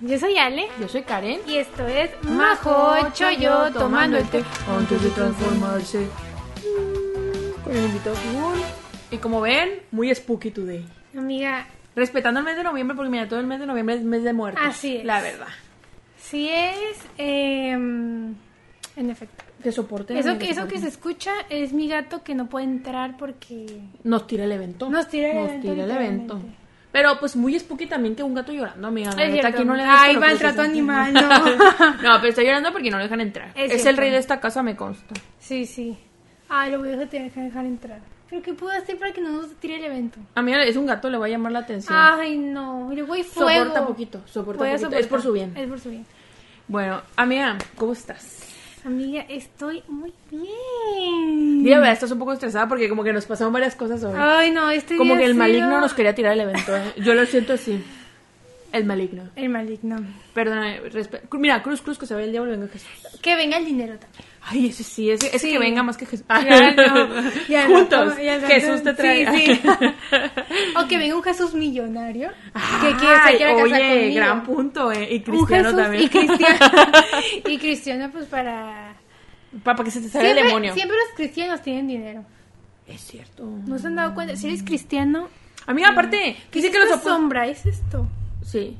Yo soy Ale. Yo soy Karen. Y esto es Majo Choyo tomando el té. Antes de transformarse. Con el invitado cool. Y como ven, muy spooky today. Amiga, Respetando el mes de noviembre, porque mira, todo el mes de noviembre es mes de muertos. Así es. La verdad. sí es. eh, en efecto. Que soporten. Eso, que, eso que se escucha es mi gato que no puede entrar porque. Nos tira el evento. Nos tira el Nos evento, tira el evento. Pero pues muy spooky también que un gato llorando, amiga. La neta, aquí no le Ay, gusto va lo el que se trato siente. animal, no. no, pero está llorando porque no lo dejan entrar. Es Es, el rey de esta casa, me consta. Sí, sí. Ay, lo voy a dejar, dejar entrar. ¿Pero qué puedo hacer para que no nos tire el evento? Amiga, es un gato, le va a llamar la atención. Ay, no. Y luego hay fuego. Soporta poquito, soporta Voy a poquito. soportar. Es por su bien. Es por su bien. Bueno, amiga, ¿cómo estás? Amiga, estoy muy bien. Verdad, estás un poco estresada porque como que nos pasaron varias cosas hoy. Ay, no, este como día que el maligno nos quería tirar el evento. ¿eh? Yo lo siento así. El maligno. El maligno. Perdona, respe- mira, Cruz, Cruz, que se ve el diablo, venga Jesús. Que venga el dinero también. Ay, ese sí, ese, ese Sí. que venga más que Jesús. Ya no, ya no, Juntos. ya no. Jesús te trae. Sí, sí. o que venga un Jesús millonario. que quiere, se quiera casar oye, conmigo. gran punto, eh. Y cristiano también. Y cristiano. y cristiano, pues para. Para que se te salga el demonio. siempre los cristianos tienen dinero. Es cierto. ¿No se han dado cuenta? Si eres cristiano. Amiga, aparte, ¿Qué es que los sombra? ¿Es esto? Sí.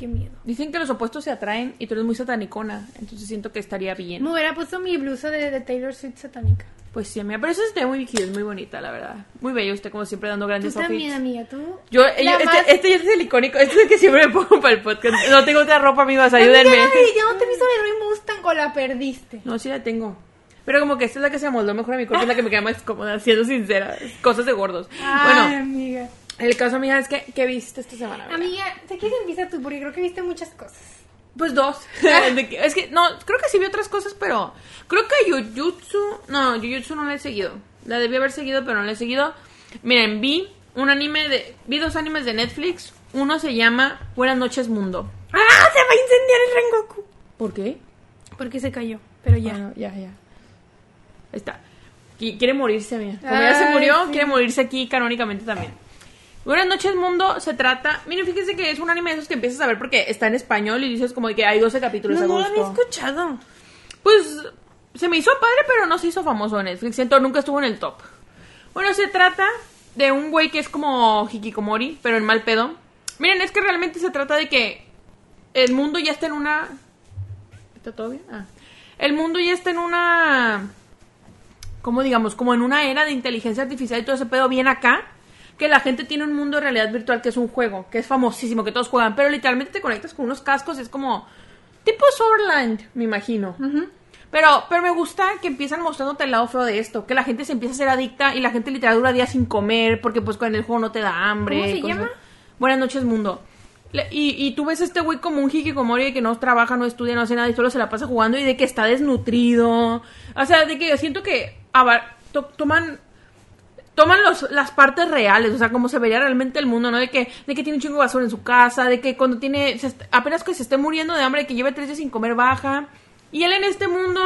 Ay, qué miedo. Dicen que los opuestos se atraen y tú eres muy satanicona. Entonces siento que estaría bien. Me hubiera puesto mi blusa de, de Taylor Swift satánica. Pues sí, amiga. Pero eso es de muy es muy bonita, la verdad. Muy bello usted, como siempre, dando Tú grandes también, outfits. amiga. Tú. Yo, más- este, este ya es el icónico. Este es el que siempre me pongo para el podcast. No tengo otra ropa, amigos. Ayúdenme. Amiga, ay, ya no te he visto la Leroy Mustang o la perdiste. No, sí la tengo. Pero como que esta es la que se amoldó mejor a mi cuerpo, es la que me queda más cómoda, siendo sincera. Cosas de gordos. Ay, bueno, amiga. El caso, amiga, es que, ¿qué viste esta semana? amiga? Amiga, ¿te quieres empieza tú? Porque creo que viste muchas cosas. Pues dos. Que- es que, no, creo que sí vi otras cosas, pero creo que Jujutsu, no, Jujutsu no la he seguido. La debí haber seguido, pero no la he seguido. Miren, vi un anime de, vi dos animes de Netflix. Uno se llama Buenas noches Mundo. ¡Ah! Se va a incendiar el Rengoku. ¿Por qué? Porque se cayó. Pero ya. Bueno, ya, ya. Ahí está. Qui- Quiere morirse, mira. Como ya se murió, sí. quiere morirse aquí canónicamente también. Buenas noches, mundo. Se trata. Miren, fíjense que es un anime de esos que empiezas a ver porque está en español y dices como que hay 12 capítulos no, a no lo había escuchado. Pues se me hizo padre, pero no se hizo famoso en Netflix. Siento, nunca estuvo en el top. Bueno, se trata de un güey que es como Hikikomori, pero en mal pedo. Miren, es que realmente se trata de que el mundo ya está en una. ¿Está todo bien? Ah. El mundo ya está en una. ¿Cómo digamos? Como en una era de inteligencia artificial y todo ese pedo bien acá. Que la gente tiene un mundo de realidad virtual que es un juego, que es famosísimo, que todos juegan. Pero literalmente te conectas con unos cascos y es como. Tipo Swordland, me imagino. Pero, pero me gusta que empiezan mostrándote el lado feo de esto, que la gente se empieza a ser adicta y la gente literal dura días sin comer porque pues con el juego no te da hambre. ¿Cómo se cosas- llama? Buenas noches mundo. Y, y tú ves a este güey como un hikikomori de que no trabaja, no estudia, no hace nada y solo se la pasa jugando y de que está desnutrido. O sea, de que yo siento que abar- to- toman toman los, las partes reales, o sea, como se vería realmente el mundo, ¿no? De que, de que tiene un chingo de basura en su casa, de que cuando tiene, se apenas que se esté muriendo de hambre, que lleve tres días sin comer baja. Y él en este mundo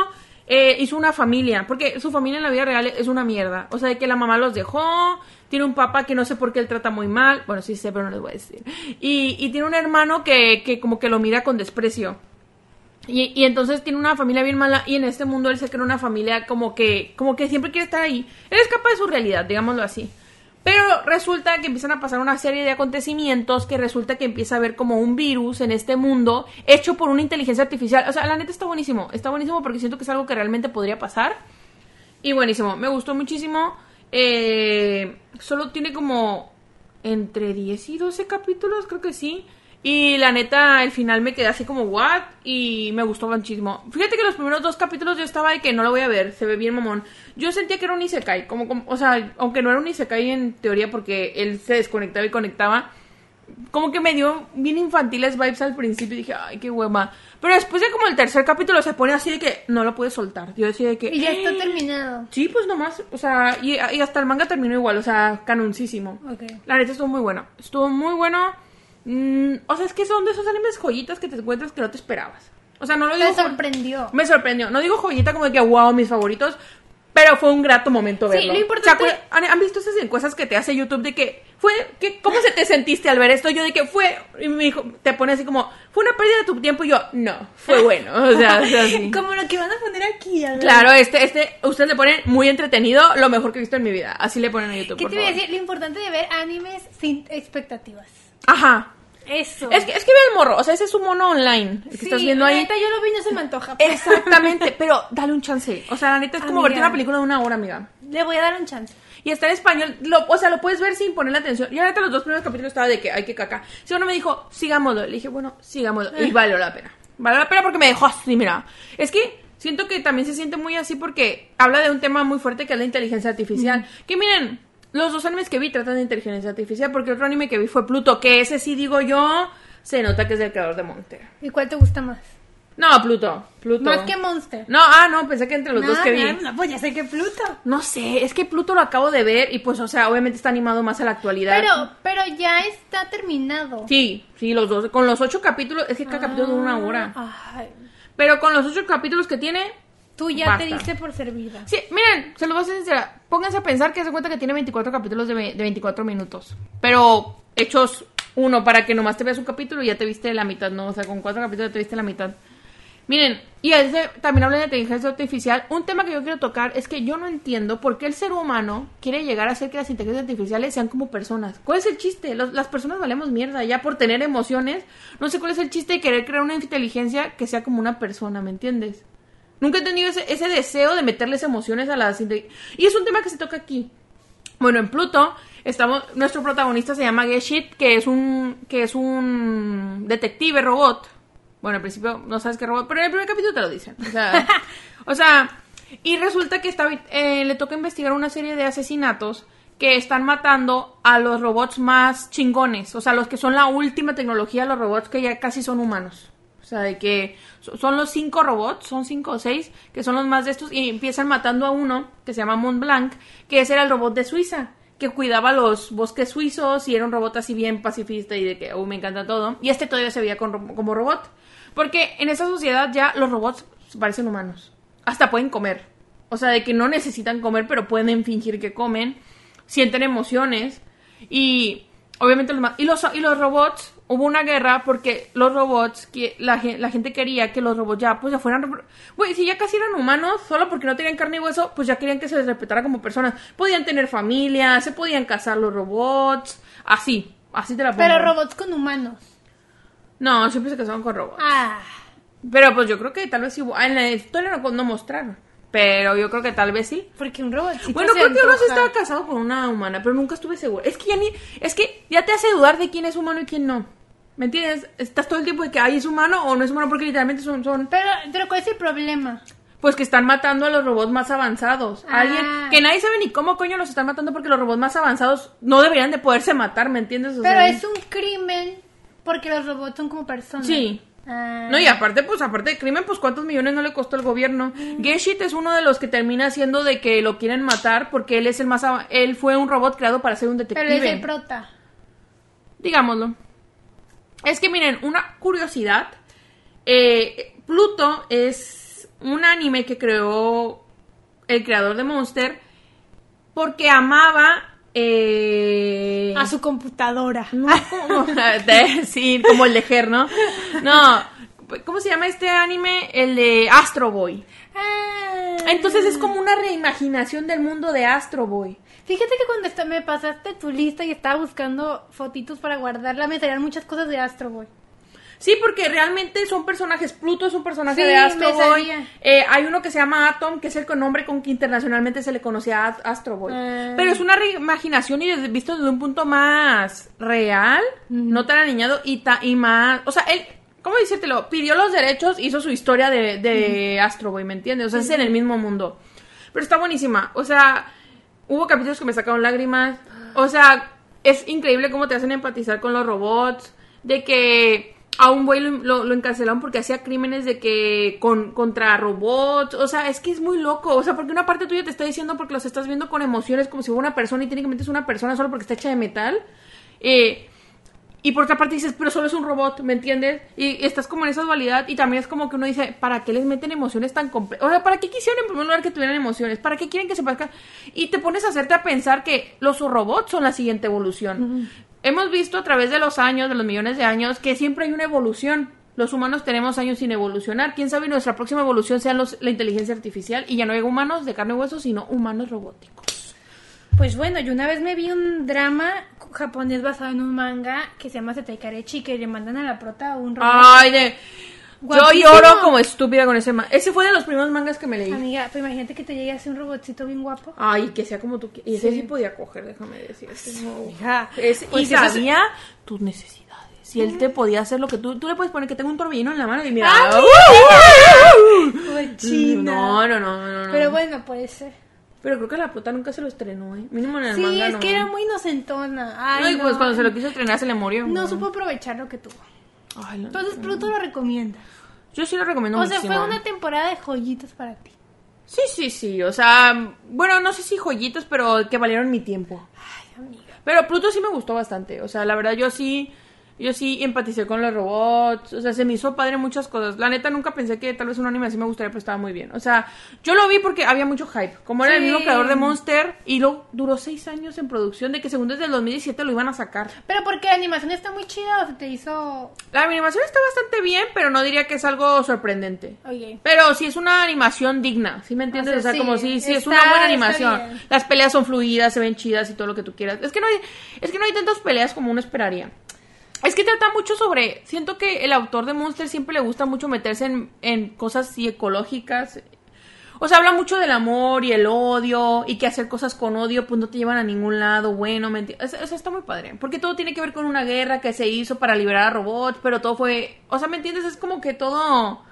eh, hizo una familia, porque su familia en la vida real es una mierda. O sea, de que la mamá los dejó, tiene un papá que no sé por qué él trata muy mal, bueno, sí sé, pero no les voy a decir. Y, y tiene un hermano que, que como que lo mira con desprecio. Y, y entonces tiene una familia bien mala y en este mundo él se crea una familia como que, como que siempre quiere estar ahí. Él escapa de su realidad, digámoslo así. Pero resulta que empiezan a pasar una serie de acontecimientos que resulta que empieza a haber como un virus en este mundo hecho por una inteligencia artificial. O sea, la neta está buenísimo. Está buenísimo porque siento que es algo que realmente podría pasar. Y buenísimo, me gustó muchísimo. Eh, solo tiene como entre 10 y 12 capítulos, creo que sí. Y la neta, el final me quedé así como, ¿what? Y me gustó muchísimo. Fíjate que los primeros dos capítulos yo estaba de que no lo voy a ver, se ve bien mamón. Yo sentía que era un Isekai, como, como o sea, aunque no era un Isekai en teoría porque él se desconectaba y conectaba, como que me dio bien infantiles vibes al principio y dije, ay, qué hueva. Pero después de como el tercer capítulo se pone así de que no lo puede soltar. Yo decía de que... Y ya está terminado. Sí, pues nomás, o sea, y, y hasta el manga terminó igual, o sea, canoncísimo. Ok. La neta estuvo muy bueno. Estuvo muy bueno. Mm, o sea, es que son de esos animes joyitas que te encuentras que no te esperabas. O sea, no lo digo. Jo- sorprendió. Me sorprendió. No digo joyita como de que, wow, mis favoritos. Pero fue un grato momento Sí, verlo. lo importante- ¿Se acuer- ¿Han, han visto esas encuestas que te hace YouTube de que fue, que, cómo se te sentiste al ver esto? Yo de que fue, y me dijo, te pone así como, fue una pérdida de tu tiempo y yo, no, fue bueno. O sea, o sea, sí. Como lo que van a poner aquí. a. Claro, este, este, ustedes le ponen muy entretenido, lo mejor que he visto en mi vida. Así le ponen a YouTube. ¿Qué por te voy a favor. decir? Lo importante de ver animes sin expectativas. Ajá. Eso. Es que, es que ve el morro, o sea, ese es un mono online, el que Sí, estás viendo ahí. neta, yo lo vi y no se me antoja. Exactamente, pero dale un chance. O sea, la neta es como Amiga. verte una película de una hora, amiga. Le voy a dar un chance. Y está en español, lo, o sea, lo puedes ver sin ponerle atención. Yo ahorita los dos primeros capítulos estaba de que hay que caca. Si uno me dijo, sigámoslo, le dije, bueno, sigámoslo. Y valió la pena. Valió la pena porque me dejó así, mira. Es que siento que también se siente muy así porque habla de un tema muy fuerte que es la inteligencia artificial. Que miren, los dos animes que vi tratan de inteligencia artificial porque otro anime que vi fue Pluto, que ese sí digo yo, se nota que es del creador de Monster. ¿Y cuál te gusta más? No, Pluto, Pluto. Más que Monster. No, ah, no, pensé que entre los dos que vi. no, no, pues ya sé que Pluto. No sé, es que Pluto lo acabo de ver y pues, o sea, obviamente está animado más a la actualidad. Pero, pero ya está terminado. Sí, sí, los dos. Con los ocho capítulos, es que cada capítulo dura una hora. Ay, Pero con los ocho capítulos que tiene, tú ya Basta. te diste por servida. sí, miren, se los voy a ser sincera. Pónganse a pensar que se cuenta que tiene 24 capítulos de, de 24 minutos. Pero hechos uno para que nomás te veas un capítulo y ya te viste la mitad, ¿no? O sea, con cuatro capítulos ya te viste la mitad. Miren, y ese, también habla de inteligencia artificial. Un tema que yo quiero tocar es que yo no entiendo por qué el ser humano quiere llegar a hacer que las inteligencias artificiales sean como personas. ¿Cuál es el chiste? Los- las personas valemos mierda ya por tener emociones. No sé cuál es el chiste de querer crear una inteligencia que sea como una persona, ¿me entiendes? Nunca he tenido ese, ese deseo de meterles emociones a las... Y es un tema que se toca aquí. Bueno, en Pluto estamos nuestro protagonista se llama Geshit, que es un que es un detective robot. Bueno, al principio no sabes qué robot, pero en el primer capítulo te lo dicen. O sea, o sea y resulta que está, eh, le toca investigar una serie de asesinatos que están matando a los robots más chingones, o sea, los que son la última tecnología, los robots que ya casi son humanos. O sea, de que so- son los cinco robots, son cinco o seis, que son los más de estos, y empiezan matando a uno, que se llama Mont Blanc, que ese era el robot de Suiza, que cuidaba los bosques suizos y era un robot así bien pacifista y de que, oh, me encanta todo. Y este todavía se veía como robot. Porque en esa sociedad ya los robots parecen humanos. Hasta pueden comer. O sea, de que no necesitan comer, pero pueden fingir que comen. Sienten emociones. Y obviamente los, y los, y los robots, hubo una guerra porque los robots, que la, gen- la gente quería que los robots ya, pues ya fueran... Güey, si ya casi eran humanos, solo porque no tenían carne y hueso, pues ya querían que se les respetara como personas. Podían tener familia, se podían casar los robots, así, así te la pongo. Pero robots con humanos. No, siempre se casaban con robots. Ah. Pero pues yo creo que tal vez ah, En la historia no, no mostraron. Pero yo creo que tal vez sí. Porque un robot Bueno, creo que uno sí estaba casado con una humana, pero nunca estuve segura. Es que ya ni. Es que ya te hace dudar de quién es humano y quién no. ¿Me entiendes? Estás todo el tiempo de que ay, es humano o no es humano porque literalmente son. son Pero, pero ¿cuál es el problema? pues que están matando a los robots más avanzados. Ah. Alguien que nadie sabe ni cómo coño los están matando porque los robots más avanzados no deberían de poderse matar, ¿me entiendes? O Pero sea, es un crimen porque los robots son como personas. Sí. Ah. No, y aparte, pues, aparte de crimen, pues, ¿cuántos millones no le costó al gobierno? Geshit es uno de los que termina siendo de que lo quieren matar porque él es el más... Él fue un robot creado para ser un detective. Pero es el prota. Digámoslo. Es que, miren, una curiosidad. eh, Pluto es un anime que creó el creador de Monster porque amaba... eh, A su computadora. no, como, sí, como el ¿no? No, ¿cómo se llama este anime? El de Astro Boy. Ah. Entonces es como una reimaginación del mundo de Astro Boy. Fíjate que cuando me pasaste tu lista y estaba buscando fotitos para guardarla, me salían muchas cosas de Astro Boy. Sí, porque realmente son personajes. Pluto es un personaje Sí, de Astro Boy. Eh, hay uno que se llama Atom, que es el nombre con que internacionalmente se le conocía a Astro Boy. Ah. Pero es una reimaginación y visto desde un punto más real, no tan aniñado y, ta- y más. O sea, él. ¿Cómo decírtelo? Pidió los derechos, hizo su historia de, de Astro Boy, ¿me entiendes? O sea, es en el mismo mundo. Pero está buenísima. O sea, hubo capítulos que me sacaron lágrimas. O sea, es increíble cómo te hacen empatizar con los robots. De que a un güey lo, encarcelaron porque hacía crímenes de que con, contra robots. O sea, es que es muy loco. O sea, porque una parte tuya te está diciendo porque los estás viendo con emociones como si fuera una persona y técnicamente es una persona solo porque está hecha de metal. Eh, y por otra parte dices, pero solo es un robot, ¿me entiendes? Y, estás como en esa dualidad y también es como que uno dice, ¿para qué les meten emociones tan complejas? O sea, ¿para qué quisieron en primer lugar que tuvieran emociones? ¿Para qué quieren que se parezcan? Y te pones a hacerte a pensar que los robots son la siguiente evolución. Hemos visto a través de los años, de los millones de años, que siempre hay una evolución. Los humanos tenemos años sin evolucionar. Quién sabe nuestra próxima evolución sea los- la inteligencia artificial y ya no hay humanos de carne y hueso, sino humanos robóticos. Pues bueno, yo una vez me vi un drama japonés basado en un manga que se llama Setekarechi que le mandan a la prota un robot. Ay, de... Yo lloro como estúpida con ese manga. Ese fue de los primeros mangas que me leí. Amiga, pues imagínate que te llegue así un robotcito bien guapo. Ay, que sea como tú quieras. Y ese Sí. sí podía coger, déjame decirte. No. Amiga, Es- pues y eso es- sabía tus necesidades. Y él te podía hacer lo que tú... Tú le puedes poner que tengo un torbellino en la mano y mira... ¡Ah, ¡uh! Cochina. No, no, no, no, no. Pero bueno, puede ser. Pero creo que la puta nunca se lo estrenó, ¿eh? Mínimo en el Sí, manga es no. que era muy inocentona. Ay, No, y no. pues cuando se lo quiso estrenar se le murió. No supo aprovechar lo que tuvo. Ay, la Entonces. Pluto lo recomienda. Yo sí lo recomiendo O sea, muchísimo. fue una temporada de joyitas para ti. Sí, sí, sí. O sea, bueno, no sé si joyitas, pero que valieron mi tiempo. Ay, amiga. Pero Pluto sí me gustó bastante. O sea, la verdad yo sí, yo sí empaticé con los robots. O sea, se me hizo padre muchas cosas. La neta nunca pensé que tal vez un anime así me gustaría, pero estaba muy bien. O sea, yo lo vi porque había mucho hype. Como era el Sí. mismo creador de Monster y lo duró seis años en producción, de que según desde el 2017 lo iban a sacar. Pero porque la animación está muy chida o se te hizo. La animación está bastante bien, pero no diría que es algo sorprendente. Oye. Pero sí es una animación digna, ¿sí me entiendes? O O sea, sí, como si sí, es está- una buena animación. Las peleas son fluidas, se ven chidas y todo lo que tú quieras. Es que no hay, es que no hay tantas peleas como uno esperaría. Es que trata mucho sobre, siento que el autor de Monster siempre le gusta mucho meterse en, en cosas así ecológicas. O sea, habla mucho del amor y el odio y que hacer cosas con odio pues no te llevan a ningún lado bueno, ¿me enti- O sea, o sea, está muy padre, porque todo tiene que ver con una guerra que se hizo para liberar a robots, pero todo fue, o sea, ¿me entiendes? Es como que todo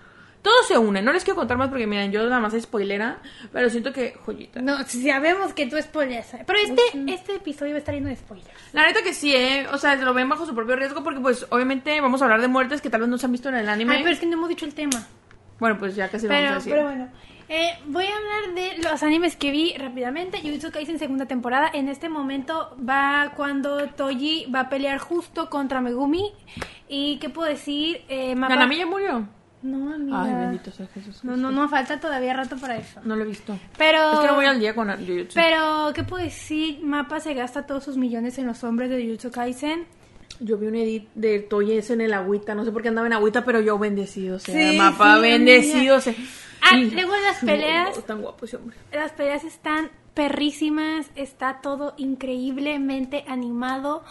todo se une. No les quiero contar más porque miren, yo nada más soy spoilera, pero siento que joyita. No, sabemos que tú spoileas. Pero este, este episodio va a estar lleno de spoilers. La neta que sí, ¿eh? O sea, lo ven bajo su propio riesgo porque pues obviamente vamos a hablar de muertes que tal vez no se han visto en el anime. Ay, pero es que no hemos dicho el tema. Bueno, pues ya casi lo vamos a decir. pero bueno. Eh, voy a hablar de los animes que vi rápidamente. Jujutsu Kaisen segunda temporada. En este momento va cuando Toji va a pelear justo contra Megumi. ¿Y qué puedo decir? Eh, Mapa- ¿Ganami ya murió? No, amiga. Ay, bendito sea Jesús. No, no, no, falta todavía rato para eso. No lo he visto. Pero... Es que no voy al día con Jujutsu. Pero, ¿qué puedo decir? Mapa se gasta todos sus millones en los hombres de Jujutsu Kaisen. Yo vi un edit de Toye ese en el agüita. No sé por qué andaba en agüita, pero yo bendecido sea. Sí, mapa, sí, bendecido sea. Ah, luego las peleas. No, tan guapo ese hombre. Las peleas están perrísimas, está todo increíblemente animado.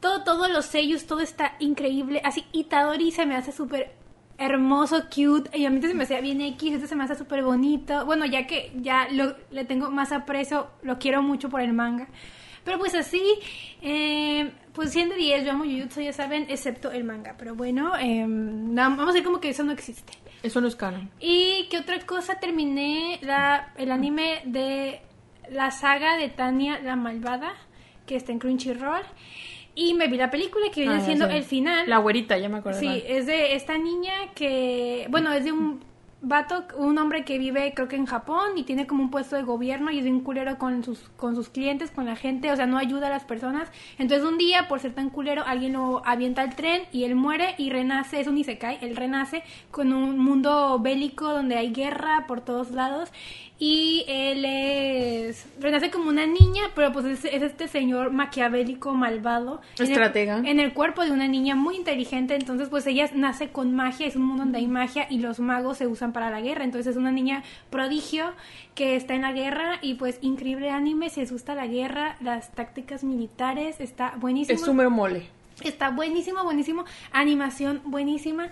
Todo, todos los sellos, todo está increíble. Así, Itadori se me hace súper hermoso, cute. Y a mí se me hacía bien X, este se me hace súper bonito. Bueno, ya que ya lo, le tengo más aprecio, lo quiero mucho por el manga. Pero pues así, eh, pues 100 de 10, yo amo Jujutsu, ya saben, excepto el manga. Pero bueno, eh, vamos a decir como que eso no existe. Eso no es canon. ¿Y qué otra cosa? Terminé la, el anime de la saga de Tania la Malvada, que está en Crunchyroll. Y me vi la película que viene Ah, siendo el final. La güerita, ya me acuerdo. Sí, es de esta niña que, bueno, es de un vato, un hombre que vive creo que en Japón y tiene como un puesto de gobierno y es un culero con sus, con sus clientes, con la gente, o sea, no ayuda a las personas. Entonces un día, por ser tan culero, alguien lo avienta al tren y él muere y renace, es un isekai, él renace con un mundo bélico donde hay guerra por todos lados y él es, renace como una niña, pero pues es, es este señor maquiavélico, malvado. En el- Estratega. en el cuerpo de una niña muy inteligente, entonces pues ella nace con magia, es un mundo donde hay magia y los magos se usan para la guerra, entonces es una niña prodigio que está en la guerra y pues increíble anime, si les gusta la guerra, las tácticas militares, está buenísimo. Es súper mole. Está buenísimo, buenísimo. Animación buenísima.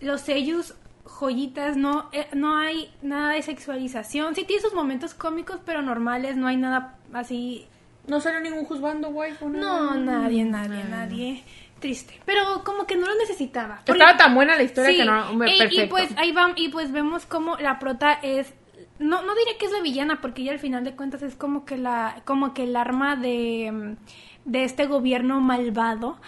Los sellos, joyitas, no, eh, no hay nada de sexualización. Sí tiene sus momentos cómicos, pero normales, no hay nada así No salió ningún juzgando, waifu. no, nadie, nadie, nadie. Triste. Pero como que no lo necesitaba. Porque- Estaba tan buena la historia Sí, que no. hombre, y- perfecto. Y, pues ahí vamos, y pues vemos como la prota es. No, no diré que es la villana, porque ella al final de cuentas es como que la, como que el arma de, de este gobierno malvado.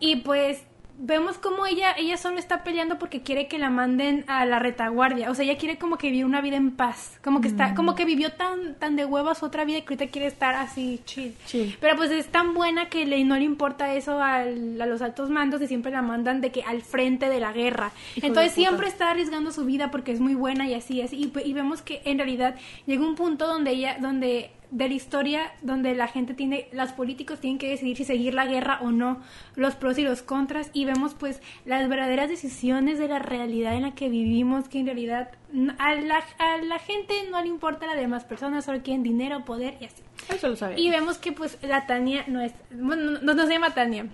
Y pues vemos como ella, ella solo está peleando porque quiere que la manden a la retaguardia. O sea, ella quiere como que vivir una vida en paz. Como que está, como que vivió tan, tan de huevos otra vida que ahorita quiere estar así chill. Pero pues es tan buena que le, no le importa eso al- a los altos mandos y siempre la mandan de que al frente de la guerra. Hijo Entonces siempre está arriesgando su vida porque es muy buena y así es. Y, y vemos que en realidad llega un punto donde ella, donde de la historia donde la gente tiene, los políticos tienen que decidir si seguir la guerra o no, los pros y los contras, y vemos pues las verdaderas decisiones de la realidad en la que vivimos, que en realidad a la, a la gente no le importa a las demás personas, solo quieren dinero, poder y así. Eso lo sabía. Y vemos que pues la Tania no es, bueno, no, no se llama Tania.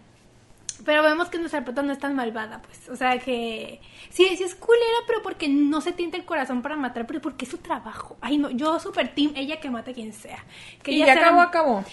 Pero vemos que nuestra prota no es tan malvada, pues. O sea que. Sí, sí es culera, pero porque no se tienta el corazón para matar, pero porque es su trabajo. Ay, no, yo super team, ella que mate a quien sea. Que y ya sea- acabó, acabó.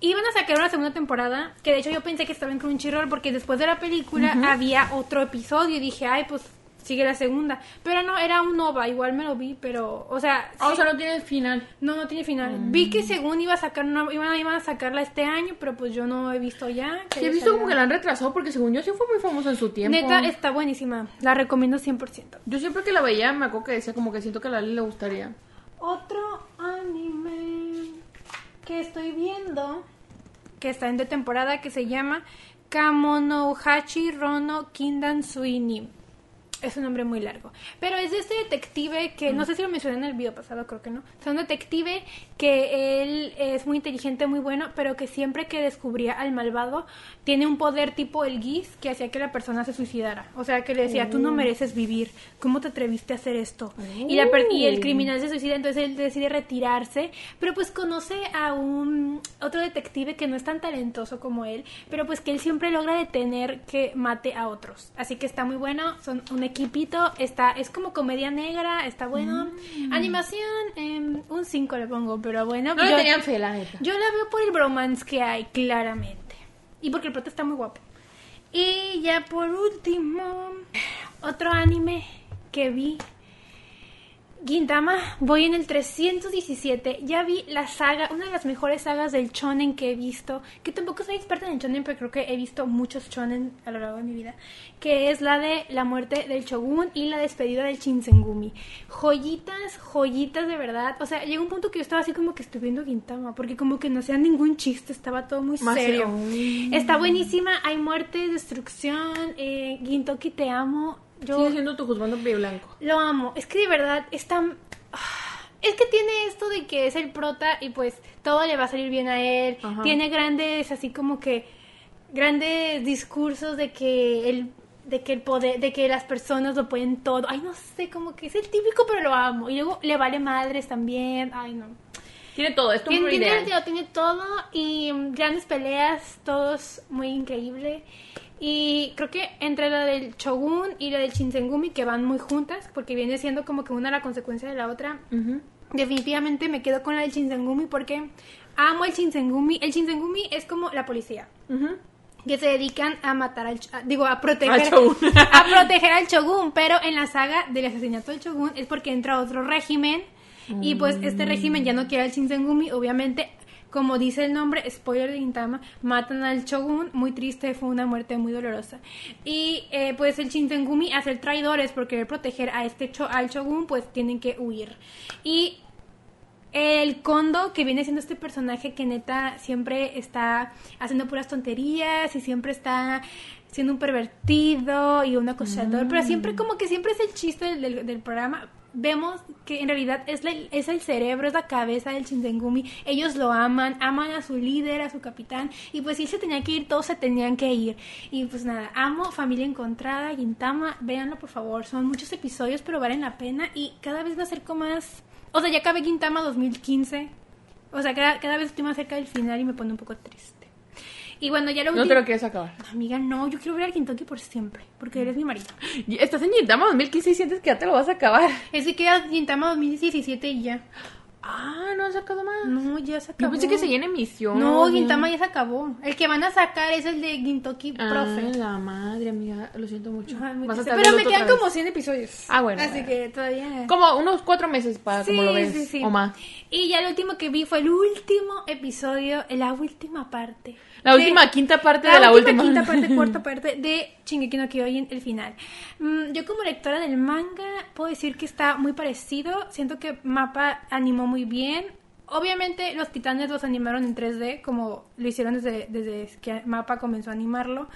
Iban a sacar una segunda temporada, que de hecho yo pensé que estaba en Crunchyroll, porque después de la película había otro episodio y dije, ay, pues sigue la segunda. Pero no, era un OVA, igual me lo vi, pero, o sea, Ah, o sea, no tiene final. no, no tiene final. Vi que según iba a sacar una, iban, iban a sacarla este año, pero pues yo no he visto ya. que Sí, he visto como que la han retrasado porque según yo sí fue muy famosa en su tiempo. Neta, está buenísima. La recomiendo 100%. Yo siempre que la veía me acuerdo que decía como que siento que a Lali le gustaría. Otro anime que estoy viendo, que está en de temporada, que se llama Kamonohachi Rono Kindan Suini. Es un nombre muy largo. Pero es de este detective que, no sé si lo mencioné en el video pasado, creo que no. Es un detective que él es muy inteligente, muy bueno, pero que siempre que descubría al malvado, tiene un poder tipo el Giz que hacía que la persona se suicidara. O sea, que le decía, tú no mereces vivir. ¿Cómo te atreviste a hacer esto? Y, la per- y el criminal se suicida, entonces él decide retirarse, pero pues conoce a un otro detective que no es tan talentoso como él, pero pues que él siempre logra detener que mate a otros. Así que está muy bueno, son un equipito, está es como comedia negra, está bueno. Animación, em, un 5 le pongo, pero bueno. No le yo- tenían fe, la neta. yo la veo por el bromance que hay, claramente. Y porque el prota está muy guapo. Y ya por último, otro anime que vi. Gintama, voy en el 317. Ya vi la saga, una de las mejores sagas del shonen que he visto. Que tampoco soy experta en el shonen, pero creo que he visto muchos shonen a lo largo de mi vida. Que es la de la muerte del shogun y la despedida del Shinsengumi. Joyitas, joyitas de verdad. O sea, llegó un punto que yo estaba así como que estoy viendo Gintama. Porque como que no hacía ningún chiste, estaba todo muy serio. Está buenísima, hay muerte, destrucción. Eh, Gintoki, te amo. Yo Sigue siendo tu juzgando pie blanco. lo amo. Es que de verdad es tan... ah, Es que tiene esto de que es el prota y pues todo le va a salir bien a él. Ajá. Tiene grandes, así como que... Grandes discursos de que el de que el poder, de que las personas lo pueden todo. Ay, no sé, como que es el típico, pero lo amo. Y luego le vale madres también. Ay, no. Tiene todo, esto es Tiene, tiene, tiene todo y mm, grandes peleas, todos muy increíble. Y creo que entre la del Shogun y la del Shinsengumi, que van muy juntas, porque viene siendo como que una la consecuencia de la otra, definitivamente me quedo con la del Shinsengumi porque amo el Shinsengumi. El Shinsengumi es como la policía. Ujú. Que se dedican a matar al... a- digo, a proteger... Al shogun. a proteger al Shogun. Pero en la saga del asesinato del Shogun es porque entra otro régimen. Y pues este régimen ya no quiere al Shinsengumi. Obviamente, como dice el nombre, spoiler de Gintama, matan al Shogun. Muy triste, fue una muerte muy dolorosa. Y eh, pues el Shinsengumi, a ser traidores por querer proteger a este cho- al Shogun, pues tienen que huir. Y el Kondo, que viene siendo este personaje que neta siempre está haciendo puras tonterías y siempre está siendo un pervertido y un acosador, pero siempre como que siempre es el chiste del, del- del programa. Vemos que en realidad es, la- es el cerebro, es la cabeza del Shinsengumi. Ellos lo aman, aman a su líder, a su capitán. Y pues si se tenía que ir, todos se tenían que ir. Y pues nada, amo Familia Encontrada, Gintama, véanlo por favor. Son muchos episodios, pero valen la pena. Y cada vez me acerco más o sea, ya acabé Gintama 2015. O sea, cada, cada vez estoy más cerca del final y me pone un poco triste. Y bueno, ya lo No te lo quieres acabar. Amiga, no, yo quiero ver al Gintoki por siempre, porque eres mi marido. Estás en Gintama 2015 y sientes que ya te lo vas a acabar. Es que queda Gintama 2017 y ya. Ah, no han sacado más. No, ya se acabó. Yo pensé que seguía en emisión. No, Gintama ya se acabó. El que van a sacar es el de Gintoki Ah, Profe. la madre, amiga. Lo siento mucho. Pero me quedan como 100 episodios. Ah, bueno, Así que todavía... Como unos cuatro meses para Sí, como lo ves. sí, sí. O más. Y ya el último que vi fue el último episodio, la última parte. La de- última quinta parte de la última. quinta parte, cuarta parte de Shingeki no Kyojin, el final. Mm, yo como lectora del manga puedo decir que está muy parecido. Siento que Mapa animó muy bien. Obviamente los titanes los animaron en 3D, como lo hicieron desde, desde que Mapa comenzó a animarlo.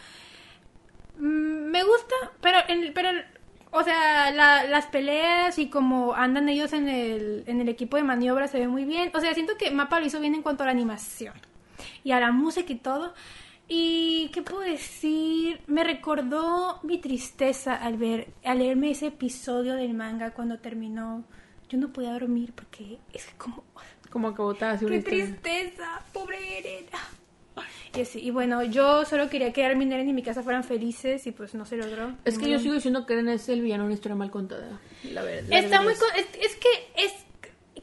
Mm, me gusta, pero, en, pero o sea, la- las peleas y como andan ellos en el, en el equipo de maniobra se ve muy bien. O sea, siento que Mapa lo hizo bien en cuanto a la animación y a la música y todo. Y qué puedo decir, me recordó mi tristeza al ver, al leerme ese episodio del manga cuando terminó. Yo no podía dormir porque es como Como que botas así una ¡Qué tristeza! ¡Pobre Eren! Y, así, y bueno, yo solo quería que Armin Eren y mi casa fueran felices y pues no se logró. Es que yo sigo diciendo que Eren es el villano una historia mal contada. La verdad. la Está verdad muy... es- Es, es que es...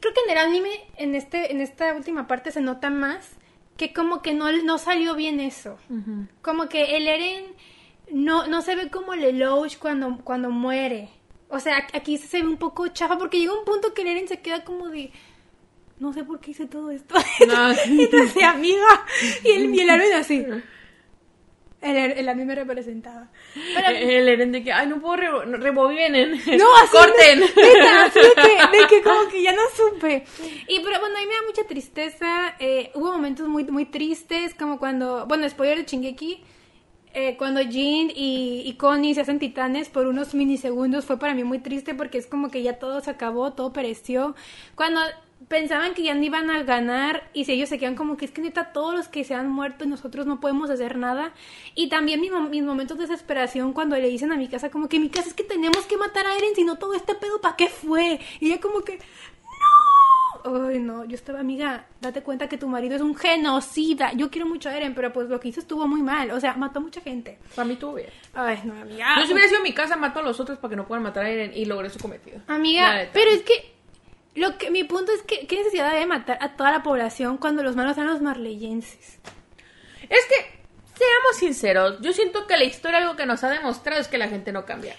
Creo que en el anime, en, este, en esta última parte, se nota más que como que no, no salió bien eso. Como que el Eren no, no se ve como Lelouch cuando, cuando muere. O sea, aquí se ve un poco chafa porque llega un punto que el Eren se queda como de... No sé por qué hice todo esto. No, sí. Entonces, amiga. Y el, y el Eren así. El, el anime representaba. Pero, El Eren de que, ay, no puedo re rebobinen. no, así. Corten. Neta, así de que, de que como que ya no supe. Y pero bueno, a mí me da mucha tristeza. eh, hubo momentos muy, muy tristes, como cuando, bueno, spoiler de Chingeki. eh, cuando Jin y, y Connie se hacen titanes por unos minisegundos fue para mí muy triste porque es como que ya todo se acabó, todo pereció. Cuando pensaban que ya no iban a ganar y si ellos se quedan como que es que neta todos los que se han muerto y nosotros no podemos hacer nada. Y también mi mo- mis momentos de desesperación cuando le dicen a mi casa como que mi casa es que tenemos que matar a Eren, si no todo este pedo, ¿para qué fue? Y ella como que... ¡No! Ay, no, yo estaba, amiga, date cuenta que tu marido es un genocida. Yo quiero mucho a Eren, pero pues lo que hizo estuvo muy mal. O sea, mató a mucha gente. Para mí estuvo bien. Ay, no, amiga. Yo si hubiera sido mi casa, mato a los otros para que no puedan matar a Eren y logré su cometido. Amiga, pero es que lo que mi punto es que qué necesidad de matar a toda la población cuando los malos eran los marleyenses. Es que, seamos sinceros, yo siento que la historia algo que nos ha demostrado es que la gente no cambia.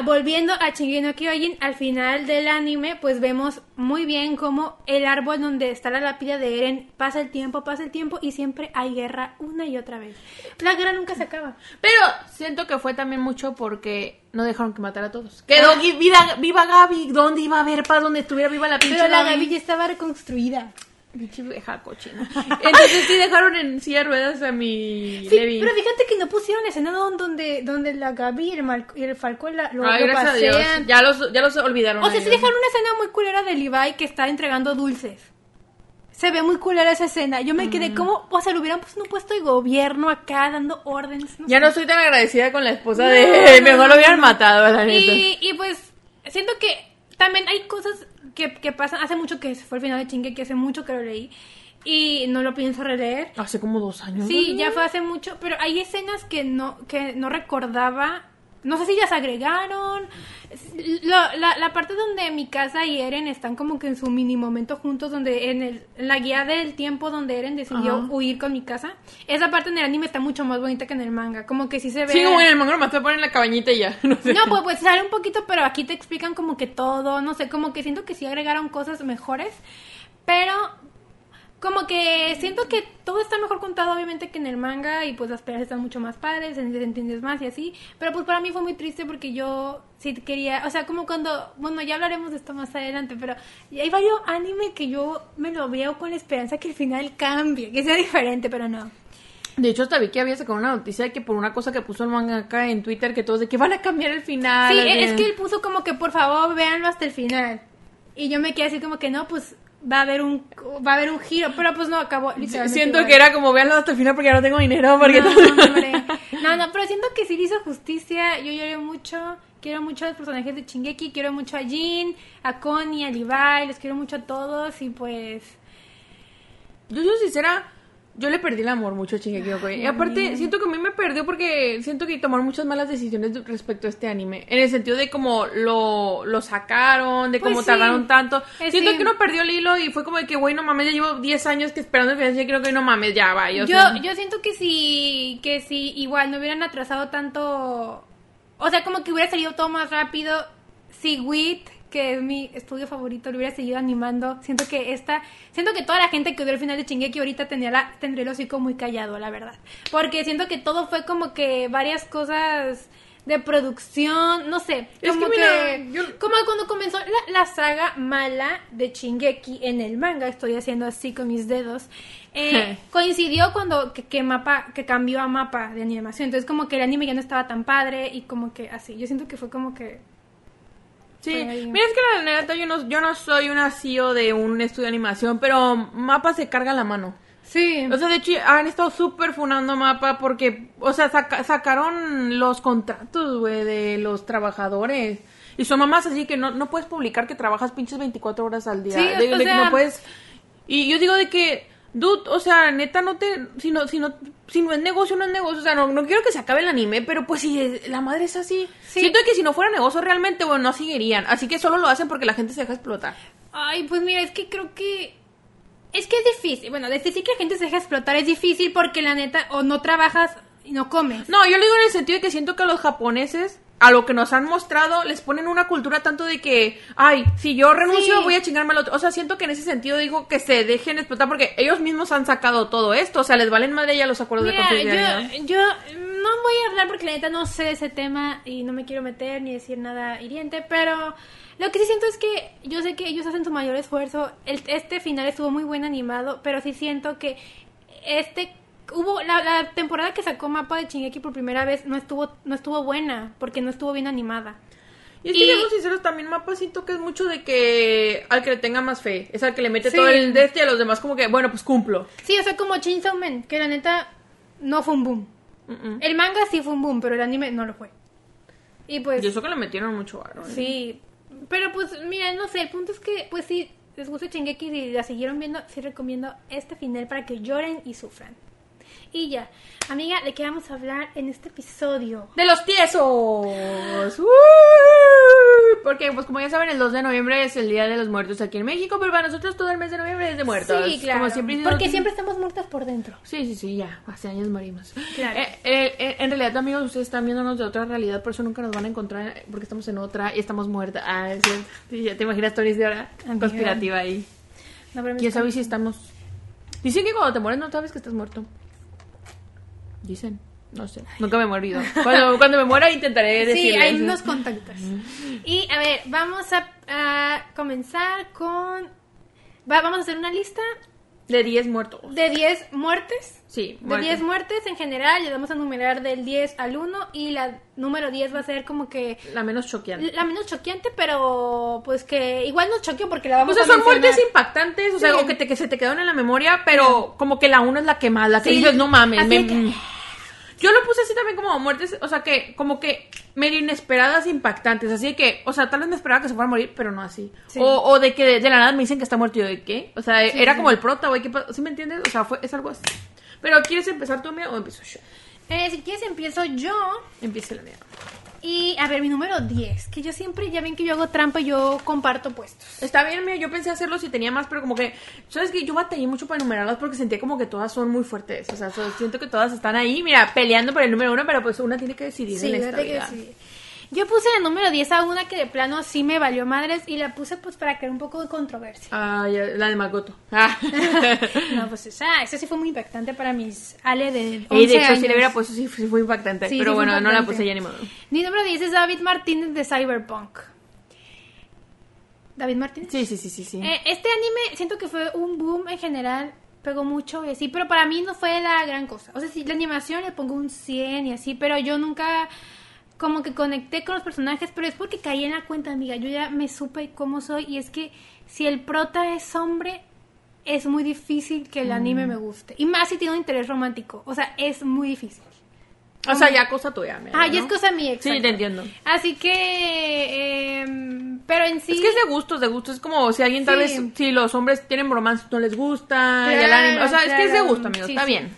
Ah, volviendo a Shingeki no Kyojin, al final del anime, pues vemos muy bien cómo el árbol donde está la lápida de Eren pasa el tiempo, pasa el tiempo y siempre hay guerra una y otra vez. La guerra nunca se acaba. Pero siento que fue también mucho porque no dejaron que matara a todos. Quedó gui- vida, viva Gaby. ¿Dónde iba a haber paz donde estuviera viva la pinche Pero la? Gaby ya estaba reconstruida. Pinche vieja cochina. Entonces sí dejaron en silla de ruedas a mi Sí, pero fíjate que no pusieron escena don- donde, donde la Gaby y el, Mal- y el Falcón la, lo, Ay, lo gracias a Dios. pasean. Ya los, ya los olvidaron. O sea, sí ellos. dejaron una escena muy culera de Levi que está entregando dulces. Se ve muy culera esa escena. Yo me Mm. quedé como, o sea, lo hubieran puesto un puesto de gobierno acá dando órdenes. no Ya sé. no soy tan agradecida con la esposa No, de... no, Mejor lo hubieran matado, la neta. Y, y pues, siento que también hay cosas que, que pasan. Hace mucho que fue el final de Chingue, que hace mucho que lo leí. Y no lo pienso releer. Hace como dos años. Sí, ya fue hace mucho, pero hay escenas que no, que no recordaba. No sé si las agregaron. La, la parte donde mi casa y Eren están como que en su mini momento juntos, donde en, el, en la guía del tiempo donde Eren decidió Ajá. huir con mi casa. Esa parte en el anime está mucho más bonita que en el manga. Como que sí se ve. Sí, como en el manga nomás te ponen en la cabañita y ya. No sé. No, pues, pues sale un poquito, pero aquí te explican como que todo, no sé, como que siento que sí agregaron cosas mejores, pero como que siento que todo está mejor contado obviamente que en el manga y pues las peleas están mucho más padres, se entiendes más y así, pero pues para mí fue muy triste porque yo sí quería, o sea, como cuando, bueno, ya hablaremos de esto más adelante, pero hay varios anime que yo me lo veo con la esperanza que el final cambie, que sea diferente, pero no. De hecho, hasta vi que había sacado una noticia de que por una cosa que puso el manga acá en Twitter, que todos de que van a cambiar el final. Sí, es que él puso como que por favor véanlo hasta el final. Y yo me quedé así como que no, pues va a haber un va a haber un giro, pero pues no acabó. Siento igual. que era como veanlo hasta el final porque ya no tengo dinero. Porque no, todo- hombre. no, no, pero siento que sí le hizo justicia. Yo lloré mucho. Quiero mucho a los personajes de Chingeki, quiero mucho a Jin, a Connie, a Levi, los quiero mucho a todos y pues Yo soy sincera, Yo le perdí el amor mucho a Shingeki no Kyojin. Y aparte, siento que a mí me perdió porque siento que tomaron muchas malas decisiones respecto a este anime. En el sentido de cómo lo, lo sacaron, de Pues cómo sí. tardaron tanto. Eh, siento sí. que uno perdió el hilo y fue como de que, güey, no mames, ya llevo 10 años que esperando el final de no Kyojin, no mames, ya va. Yo, Yo, yo siento que si, que si igual no hubieran atrasado tanto, o sea, como que hubiera salido todo más rápido, si WIT, que es mi estudio favorito, lo hubiera seguido animando, siento que esta, siento que toda la gente que odió el final de Shingeki ahorita tendría, la, tendría el hocico muy callado, la verdad, porque siento que todo fue como que varias cosas de producción, no sé, Es como que que, mira, yo- como cuando comenzó la, la saga mala de Shingeki en el manga, estoy haciendo así con mis dedos, eh, coincidió cuando que, que mapa que cambió a mapa de animación, entonces como que el anime ya no estaba tan padre y como que así, yo siento que fue como que Sí, mira, es que la neta yo no, yo no soy una CEO de un estudio de animación, pero Mapa se carga la mano. sí, O sea, de hecho, han estado súper funando Mapa porque, o sea, saca- sacaron los contratos, güey, de los trabajadores. Y son mamás así que no, no puedes publicar que trabajas pinches 24 horas al día. Sí, de, de sea- no puedes... Y yo digo de que, dude, o sea, neta, no te... Si no, si no, si no es negocio, no es negocio. O sea, no, no quiero que se acabe el anime, pero pues si es- la madre es así... Sí. Siento que si no fuera negocio realmente, bueno, no seguirían. Así que solo lo hacen porque la gente se deja explotar. ay, pues mira, es que creo que es que es difícil, bueno, decir que la gente se deja explotar es difícil porque la neta o no trabajas y no comes. No, yo lo digo en el sentido de que siento que a los japoneses, a lo que nos han mostrado, les ponen una cultura tanto de que, ay, si yo renuncio Sí. voy a chingarme al otro. O sea, siento que en ese sentido digo que se dejen explotar porque ellos mismos han sacado todo esto. O sea, les valen madre ya los acuerdos de Mira, yo, yo no voy a hablar porque la neta no sé de ese tema y no me quiero meter ni decir nada hiriente, pero lo que sí siento es que yo sé que ellos hacen su mayor esfuerzo. El- este final estuvo muy buen animado, pero sí siento que este hubo la, la temporada que sacó Mapa de Shingeki por primera vez no estuvo no estuvo buena porque no estuvo bien animada. Y es que, y- seamos sinceros, también Mapa siento que es mucho de que al que le tenga más fe. Es al que le mete Sí. todo el de este y a los demás como que, bueno, pues cumplo. Sí, o sea, como Chainsaw Man, que la neta no fue un boom. El manga sí fue un boom, pero el anime no lo fue. Y pues Y eso que le metieron mucho varo. ¿eh? Sí, pero pues mira, no sé, el punto es que pues si les gusta Shingeki y la siguieron viendo, sí recomiendo este final para que lloren y sufran. Y ya, amiga, ¿de qué vamos a hablar en este episodio? De los tiesos. ¡Uh! Porque, pues como ya saben, el 2 de noviembre es el Día de los Muertos aquí en México, pero para nosotros todo el mes de noviembre es de muertos. Sí, claro. Como siempre, porque siempre estamos muertas por dentro. Sí, sí, sí, ya. Hace años morimos. Claro. Eh, eh, eh, en realidad, amigos, ustedes están viéndonos de otra realidad, por eso nunca nos van a encontrar, porque estamos en otra y estamos muertas. Ah, es cierto. Ya te imaginas stories de ahora Amiga. conspirativa ahí. No, ¿Quién sabe si estamos...? Dicen que cuando te mueres no sabes que estás muerto. Dicen. No sé. Nunca me he morido. Cuando, cuando me muera intentaré Sí, decirles. hay unos contactos. Y a ver, vamos a, a comenzar con... va- vamos a hacer una lista De 10 muertos. de 10 muertes. Sí, De muertos. 10 muertes en general, y vamos a numerar del 10 al 1 y la número 10 va a ser como que La menos choqueante. la menos choqueante, pero pues que igual nos choqueó porque la vamos O sea, a son mencionar. muertes impactantes, o sea, Sí. o que, te, que se te quedaron en la memoria, pero como que la una es la que más, la que Sí. dices, no mames. Así me- que- Yo lo puse así también como muertes, o sea, que como que medio inesperadas, impactantes, así que, o sea, tal vez me esperaba que se fuera a morir, pero no así. Sí. O, o de que de, de la nada me dicen que está muerto y yo de qué, o sea, Sí, era sí. como el prota, güey, ¿qué pa- ¿sí me entiendes? O sea, fue, es algo así. Pero, ¿quieres empezar tú, mía, o empiezo yo? Eh, si quieres empiezo yo. Empiece la mía. Y a ver, mi número 10, que yo siempre, ya ven que yo hago trampa y yo comparto puestos. Está bien, mía, yo pensé hacerlo si tenía más, pero como que, ¿sabes que Yo batallé mucho para enumerarlas porque sentía como que todas son muy fuertes. O sea, siento que todas están ahí, mira, peleando por el número uno, pero pues una tiene que decidir en esta fíjate que vida. Yo puse la número 10 a una que de plano sí me valió madres y la puse pues para crear un poco de controversia. Ah, ya, la de Makoto. Ah. No, pues esa, esa sí fue muy impactante para mis Ale de 11 y de hecho, años. si le hubiera puesto, sí, sí fue impactante. Sí, pero sí bueno, no la puse ya ni modo. Mi número 10 es David Martínez de Cyberpunk. David Martínez. Sí, sí, sí, sí. sí. Eh, este anime siento que fue un boom en general, pegó mucho y así, pero para mí no fue la gran cosa. O sea, si la animación le pongo un 100 y así, pero yo nunca como que conecté con los personajes, pero es porque caí en la cuenta, amiga. Yo ya me supe cómo soy y es que si el prota es hombre, es muy difícil que el anime me guste. Y más si tiene un interés romántico. O sea, es muy difícil. o sea, ya cosa tuya. mira, Ah, ya ¿no? es cosa mía. Sí, exacto. te entiendo. Así que, em, pero en sí... Es que es de gustos, de gustos. Es como si alguien tal Sí. vez, si los hombres tienen bromance, no les gusta. y el Claro, anime. O sea, es que es de gusto, amigos. Sí, está sí. bien.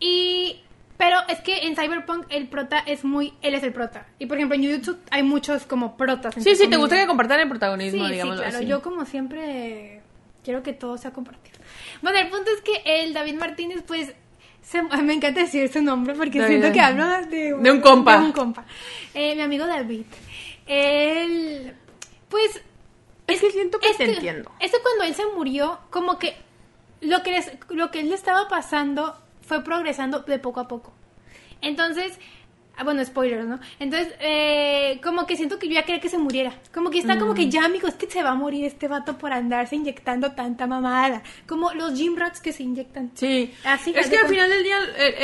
Y... Pero es que en Cyberpunk el prota es muy... Él es el prota. Y por ejemplo en Jujutsu hay muchos como protas. Sí, sí, te gusta que compartan el Sí, protagonismo, sí, digamos. claro. así. Yo como siempre quiero que todo sea compartido. Bueno, el punto es que el David Martínez, pues, se- me encanta decir su nombre porque David. siento que hablo de, De un compa. de un compa. Eh, mi amigo David. Él, pues... Es que siento que es te entiendo. Es que cuando él se murió, como que lo que, les- lo que él le estaba pasando fue progresando de poco a poco. Entonces, ah, bueno, spoilers, ¿no? Entonces, eh, como que siento que yo ya quería que se muriera. Como que está como Mm. que ya, amigos, que se va a morir este vato por andarse inyectando tanta mamada. Como los gym rats que se inyectan. Sí. Así, es que al final del día el-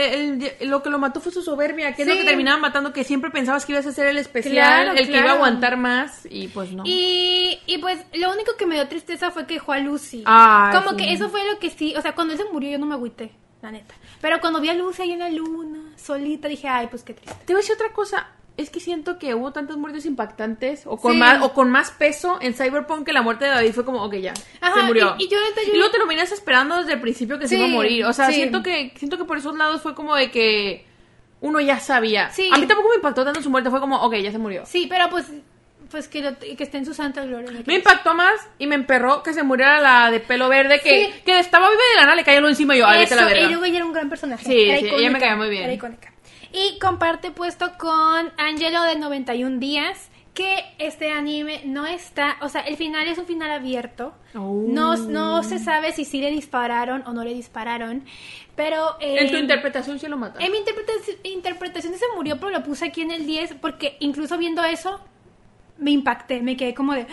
el- el- lo que lo mató fue su soberbia, que es lo que terminaba matando, que siempre pensabas que ibas a ser el especial, Claro, el que iba a aguantar más y pues no. Y, y pues lo único que me dio tristeza fue que dejó a Lucy. Ay, Como sí. que eso fue lo que sí, o sea, cuando él se murió yo no me agüité, la neta. Pero cuando vi a Lucy ahí en la luna, solita, dije, ay, pues qué triste. Te voy a decir otra cosa. Es que siento que hubo tantas muertes impactantes o con, Sí. más, o con más peso en Cyberpunk que la muerte de David fue como, ok, ya, Ajá, se murió. y- y yo neta, yo- Y luego te lo venías esperando desde el principio que se Sí, iba a morir. O sea, sí. siento que siento que por esos lados fue como de que uno ya sabía. Sí. A mí tampoco me impactó tanto su muerte, fue como, ok, ya se murió. Sí, pero pues, pues que, lo- que esté en su santa gloria. Me impactó más y me emperró que se muriera la de pelo verde, que, Sí. que estaba viva de la nada, le algo encima y yo, ay, vete la Eso, verga. y luego ella era un gran personaje. Sí, Era sí, ella me icónica, caía muy bien. Era icónica. Y comparte puesto con Angelo de 91 días, que este anime no está, o sea, el final es un final abierto. Oh. No, no se sabe si sí le dispararon o no le dispararon, pero... eh, En tu interpretación sí lo mata. en mi interpretación, interpretación se murió, pero lo puse aquí en el 10 porque incluso viendo eso me impacté, me quedé como de...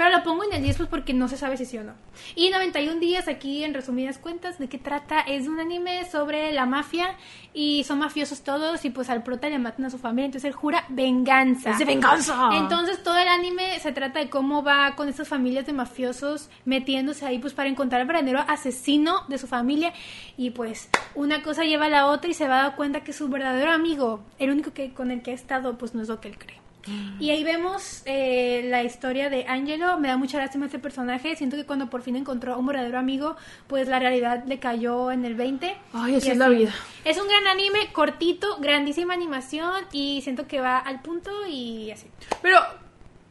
Pero lo pongo en el 10 pues porque no se sabe si sí o no. Y 91 días aquí en resumidas cuentas de qué trata es un anime sobre la mafia y son mafiosos todos y pues al prota le matan a su familia, entonces él jura venganza. ¡Es de venganza! Entonces todo el anime se trata de cómo va con estas familias de mafiosos metiéndose ahí pues para encontrar al verdadero asesino de su familia y pues una cosa lleva a la otra y se va a dar cuenta que su verdadero amigo, el único que con el que ha estado pues no es lo que él cree. Y ahí vemos eh, la historia de Angelo. Me da mucha lástima este personaje. Siento que cuando por fin encontró a un verdadero amigo, pues la realidad le cayó en el 20. Ay, así es la vida. Es un gran anime, cortito, grandísima animación y siento que va al punto y así. Pero,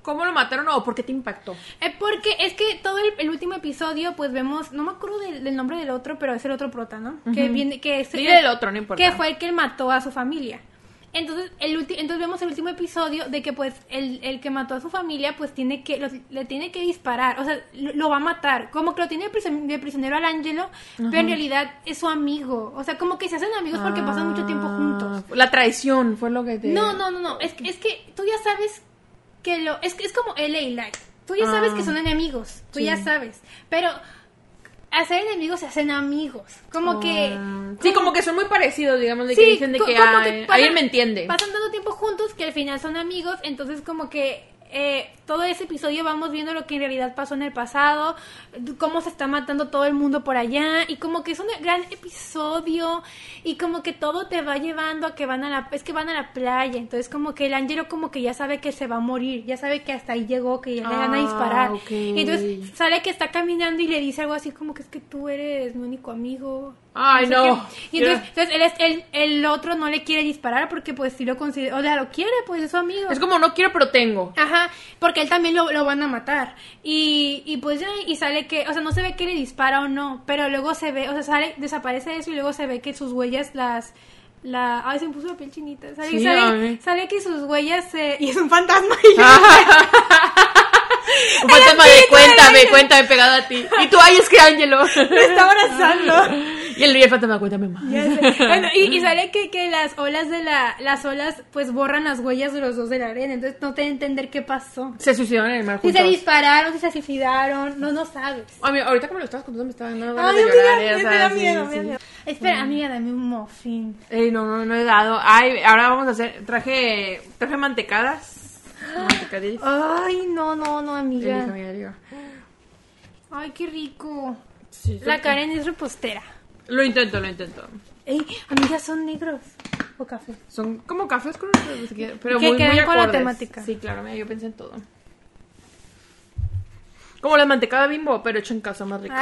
¿cómo lo mataron o por qué te impactó? Eh, porque es que todo el, el último episodio, pues vemos, no me acuerdo del, del nombre del otro, pero es el otro prota, ¿no? Que viene, que es el otro, no importa. Que fue el que mató a su familia. Entonces, el ulti- entonces vemos el último episodio de que pues el, el que mató a su familia pues tiene que los- le tiene que disparar, o sea, lo, lo va a matar, como que lo tiene de, prisionero al Ángelo, pero en realidad es su amigo, o sea, como que se hacen amigos porque pasan mucho tiempo juntos. Ah, La traición fue lo que te... No, no, no, no. Es, que- es que tú ya sabes que lo. Es que es como LA Light. Tú ya sabes Ah. que son enemigos. Tú Sí. ya sabes. Pero hacer enemigos se hacen amigos. Como que. Ah, Sí, como que son muy parecidos, digamos, de Sí, que dicen de que, ah, que pasan- alguien me entiende. Pasan tanto tiempo juntos que al final son amigos. Entonces, como que. eh, todo ese episodio vamos viendo lo que en realidad pasó en el pasado, cómo se está matando todo el mundo por allá y como que es un gran episodio y como que todo te va llevando a que van a la es que van a la playa, entonces como que el ángelo como que ya sabe que se va a morir, ya sabe que hasta ahí llegó, que ya le van a Ah, disparar. ok. Y entonces sale que está caminando y le dice algo así como que es que tú eres mi único amigo. Ay, sé no. Y entonces, entonces él él- el otro no le quiere disparar porque pues si lo considera, o sea, lo quiere, pues es su amigo. Es como no quiero, pero tengo. Ajá, porque él también lo, lo van a matar. Y, y pues y sale que, o sea, no se ve que le dispara o no, pero luego se ve, o sea, sale, desaparece eso y luego se ve que sus huellas las... La, ay, se me puso la piel chinita. Sale, Sí, sale- sale que sus huellas se... Y es un fantasma. Y yo, Un fantasma de cuéntame, cuéntame pegado a ti. Y tú, ay, es que Ángelo. me está abrazando. Y el, y el fantasma, cuéntame más. Bueno, y, y sale que, que las olas de la... Las olas, pues, borran las huellas de los dos de la arena. Entonces no te entender qué pasó. Se suicidaron en el mar Si se juntos. dispararon, si se suicidaron, no, no sabes. A mí, ahorita como lo estabas contando me estaba dando ganas de llorar. me, ya me da sí, miedo, me da miedo. Espera, amiga, dame un muffin. Ey, no, no, no he dado. Ay, ahora vamos a hacer, traje, traje mantecadas. Mantecadillas. Ay, no, no, no, amiga. Ay, qué rico. Sí, La Karen es repostera. Lo intento, lo intento. Ey, amigas, son negros. O café. Son como cafés con pero Que muy, muy con la temática. Sí, claro, mira, yo pensé en todo. Como la mantecada bimbo, pero hecho en casa más rico.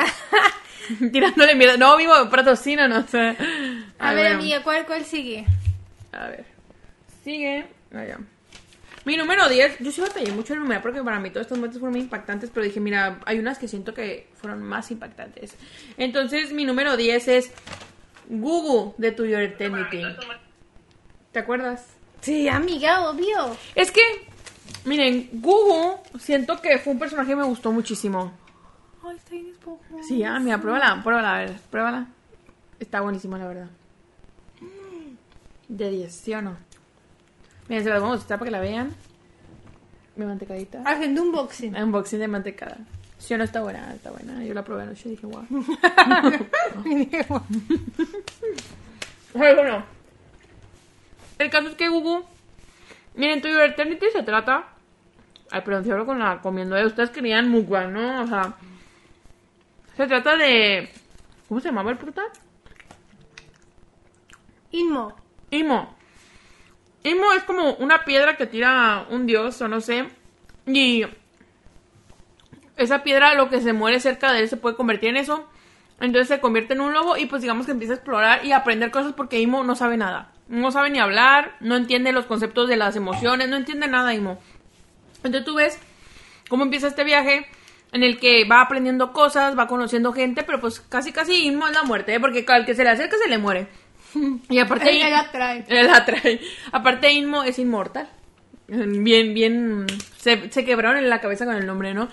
Tirándole miedo. No, bimbo, patrocina, no sé. A ver, amiga, ¿cuál, ¿cuál sigue? A ver. Sigue. Allá. Mi número 10, yo sí batallé mucho en enumerar porque para mí todos estos momentos fueron muy impactantes, pero dije, mira, hay unas que siento que fueron más impactantes. Entonces, mi número 10 es Google de To Your Eternity. ¿Te acuerdas? Sí, amiga, obvio. Es que, miren, Google siento que fue un personaje que me gustó muchísimo. Ay, está bien. Sí, ya, mira, pruébala, pruébala, a ver, pruébala. Está buenísima, la verdad. De 10, ¿sí o no? Miren, se las vamos a mostrar para que la vean. Mi mantecadita. Haciendo unboxing. Unboxing de mantecada. ¿Sí o no está buena? Está buena. Yo la probé anoche y dije, wow. Ay, bueno. El caso es que Google. Miren, tu Eternity se trata. Ay, pronunciarlo con la comiendo. de Ustedes querían mukbang, ¿no? O sea. Se trata de. ¿Cómo se llamaba el fruta? Inmo. Imo. Imo es como una piedra que tira un dios o no sé. Y esa piedra, lo que se muere cerca de él se puede convertir en eso. Entonces se convierte en un lobo y pues digamos que empieza a explorar y aprender cosas porque Imo no sabe nada. No sabe ni hablar, no entiende los conceptos de las emociones, no entiende nada Imo. Entonces tú ves cómo empieza este viaje en el que va aprendiendo cosas, va conociendo gente, pero pues casi casi Imo es la muerte, ¿eh? porque al que se le acerca se le muere. Y aparte Él la trae. él la trae. Aparte, Inmo es inmortal. Bien, bien. Se, se quebraron en la cabeza con el nombre, ¿no?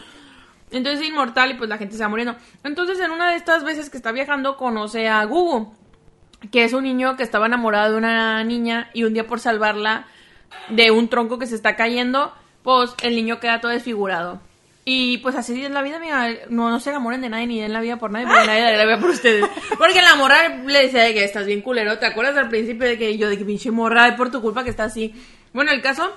Entonces es inmortal y pues la gente se va muriendo. Entonces, en una de estas veces que está viajando, conoce a Gugu, que es un niño que estaba enamorado de una niña y un día por salvarla de un tronco que se está cayendo, pues el niño queda todo desfigurado. Y pues así es la vida, amiga. No, no se enamoren de nadie ni den la vida por nadie, porque nadie daría la vida por ustedes. Porque la morra le decía de que estás bien culero. ¿Te acuerdas al principio de que yo, de que pinche morra, es por tu culpa que está así? Bueno, el caso.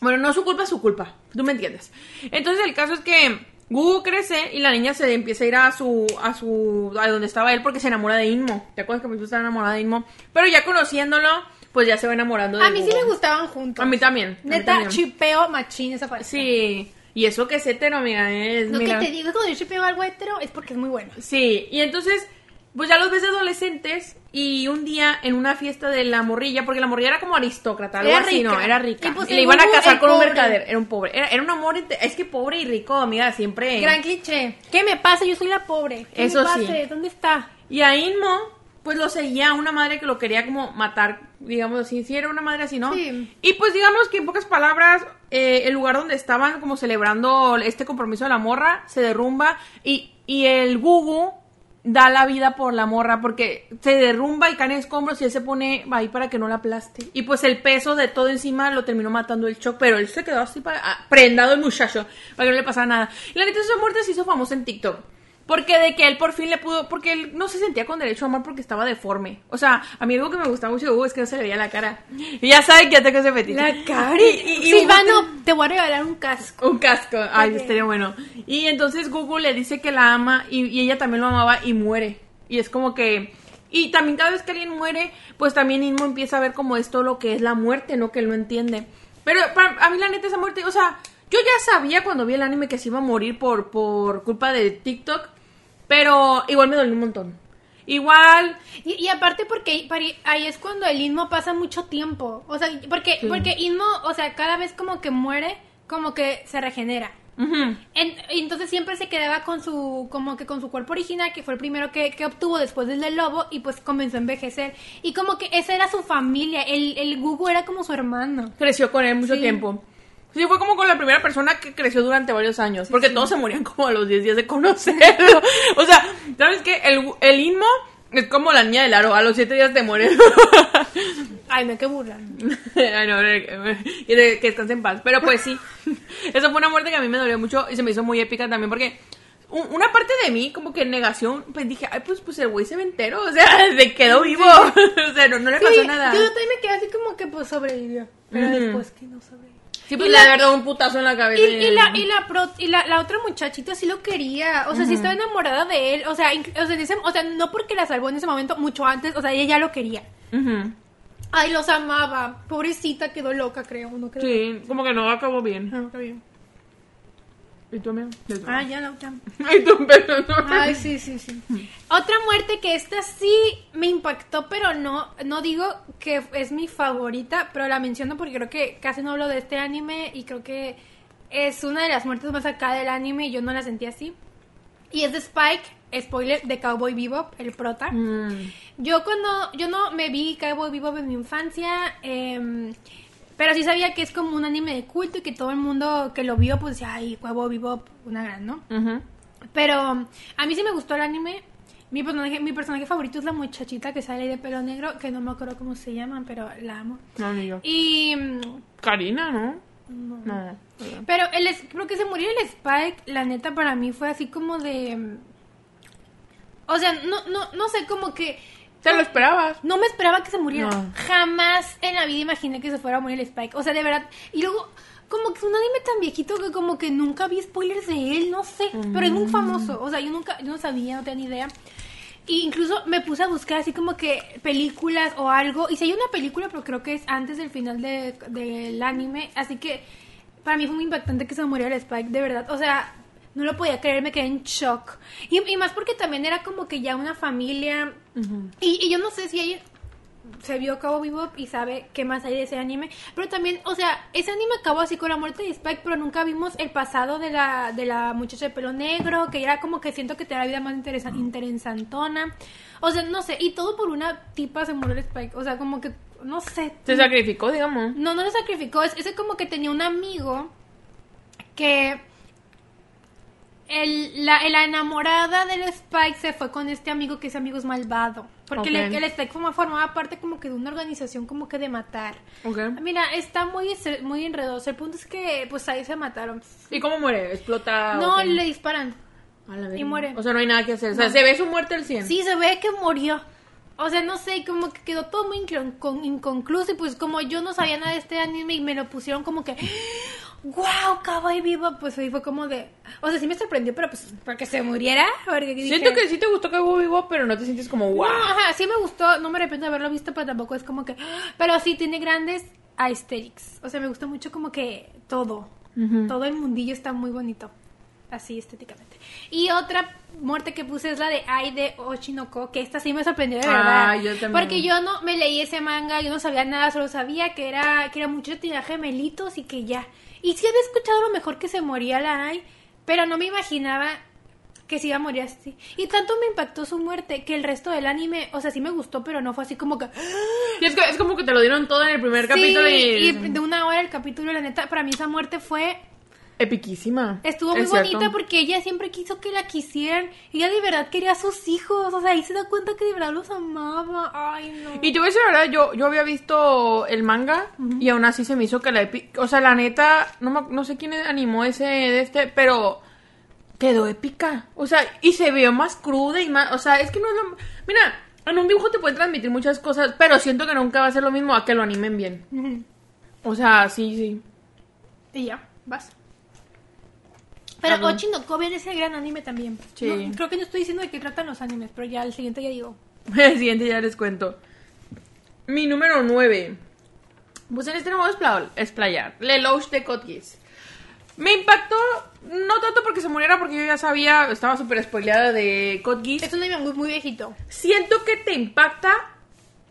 Bueno, no su culpa, es su culpa. Tú me entiendes. Entonces el caso es que Gugu crece y la niña se empieza a ir a su, a su, a donde estaba él porque se enamora de Inmo. ¿Te acuerdas que me estaba enamorada de Inmo? Pero ya conociéndolo, pues ya se va enamorando de A mí sí me gustaban juntos. A mí también. a mí Neta, también. chipeo machín esa pareja. Sí. Y eso que es hetero, amiga, es, Lo mira. que te digo es cuando yo chipeo algo hetero es porque es muy bueno. Sí, y entonces, pues ya los ves de adolescentes y un día en una fiesta de la morrilla, porque la morrilla era como aristócrata, algo Era así, rica. ¿no? Era rica. Y pues Y le iban a casar con un mercader, era un pobre. Era, era un amor, es que pobre y rico, amiga, siempre. Gran cliché. ¿Qué me pasa? Yo soy la pobre. ¿Qué Eso me pasa? sí. ¿Dónde está? Y a Inmo, pues lo seguía una madre que lo quería como matar, digamos así, sí era una madre así, ¿no? Sí. Y pues digamos que en pocas palabras, eh, el lugar donde estaban como celebrando este compromiso de la morra se derrumba y, y el Gugu da la vida por la morra porque se derrumba y cae en escombros y él se pone ahí para que no la aplaste. Y pues el peso de todo encima lo terminó matando el shock, pero él se quedó así para, ah, prendado el muchacho para que no le pasara nada. Y la neta esa muerte se hizo famosa en TikTok. Porque de que él por fin le pudo, porque él no se sentía con derecho a amar porque estaba deforme. O sea, a mí algo que me gusta mucho de Hugo es que no se le veía la cara. Y ya saben que ya tengo ese fetiche. La cara. Y- y- y Silvano, te voy a regalar un casco. un casco. Ay, estaría bueno. Y entonces Google le dice que la ama y, y ella también lo amaba y muere. Y es como que... Y también cada vez que alguien muere, pues también Inmo empieza a ver como esto lo que es la muerte, ¿no? Que él no entiende. Pero para, a mí la neta esa muerte, o sea, yo ya sabía cuando vi el anime que se iba a morir por, por culpa de TikTok, pero igual me dolió un montón. Igual, Y, y aparte porque ahí es cuando el Inmo pasa mucho tiempo. O sea, porque, Sí. porque Inmo, o sea, cada vez como que muere, como que se regenera. En- entonces siempre se quedaba con su, como que con su cuerpo original, que fue el primero que, que obtuvo después del del lobo, y pues comenzó a envejecer. Y como que esa era su familia, el, el Gugu era como su hermano. creció con él mucho Sí. tiempo. Sí, fue como con la primera persona que creció durante varios años. Porque todos se morían como a los 10 días de conocerlo. o sea, ¿sabes qué? El, el Inmo es como la niña del aro. A los 7 días te mueres. Ay, no, qué burla. Ay, no, que descanse en paz. Pero pues sí. Esa fue una muerte que a mí me dolió mucho y se me hizo muy épica también porque un- una parte de mí, como que en negación, pues dije, ay, pues, pues el güey se ve entero. O sea, se quedó vivo. o sea, no, no le pasó Sí, nada. yo también me quedé así como que pues sobrevivió. Pero después que no sobrevivió. Sí, pues Y le la- dado un putazo en la cabeza. y la, y, la, pro- y la, la otra muchachita sí lo quería, o sea, sí estaba enamorada de él, o sea, o sea, en ese- o sea, no porque la salvó en ese momento, mucho antes, o sea, ella ya lo quería. Ay, los amaba, pobrecita, quedó loca, creo, no creo. Sí, como que no acabó bien. No, está bien. ¿Y tú, amigo? Ah, ya la otra. ¿Y tú, pero no? Ay, sí, sí, sí. Otra muerte que esta sí me impactó, pero no, no digo que es mi favorita, pero la menciono porque creo que casi no hablo de este anime y creo que es una de las muertes más acá del anime y yo no la sentí así. Y es de Spike, spoiler, de Cowboy Bebop, el prota. Mm. Yo cuando, yo no me vi Cowboy Bebop en mi infancia, em, pero sí sabía que es como un anime de culto y que todo el mundo que lo vio, pues decía, ay, Cowboy Bebop, una gran, ¿no? Pero a mí sí me gustó el anime. Mi personaje, mi personaje favorito es la muchachita que sale de pelo negro, que no me acuerdo cómo se llama, pero la amo. No, ni yo. Y... mm, Karina, ¿no? no. No. Pero el, creo que se murió el Spike, la neta para mí fue así como de... mm, O sea, no, no, no sé, como que... ¿Te lo esperabas? No me esperaba que se muriera. No. Jamás en la vida imaginé que se fuera a morir el Spike. O sea, de verdad. Y luego, como que es un anime tan viejito que como que nunca vi spoilers de él, no sé. Pero es muy famoso. O sea, yo nunca, yo no sabía, no tenía ni idea. Y incluso me puse a buscar así como que películas o algo. Y si hay una película, pero creo que es antes del final de- del anime. Así que para mí fue muy impactante que se muriera el Spike, de verdad. O sea, no lo podía creer, me quedé en shock. Y, y más porque también era como que ya una familia. y, y yo no sé si ella se vio Cabo Bebop y sabe qué más hay de ese anime. Pero también, o sea, ese anime acabó así con la muerte de Spike, pero nunca vimos el pasado de la, de la muchacha de pelo negro, que era como que siento que te da la vida más interesa- interesantona. O sea, no sé, y todo por una tipa se murió el Spike. O sea, como que, no sé. Se sacrificó, digamos. No, no se sacrificó. Es, ese como que tenía un amigo que el, la, la enamorada del Spike se fue con este amigo que ese amigo es malvado. Porque el, el Spike forma- formaba parte como que de una organización como que de matar. Ok. Mira, está muy, muy enredoso. El punto es que pues ahí se mataron. ¿Y cómo muere? ¿Explota? No, le disparan. A la verga. y muere. O sea, no hay nada que hacer. O sea, No. se ve su muerte al 100. Sí, se ve que murió. O sea, no sé, como que quedó todo muy incon- con- inconcluso. Y pues como yo no sabía nada de este anime y me lo pusieron como que... ¡Wow! Cowboy Vivo. Pues ahí fue como de... O sea, sí me sorprendió, pero pues porque se muriera. Porque dije- Siento que sí te gustó hubo vivo, pero no te sientes como No, wow. ajá, sí me gustó. No me arrepiento de haberlo visto, pero tampoco es como que... Pero sí tiene grandes aesthetics. O sea, me gusta mucho como que todo. Todo el mundillo está muy bonito. Así estéticamente. Y otra muerte que puse es la de Ai de Ochinoko, que esta sí me sorprendió de verdad. Ah, yo también. Porque yo no me leí ese manga, yo no sabía nada, solo sabía que era que era mucho tenía gemelitos y que ya. Y sí había escuchado lo mejor que se moría la Ai, pero no me imaginaba que se iba a morir así. Y tanto me impactó su muerte que el resto del anime, o sea, sí me gustó, pero no fue así como que Y es, que, es como que te lo dieron todo en el primer capítulo Sí, y... y de una hora el capítulo, la neta, para mí esa muerte fue Epiquísima. Estuvo muy Es cierto. bonita porque ella siempre quiso que la quisieran. Ella de verdad quería a sus hijos. O sea, ahí se da cuenta que de verdad los amaba. Ay, no. Y te voy a decir la verdad, yo, yo había visto el manga y aún así se me hizo que la epi- O sea, la neta, no, me- no sé quién animó ese de este, pero quedó épica. O sea, y se vio más cruda y más... O sea, es que no es lo... Mira, en un dibujo te pueden transmitir muchas cosas, pero siento que nunca va a ser lo mismo a que lo animen bien. O sea, sí, sí. Y ya, vas. Pero Ajá. Ochi no Kobe es el gran anime también. Sí. No, creo que no estoy diciendo de qué tratan los animes, pero ya el siguiente ya digo. El siguiente ya les cuento. Mi número 9. Pues en este no a expla- explayar. Lelouch de Geass. Me impactó, no tanto porque se muriera, porque yo ya sabía, estaba súper spoileada de Code Geass. Es un anime muy, muy viejito. Siento que te impacta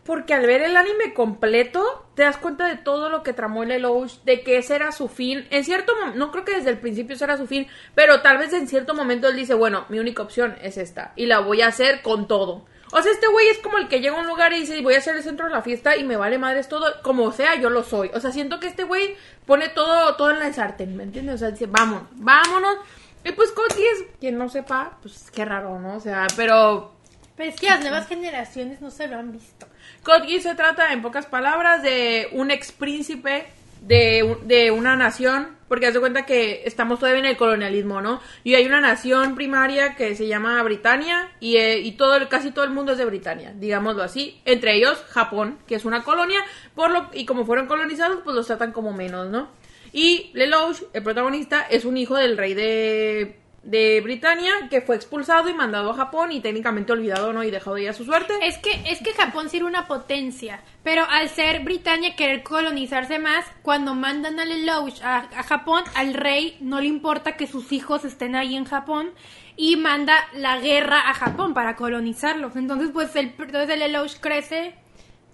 porque al ver el anime completo te das cuenta de todo lo que tramó Lelouch, de que ese era su fin. En cierto momento, no creo que desde el principio ese era su fin, pero tal vez en cierto momento él dice, bueno, mi única opción es esta y la voy a hacer con todo. O sea, este güey es como el que llega a un lugar y dice, voy a ser el centro de la fiesta y me vale madres todo, como sea, yo lo soy. O sea, siento que este güey pone todo, todo en la sartén, ¿me entiendes? O sea, dice, vámonos, vámonos. Y pues Cody es, quien no sepa, pues qué raro, ¿no? O sea, pero Pero es que las nuevas generaciones no se lo han visto. Code Geass se trata, en pocas palabras, de un ex príncipe de, de una nación, porque haz de cuenta que estamos todavía en el colonialismo, ¿no? Y hay una nación primaria que se llama Britania y, eh, y todo el, casi todo el mundo es de Britania, digámoslo así. Entre ellos, Japón, que es una colonia, por lo, y como fueron colonizados, pues los tratan como menos, ¿no? Y Lelouch, el protagonista, es un hijo del rey de, de Britania que fue expulsado y mandado a Japón y técnicamente olvidado, ¿no? Y dejado de ir a su suerte. Es que, es que Japón sí era una potencia, pero al ser Britania querer colonizarse más, cuando mandan a Lelouch a, a Japón, al rey no le importa que sus hijos estén ahí en Japón y manda la guerra a Japón para colonizarlos. Entonces, pues el, entonces el Lelouch crece...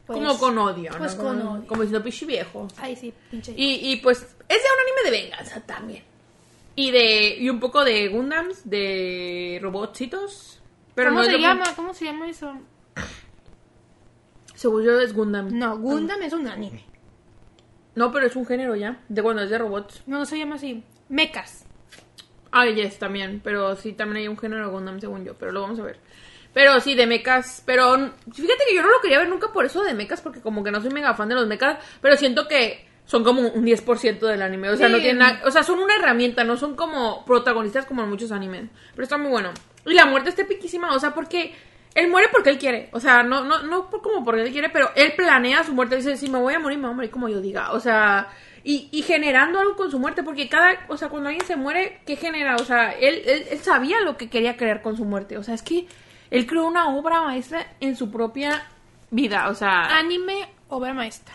pues- como con odio, ¿no? Pues con odio. Como diciendo pichi viejo. Ay, sí, pinche. Y, y pues es de un anime de venganza también. Y de y un poco de Gundams, de robotcitos. Pero ¿Cómo no se llama? ¿Cómo se llama eso? Según yo es Gundam. No, Gundam es un anime. No, pero es un género ya. De cuando es de robots. No, no se llama así. Mechas. Ah, yes, también. Pero sí, también hay un género de Gundam, según yo. Pero lo vamos a ver. Pero sí, de mechas. Pero fíjate que yo no lo quería ver nunca por eso de mechas. Porque como que no soy mega fan de los mechas. Pero siento que son como un 10% del anime. O sea, no tienen nada- O sea, son una herramienta. No son como protagonistas como en muchos animes. Pero está muy bueno. Y la muerte está piquísima. O sea, porque... Él muere porque él quiere. O sea, no, no, no por- como porque él quiere, pero él planea su muerte. Dice, si me voy a morir, me voy a morir como yo diga. O sea, y, y generando algo con su muerte. Porque cada, o sea, cuando alguien se muere, ¿qué genera? O sea, él, él, él sabía lo que quería crear con su muerte. O sea, es que él creó una obra maestra en su propia vida. O sea, Anime, obra maestra.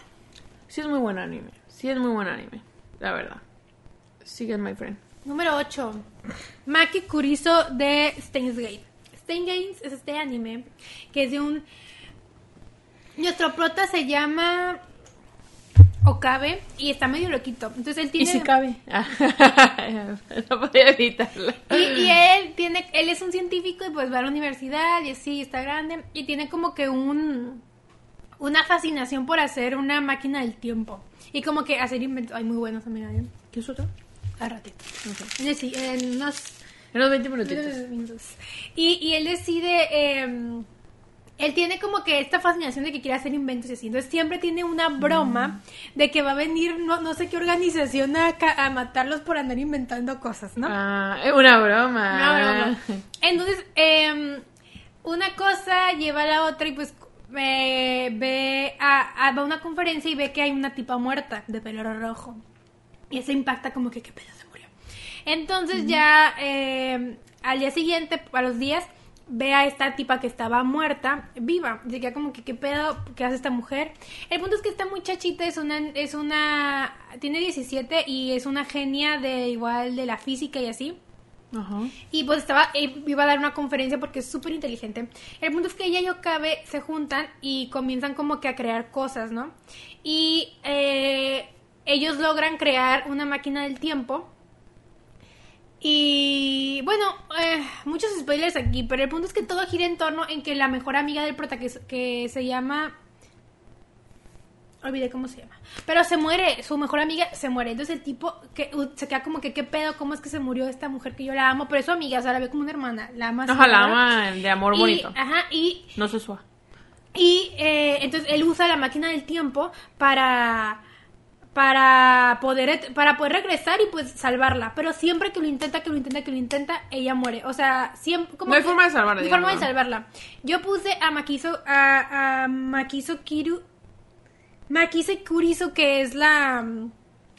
sí es muy buen anime. Sí es muy buen anime. La verdad. Sigue, my friend. Número 8. Maki Kuriso de Steins Gate. Steins Gate es este anime que es de un... Nuestro prota se llama Okabe y está medio loquito. Entonces él tiene... cabe. no podía evitarlo. Y, y él tiene, él es un científico y pues va a la universidad y así está grande y tiene como que un una fascinación por hacer una máquina del tiempo y como que hacer inventos, ay muy buenos amiga, ¿eh? ¿Qué es otro? a ratito. Ok. En, el si- en unos En los 20 minutitos. minutos. Y, y él decide, eh, él tiene como que esta fascinación de que quiere hacer inventos y así. Entonces siempre tiene una broma de que va a venir no, no sé qué organización a, matarlos por andar inventando cosas, ¿no? Ah, es una broma. Una broma. Entonces, eh, una cosa lleva a la otra y pues eh, ve a, a- va a una conferencia y ve que hay una tipa muerta de pelo rojo. Y eso impacta como que qué pedo se murió. Entonces ya eh, al día siguiente, a los días, ve a esta tipa que estaba muerta, viva. Se queda como que qué pedo, qué hace esta mujer. El punto es que esta muchachita es una, es una, tiene 17 y es una genia de igual de la física y así. Y pues estaba, eh, iba a dar una conferencia porque es súper inteligente. El punto es que ella y Okabe se juntan y comienzan como que a crear cosas, ¿no? Y eh, ellos logran crear una máquina del tiempo. Y bueno, eh, muchos spoilers aquí, pero el punto es que todo gira en torno en que la mejor amiga del prota, que se llama... Olvidé cómo se llama. Pero se muere, su mejor amiga se muere. Entonces el tipo que, se queda como que, ¿qué pedo? ¿Cómo es que se murió esta mujer que yo la amo? Pero es su amiga, o sea, la ve como una hermana. La ama. Ojalá ¿verdad? ama de amor Y- bonito. Ajá, y No se suave. y eh, entonces él usa la máquina del tiempo para para poder para poder regresar y pues salvarla, pero siempre que lo intenta, que lo intenta, que lo intenta, ella muere. O sea, siempre como No hay que- forma de salvarla, No hay forma de salvarla. Yo puse a Makiso a, a Makiso Kiru Makise Kuriso que es la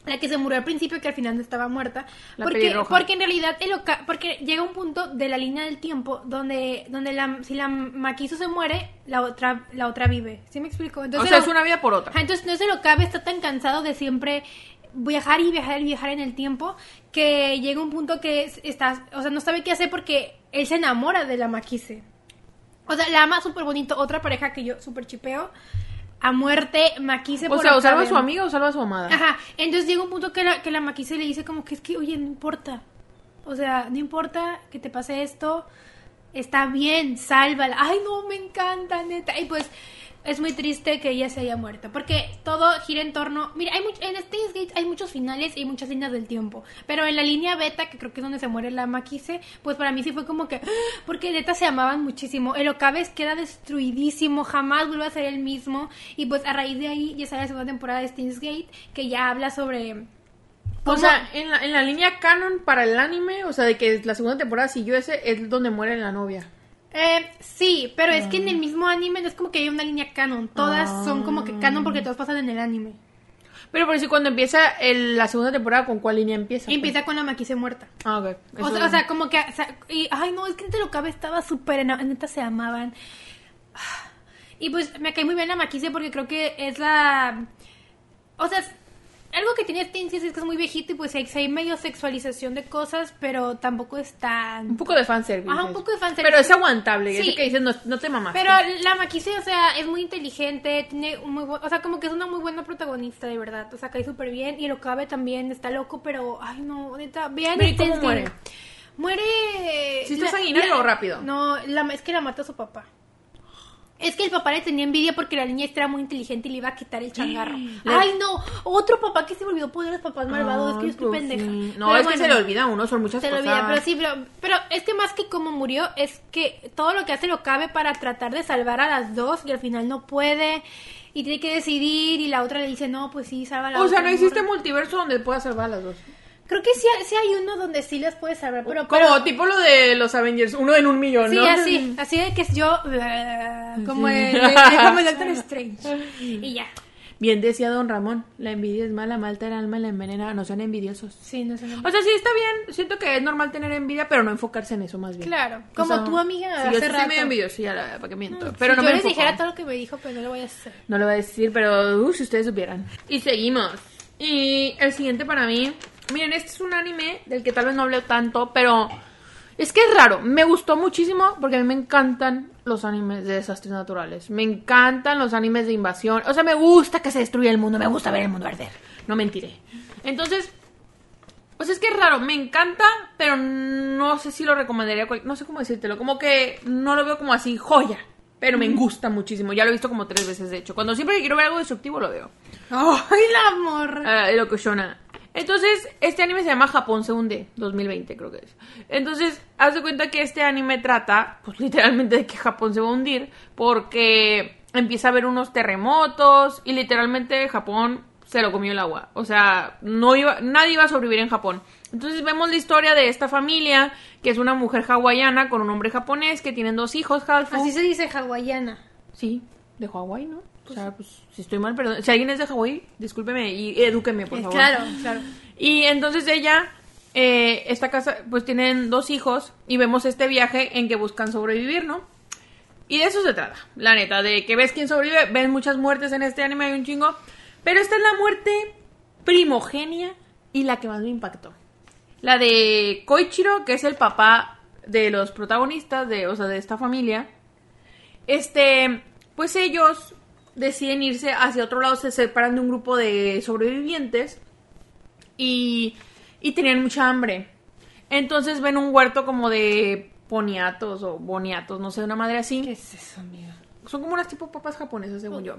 la que se murió al principio que al final no estaba muerta La porque pelirroja. porque en realidad el oca- porque llega un punto de la línea del tiempo donde donde la si la Makiso se muere la otra la otra vive ¿sí me explico? O entonces sea, el- es una vida por otra. Entonces no se lo cabe, está tan cansado de siempre viajar y viajar y viajar en el tiempo que llega un punto que es- está, o sea, no sabe qué hacer porque él se enamora de la Maquise. O sea, la ama súper bonito. Otra pareja que yo súper chipeo. A muerte, Maquise O por sea, o salva a su amiga o salva a su amada. Ajá, entonces llega un punto que la, que la Maquise le dice como que es que, oye, no importa. O sea, no importa que te pase esto, está bien, sálvala. Ay, no, me encanta, neta. Y pues es muy triste que ella se haya muerto, porque todo gira en torno... Mira, hay much- en Steins Gate hay muchos finales y muchas líneas del tiempo, pero en la línea beta, que creo que es donde se muere la Maquise, pues para mí sí fue como que... Porque neta se amaban muchísimo. El Ocabes queda destruidísimo, jamás vuelve a ser el mismo. Y pues a raíz de ahí ya sale la segunda temporada de Steins Gate, que ya habla sobre... O sea, en la, en la línea canon para el anime, o sea, de que la segunda temporada siguió ese, es donde muere la novia. Eh, sí, pero es que en el mismo anime no es como que hay una línea canon. Todas Ah. son como que canon porque todas pasan en el anime. Pero por eso cuando empieza el- la segunda temporada, ¿con cuál línea empieza? Empieza con la maquise muerta. Ah, ok. O sea, o sea, como que... o sea, y, ay, no, es que te lo cabe, estaba súper... Neta, se amaban. Y pues me cae muy bien la maquise porque creo que es la... O sea, algo que tiene Teen es que es muy viejito y pues hay, hay medio sexualización de cosas, pero tampoco es tan... Un poco de fanservice. Ajá, un poco de fanservice. Pero es aguantable. Sí. Sí. que dices, no, no te mamas. Pero la Maquise, o sea, es muy inteligente, tiene un muy o sea, como que es una muy buena protagonista, de verdad. O sea, cae súper bien. Y el Okabe también está loco, pero, ay, no, neta, vean Ve, el ¿cómo muere? Muere... ¿Sí está sanguinario rápido? No, la, es que la mata su papá. Es que el papá le tenía envidia porque la niña era muy inteligente y le iba a quitar el changarro. Le- Ay, no, otro papá que se me olvidó poder los papás malvados. es que yo estoy pendeja. pues sí. No, Pero es que se le olvida a uno, son muchas Se lo cosas. olvida, pero sí, pero, pero es que más que como murió, es que todo lo que hace lo cabe para tratar de salvar a las dos y al final no puede y tiene que decidir y la otra le dice, no, pues sí, salva a la O sea, no existe morra". multiverso donde puedas salvar a las dos. Creo que sí, sí hay uno donde sí las puedes salvar, pero... Como pero- tipo lo de los Avengers, uno en un millón, Sí, ¿no? así, así de que yo... Como el, como el Doctor Strange. Y ya. Bien decía don Ramón, la envidia es mala, malta el alma y la envenena, no sean envidiosos. Sí, no sé. no- O sea, sí está bien, siento que es normal tener envidia, pero no enfocarse en eso más bien. Claro, O como sea, tu amiga sí, yo sí rato. medio envidiosa, ya la, para que miento. Si pero no yo me les enfoco. dijera todo lo que me dijo, pero no lo voy a hacer. No lo voy a decir, pero uh, si ustedes supieran. Y seguimos. Y el siguiente para mí, miren, este es un anime del que tal vez no hablé tanto, pero es que es raro. Me gustó muchísimo porque a mí me encantan los animes de desastres naturales. Me encantan los animes de invasión. O sea, me gusta que se destruya el mundo, me gusta ver el mundo arder. No mentiré. Entonces, pues es que es raro, me encanta, pero no sé si lo recomendaría, a cual- no sé cómo decírtelo, como que no lo veo como así joya, pero me gusta muchísimo, ya lo he visto como tres veces de hecho, cuando siempre que quiero ver algo destructivo lo veo, ¡Ay, la morra! Eh, lo que. Entonces, este anime se llama Japón se hunde, 2020 creo que es. Entonces, haz de cuenta que este anime trata, pues literalmente de que Japón se va a hundir, porque empieza a haber unos terremotos y literalmente Japón se lo comió el agua. O sea, no iba, nadie iba a sobrevivir en Japón. Entonces vemos la historia de esta familia, que es una mujer hawaiana con un hombre japonés, que tienen dos hijos, Halfu. Así se dice hawaiana. Sí, de Hawái, ¿no? O sea, pues si estoy mal, perdón. Si alguien es de Hawái, discúlpeme y edúqueme, por Eh, favor. Claro, claro. Y entonces ella, eh, esta casa, pues tienen dos hijos y vemos este viaje en que buscan sobrevivir, ¿no? Y de eso se trata, la neta, de que ves quién sobrevive, ven muchas muertes en este anime, hay un chingo. Pero esta es la muerte primogenia y la que más me impactó. La de Koichiro, que es el papá de los protagonistas, de, o sea, de esta familia. Este, pues ellos deciden irse hacia otro lado, se separan de un grupo de sobrevivientes y, y tenían mucha hambre. Entonces ven un huerto como de poniatos o boniatos, no sé, una madre así. ¿Qué es eso, amiga? Son como unas tipo papas japonesas, según yo.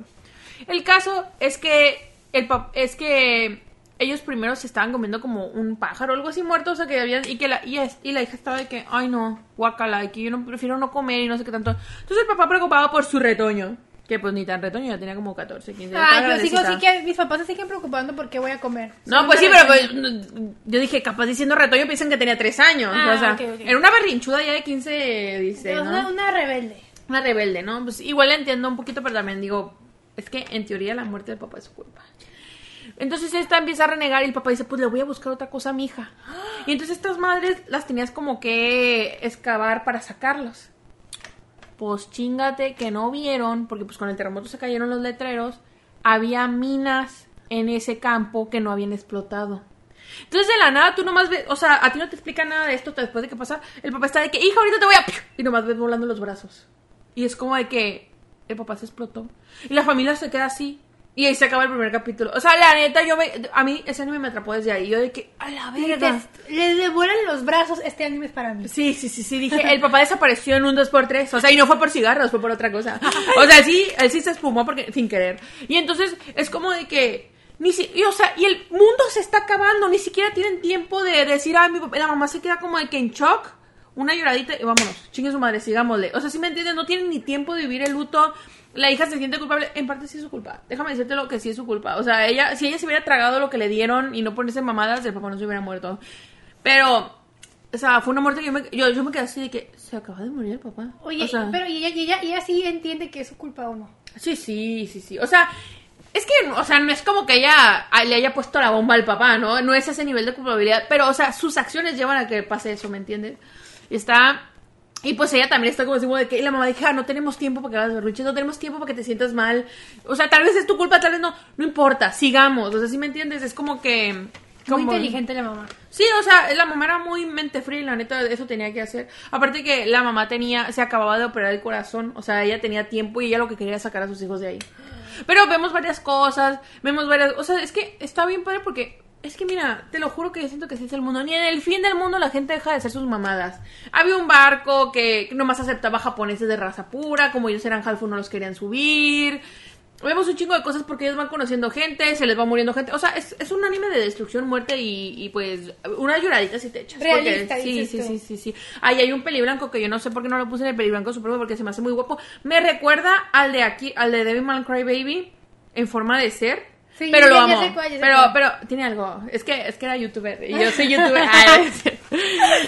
El caso es que el pap- es que ellos primero se estaban comiendo como un pájaro o algo así muerto, o sea que habían y que la y, es- y la hija estaba de que, ay no, guacala, y que yo no prefiero no comer y no sé qué tanto. Entonces el papá preocupado por su retoño, que pues ni tan retoño, ya tenía como 14, 15 ya estaba Ay, yo sigo así que mis papás se siguen preocupando por qué voy a comer. No, pues sí, pero pues, yo dije, capaz diciendo retoño piensan que tenía tres años. Ah, o sea, era una berrinchuda ya de 15, dice, ¿no? una, una rebelde. Una rebelde, ¿no? Pues igual la entiendo un poquito, pero también digo, es que en teoría la muerte del papá es su culpa. Entonces esta empieza a renegar y el papá dice, pues le voy a buscar otra cosa a mi hija. Y entonces estas madres las tenías como que excavar para sacarlos. Pues chingate que no vieron, porque pues con el terremoto se cayeron los letreros, había minas en ese campo que no habían explotado. Entonces de la nada tú nomás ves, o sea, a ti no te explica nada de esto después de que pasa, el papá está de que, hija, ahorita te voy a... Y nomás ves volando los brazos. Y es como de que el papá se explotó. Y la familia se queda así. Y ahí se acaba el primer capítulo. O sea, la neta, yo me... A mí ese anime me atrapó desde ahí. Yo de que, a la verga. Les, les devuelan los brazos, este anime es para mí. Sí, sí, sí, sí, dije, el papá desapareció en un 2x3, o sea, y no fue por cigarros, fue por otra cosa. O sea, sí, él sí se espumó porque, sin querer. Y entonces, es como de que, ni si, y, o sea, y el mundo se está acabando, ni siquiera tienen tiempo de decir, ay, mi papá, la mamá se queda como de que en shock, una lloradita, y vámonos, chingue su madre, sigámosle. O sea, si me entienden, no tienen ni tiempo de vivir el luto, la hija se siente culpable, en parte sí es su culpa, déjame decirte lo que sí es su culpa. O sea, ella, si ella se hubiera tragado lo que le dieron y no ponerse mamadas, el papá no se hubiera muerto. Pero, o sea, fue una muerte que yo me, yo, yo me quedé así de que se acaba de morir el papá. Oye, O sea, pero y ella, y ella, ella sí entiende que es su culpa o no. Sí, sí, sí, sí. O sea, Es que, o sea, no es como que ella ah, le haya puesto la bomba al papá, ¿no? No es ese nivel de culpabilidad. Pero, o sea, sus acciones llevan a que pase eso, ¿me entiendes? Y está. Y pues ella también está como así, de que y la mamá dije, ah, no tenemos tiempo para que hagas berrinches, no tenemos tiempo para que te sientas mal. O sea, tal vez es tu culpa, tal vez no. No importa, sigamos. O sea, ¿sí me entiendes? Es como que. Muy Como... inteligente la mamá. Sí, o sea, la mamá era muy mente fría y la neta eso tenía que hacer. Aparte que la mamá tenía, se acababa de operar el corazón, o sea, ella tenía tiempo y ella lo que quería era sacar a sus hijos de ahí. Pero vemos varias cosas, vemos varias, o sea, es que está bien padre porque es que mira, te lo juro que yo siento que así es el mundo. Ni en el fin del mundo la gente deja de hacer sus mamadas. Había un barco que nomás aceptaba japoneses de raza pura, como ellos eran halfo no los querían subir. Vemos un chingo de cosas porque ellos van conociendo gente, se les va muriendo gente. O sea, es, es un anime de destrucción, muerte y, y pues una lloradita si te echas. porque- Realista, sí, dices sí, tú. sí, sí, sí. Ahí hay un peliblanco que yo no sé por qué no lo puse en el peliblanco supremo porque se me hace muy guapo. Me recuerda al de aquí, al de Devilman Crybaby en forma de ser. Sí, pero lo amo. cuál, pero, cuál. pero tiene algo. Es que, es que era youtuber. Y yo soy youtuber. Ay, cierto.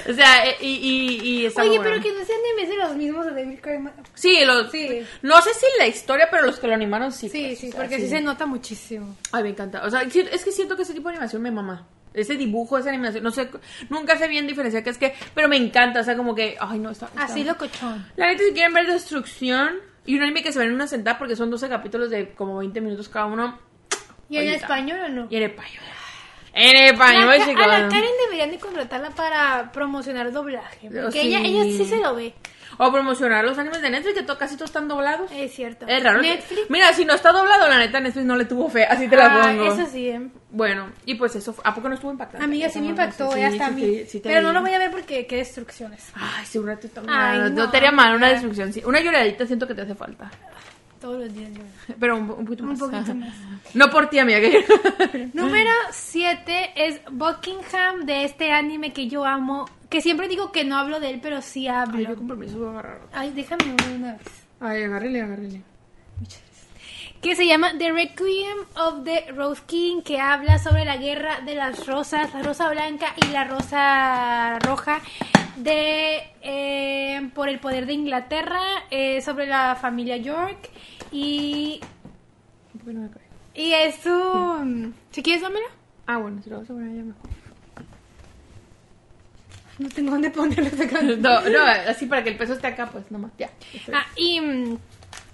o sea, y, y, y está Oye, muy pero bueno. que no sean de los mismos de David Craig. Sí, los, Sí. no sé si la historia, pero los que lo animaron sí. Sí, pues, sí, o sea, porque sí se nota muchísimo. Ay, me encanta. O sea, es que siento que ese tipo de animación me mama. Ese dibujo, esa animación, no sé, nunca sé bien diferenciar qué es que, pero me encanta, o sea, como que, ay, no, está... está- Así locochón. La neta, si quieren ver Destrucción y un anime que se ven en una sentada porque son 12 capítulos de como 20 minutos cada uno, ¿Y en español o no? y en español. En español, La chicos. a la Karen deberían de contratarla para promocionar doblaje. Porque Sí. ella, ella sí se lo ve. O promocionar los animes de Netflix, que to- casi todos están doblados. Es cierto. Es raro. Netflix. Mira, si no está doblado, la neta, Netflix no le tuvo fe. Así te la Ah, pongo. eso sí, eh. Bueno, y pues eso, ¿a poco no estuvo impactante? Amiga, sí me impactó, eh, hasta a mí. sí Pero vi. no lo voy a ver porque qué destrucciones. Ay, sí, un rato. Ay, no, no, te haría mal una destrucción. Sí. Una lloradita siento que te hace falta. Todos los días. yo. Pero un, un poquito Un más. poquito más. No por ti, amiga. que- Número 7 es Buckingham de este anime que yo amo. Que siempre digo que no hablo de él, pero sí hablo. Ay, yo con permiso voy a agarrar. Ay, déjame una vez. Ay, agárrele, agárrele. Que se llama The Requiem of the Rose King, que habla sobre la guerra de las rosas, la rosa blanca y la rosa roja, de eh, por el poder de Inglaterra, eh, sobre la familia York y, Un poco no me cae. y es un... Si quieres, dámelo. Ah, bueno, si lo vas a poner ya mejor. No tengo dónde ponerlo. No, no, así para que el peso esté acá, pues nomás, ya. Ah, y,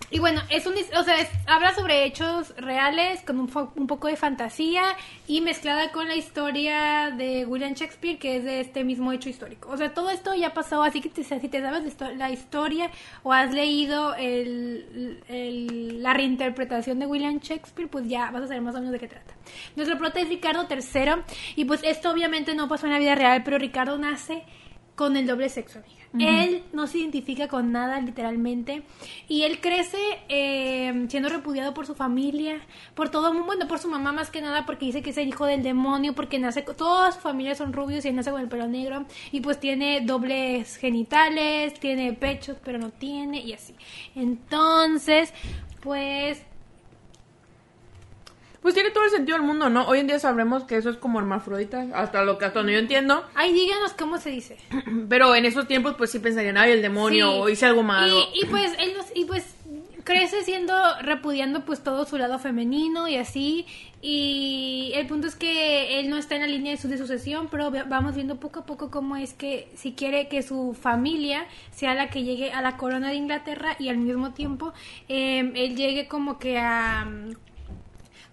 y bueno, es un, o sea, habla sobre hechos reales con un, un poco de fantasía y mezclada con la historia de William Shakespeare, que es de este mismo hecho histórico. O sea, todo esto ya pasó, así que te- si te sabes la histo- la historia o has leído el, la reinterpretación de William Shakespeare, pues ya vas a saber más o menos de qué trata. Nuestro prota es Ricardo III y pues esto obviamente no pasó en la vida real, pero Ricardo nace con el doble sexo, Él no se identifica con nada, literalmente. Y él crece eh, siendo repudiado por su familia, por todo el mundo, bueno, por su mamá más que nada, porque dice que es el hijo del demonio, porque nace, toda su familia son rubios y él nace con el pelo negro. Y pues tiene dobles genitales, tiene pechos, pero no tiene, y así. Entonces, pues Pues tiene todo el sentido del mundo, ¿no? Hoy en día sabremos que eso es como hermafrodita, hasta lo que hasta donde yo entiendo. Ay, díganos cómo se dice. Pero en esos tiempos, pues sí pensarían, ay, el demonio, Sí. o hice algo malo. Y, y pues él nos- y pues crece siendo repudiando pues todo su lado femenino y así y el punto es que él no está en la línea de, su, de sucesión pero vamos viendo poco a poco cómo es que si quiere que su familia sea la que llegue a la corona de Inglaterra y al mismo tiempo eh, él llegue como que a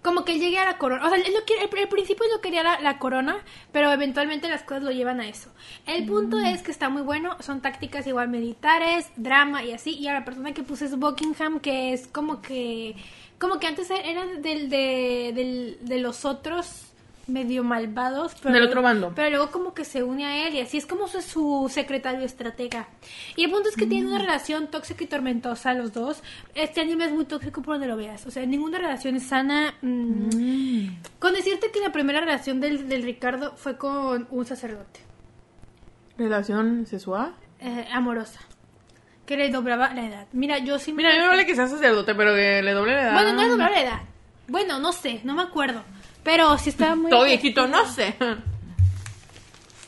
como que llegue a la corona. O sea, él lo quiere, al principio no quería la, la corona, pero eventualmente las cosas lo llevan a eso. El punto es que está muy bueno, son tácticas igual militares, drama y así. Y a la persona que puse es Buckingham, que es como que, como que antes eran del, de, del, de los otros medio malvados. Pero Del luego- otro bando. Pero luego como que se une a él y así es como su, su secretario estratega. Y el punto es que tienen una relación tóxica y tormentosa los dos. Este anime es muy tóxico por donde lo veas. O sea, ninguna relación es sana. mm. Con decirte que la primera relación del, del Ricardo fue con un sacerdote. ¿Relación sexual? eh, amorosa. Que le doblaba la edad. Mira, yo sí me... Mira, a mí me vale que sea sacerdote, pero que le doble la edad. Bueno, no le doblaba la edad. Bueno, no sé, no me acuerdo. Pero sí estaba muy... Todo viejito, no sé.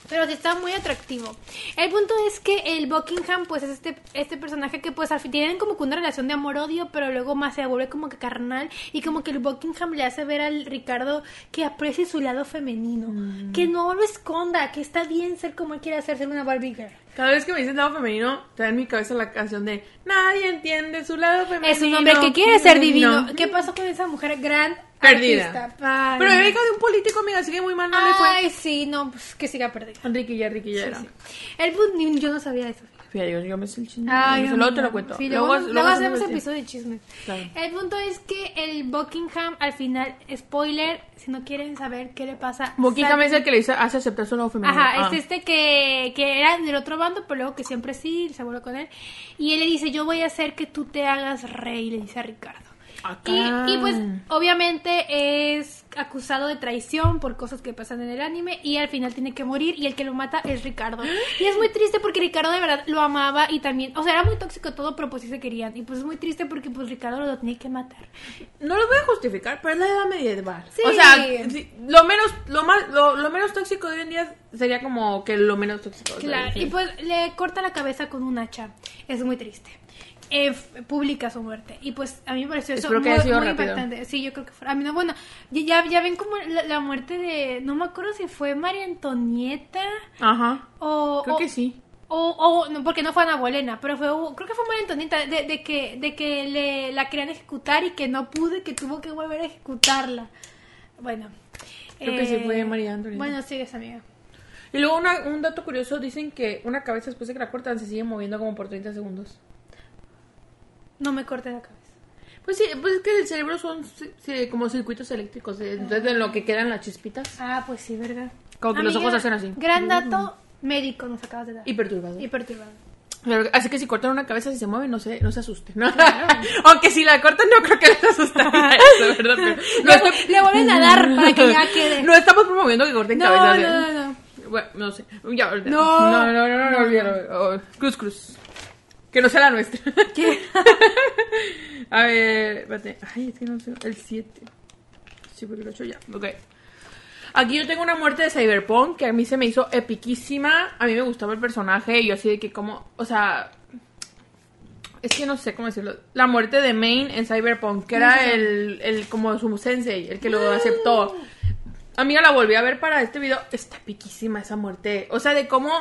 Pero sí está muy atractivo. El punto es que el Buckingham, pues es este, este personaje que pues al fin tienen como que una relación de amor-odio, pero luego más se vuelve como que carnal y como que el Buckingham le hace ver al Ricardo que aprecie su lado femenino, Mm. que no lo esconda, que está bien ser como él quiere hacer, ser una Barbie girl. Cada vez que me dicen lado femenino, trae en mi cabeza la canción de Nadie entiende su lado femenino. Es un hombre que quiere ser divino. No. ¿Qué pasó con esa mujer gran Perdida. artista? Pero era hija de un político, amiga, así que muy mal no le fue. Ay, sí, no, pues que siga perdida. Enriquilla, Enriquilla Sí, era. sí. El yo no sabía eso. Yo, yo me sé el chisme. Ay, luego te lo cuento. Sí, luego, luego luego hacemos episodio de chismes. Claro. El punto es que el Buckingham, al final, spoiler, si no quieren saber qué le pasa. Buckingham sale- es el que le dice, hace aceptar su lado femenino. Ajá, Ah. es este que, que era del otro bando, pero luego que siempre sí, se vuelve con él. Y él le dice, yo voy a hacer que tú te hagas rey, le dice a Ricardo. Y, y, pues obviamente es acusado de traición por cosas que pasan en el anime y al final tiene que morir y el que lo mata es Ricardo. Y es muy triste porque Ricardo de verdad lo amaba y también, o sea, era muy tóxico todo, pero pues sí se querían. Y pues es muy triste porque pues Ricardo lo tenía que matar. No lo voy a justificar, pero es la edad medieval. Sí. O sea, lo menos, lo más, lo, lo menos tóxico de hoy en día sería como que lo menos tóxico. Claro, y pues le corta la cabeza con un hacha. Es muy triste. Eh, publica su muerte. Y pues a mí me pareció eso muy, muy impactante. Sí, yo creo que fue. A mí no, bueno, ya, ya ven como la, la muerte de. No me acuerdo si fue María Antonieta Ajá. o. Creo o- que sí. O, o- no, porque no fue Ana Bolena, pero fue, creo que fue María Antonieta, de, de que, de que le, la querían ejecutar y que no pude, que tuvo que volver a ejecutarla. Bueno. eh, Creo que sí fue María Antonieta. Bueno, sigues, amiga. Y luego una- un dato curioso, dicen que una cabeza después de que la cortan se sigue moviendo como por 30 segundos. No me corté la cabeza. Pues sí, pues es que el cerebro son sí, como circuitos eléctricos, eh, entonces en lo que quedan las chispitas. Ah, pues sí, ¿verdad? Como que los ojos hacen así. Gran dato médico nos acabas de dar. Y perturbado. Y perturbado. Pero- Así que si cortan una cabeza y se mueve, no se, no se asusten. ¿no? Aunque si la cortan, no creo que les asustaría eso, ¿verdad? Pero no, Le, estoy- le vuelven a dar para que ya quede. no estamos promoviendo que corten no, cabezas. no, ¿eh? no, no. Bueno, no sé. Ya. No. no, no, no, no, no. Oh, cruz. Que no sea la nuestra. ¿Qué? A ver, espérate. Ay, es que no sé. El 7. Sí, porque lo he hecho ya. Ok. Aquí yo tengo una muerte de Cyberpunk que a mí se me hizo epiquísima. A mí me gustaba el personaje y yo así de que como, o sea, es que no sé cómo decirlo. La muerte de Main en Cyberpunk, que era el, el como su sensei, el que lo aceptó. Amiga, la volví a ver para este video. Está epiquísima esa muerte. O sea, de cómo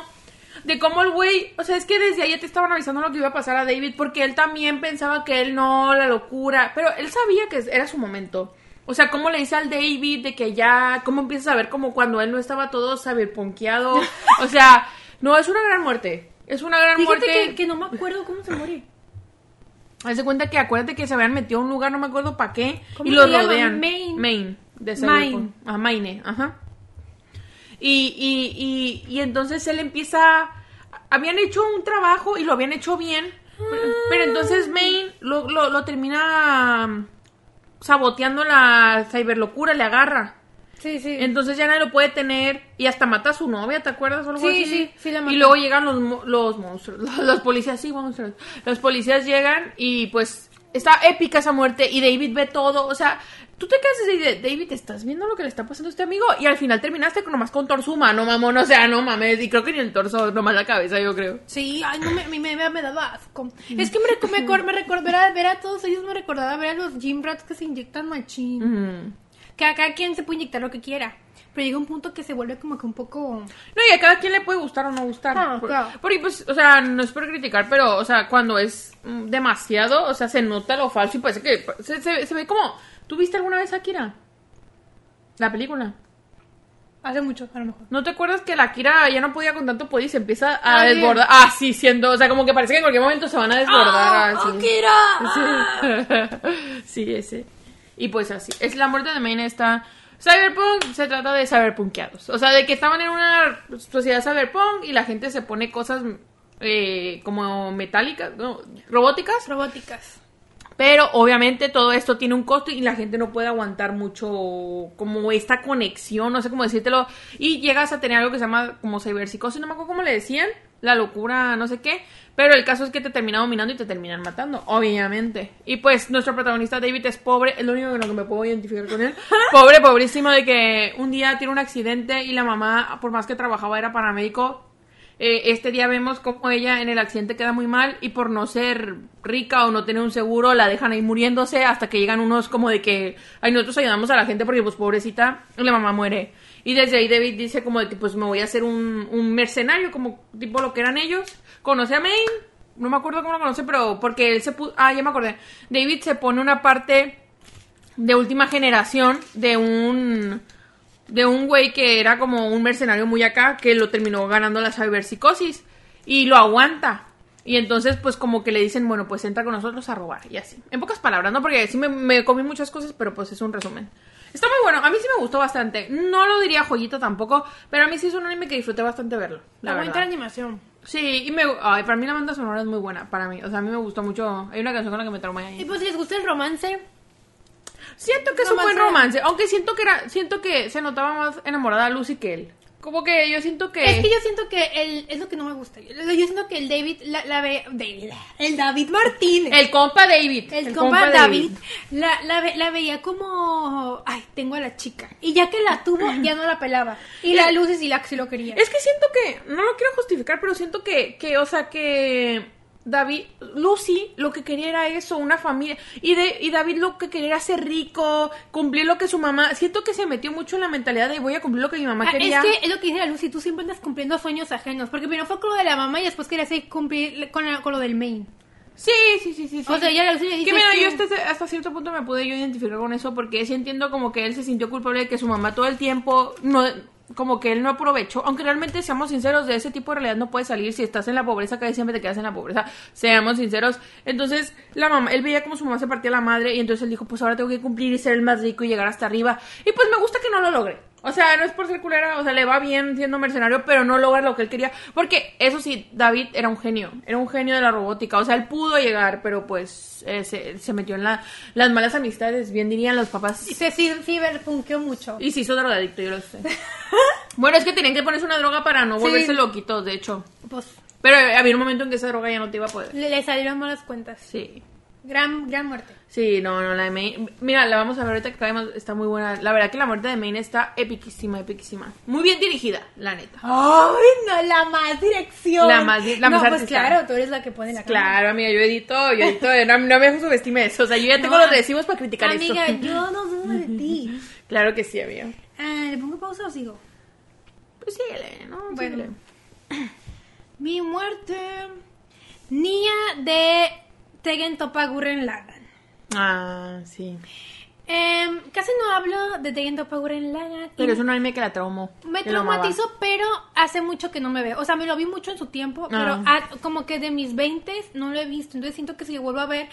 de cómo el güey, o sea, es que desde ahí ya te estaban avisando lo que iba a pasar a David porque él también pensaba que él no, la locura, pero él sabía que era su momento. O sea, cómo le dice al David de que ya, cómo empiezas a ver como cuando él no estaba todo saberponqueado. O sea, no, es una gran muerte. Es una gran Fíjate muerte. que, que no me acuerdo cómo se muere. Haz de cuenta que acuérdate que se habían metido a un lugar, no me acuerdo para qué, ¿Cómo y lo rodean. Maine. Maine, de Maine. Ah, Maine, ajá. Y, y, y, y entonces él empieza. Habían hecho un trabajo y lo habían hecho bien. Pero, pero entonces Maine lo, lo, lo termina mm, saboteando la cyberlocura, le agarra. Sí, sí. Entonces ya nadie lo puede tener y hasta mata a su novia, ¿te acuerdas? O algo Sí, así? sí, sí la mató. Y luego llegan los, los monstruos, los policías, sí, monstruos. Los policías llegan y pues está épica esa muerte y David ve todo, o sea, tú te quedas así de, David, ¿estás viendo lo que le está pasando a este amigo? Y al final terminaste con nomás con torso humano, mamón, o sea, no mames, y creo que ni el torso, nomás la cabeza, yo creo. Sí, ay, no, me, me, me, me daba asco. Es que me, me, me recordaba ver a todos ellos, me recordaba ver a los gym rats que se inyectan machín. Mm. Que a cada quien se puede inyectar lo que quiera. Pero llega un punto que se vuelve como que un poco... No, y a cada quien le puede gustar o no gustar. Ah, Por- claro. Porque, pues, o sea, no es por criticar, pero, o sea, cuando es mm, demasiado, o sea, se nota lo falso y parece que se, se, se ve como... ¿Tú viste alguna vez Akira? La película. Hace mucho, a lo mejor. ¿No te acuerdas que la Akira ya no podía con tanto poder y se empieza a Ah, desbordar? Ah, sí, siendo... O sea, como que parece que en cualquier momento se van a desbordar. ¡Ah, así. Akira! Sí. sí, ese. Y pues así. Es la muerte de Maine está. Cyberpunk se trata de cyberpunkeados. O sea, de que estaban en una sociedad cyberpunk y la gente se pone cosas eh, como metálicas, no, robóticas. Robóticas. Pero obviamente todo esto tiene un costo y la gente no puede aguantar mucho como esta conexión, no sé cómo decírtelo. Y llegas a tener algo que se llama como ciberpsicosis, no me acuerdo cómo le decían. La locura, no sé qué. Pero el caso es que te termina dominando y te terminan matando, obviamente. Y pues nuestro protagonista David es pobre, es lo único con lo que me puedo identificar con él. Pobre, pobrísimo, de que un día tiene un accidente y la mamá, por más que trabajaba, era paramédico. Eh, este día vemos como ella en el accidente queda muy mal y por no ser rica o no tener un seguro la dejan ahí muriéndose hasta que llegan unos como de que, ay, nosotros ayudamos a la gente porque pues pobrecita, la mamá muere. Y desde ahí David dice como de que pues me voy a hacer un, un mercenario, como tipo lo que eran ellos. Conoce a Maine, no me acuerdo cómo lo conoce, pero porque él se puso, ah, ya me acordé. David se pone una parte de última generación de un de un güey que era como un mercenario muy acá que lo terminó ganando la ciberpsicosis y lo aguanta. Y entonces, pues como que le dicen, bueno, pues entra con nosotros a robar y así. En pocas palabras, ¿no? Porque sí me comí muchas cosas, pero pues es un resumen. Está muy bueno, a mí sí me gustó bastante. No lo diría joyita tampoco, pero a mí sí es un anime que disfruté bastante verlo. La la animación. Sí, y me, ay, para mí la banda sonora es muy buena, para mí. O sea, a mí me gustó mucho. Hay una canción con la que me traumé ahí. Y pues si les gusta el romance, Siento que es un buen romance, aunque siento que era, siento que se notaba más enamorada Lucy que él. Como que yo siento que... es que yo siento que el, es lo que no me gusta. Yo, yo siento que el David la, la ve. David, el David Martínez. El compa David. El, compa, David, La, la, ve- la veía como, ay, tengo a la chica. Y ya que la tuvo, ya no la pelaba. Y la Lucy sí, la, sí lo quería. Es que siento que, no lo quiero justificar, pero siento que, que o sea, que David, Lucy lo que quería era eso, una familia. Y, de, y David lo que quería era ser rico, cumplir lo que su mamá. Siento que se metió mucho en la mentalidad de voy a cumplir lo que mi mamá Ah, quería. es que es lo que dice la Lucy, tú siempre andas cumpliendo sueños ajenos. Porque primero fue con lo de la mamá y después querías ir cumplir con, la- con lo del main. Sí, sí, sí, sí. sí. O sea, ya la Lucy le dice Que mira, yo hasta, hasta cierto punto me pude yo identificar con eso porque sí entiendo como que él se sintió culpable de que su mamá todo el tiempo no como que él no aprovechó, aunque realmente seamos sinceros, de ese tipo de realidad no puedes salir si estás en la pobreza, que siempre te quedas en la pobreza, seamos sinceros. Entonces, la mamá, él veía como su mamá se partía la madre y entonces él dijo, pues ahora tengo que cumplir y ser el más rico y llegar hasta arriba. Y pues me gusta que no lo logre. O sea, no es por ser culera, o sea, le va bien siendo mercenario, pero no logra lo que él quería. Porque, eso sí, David era un genio, era un genio de la robótica. O sea, él pudo llegar, pero pues eh, se, se metió en la, las malas amistades, bien dirían los papás. Y se sí, ciberpunkeó mucho. Y se hizo drogadicto, yo lo sé. bueno, es que tenían que ponerse una droga para no Sí. volverse loquitos, de hecho. Pues Pero había un momento en que esa droga ya no te iba a poder. le, le salieron malas cuentas. Sí. Gran, gran muerte. Sí, no, no, la de Maine. Mira, la vamos a ver ahorita que caemos. Está muy buena. La verdad que la muerte de Maine está epiquísima, epiquísima. Muy bien dirigida, la neta. ¡Ay, no! La más dirección. La más la no, más pues artista. claro, tú eres la que pone la cámara. Claro, amiga, yo edito, yo edito. No, no me subestimes. O sea, yo ya tengo No, los recibos para criticar Amiga, esto. yo no dudo de ti. Claro que sí, amiga. Ah, ¿Le pongo pausa o sigo? Pues síguele, ¿no? Bueno. Síguele. Mi muerte. Nia de Tegen Topa Gurren Lagann. Ah, sí. Em, casi no hablo de Tegen Topa Gurren Lagann. y Pero es un anime que la traumó. Me traumatizó, pero hace mucho que no me veo. O sea, me lo vi mucho en su tiempo, pero Ah. ah, como que de mis 20 no lo he visto. Entonces siento que si lo vuelvo a ver,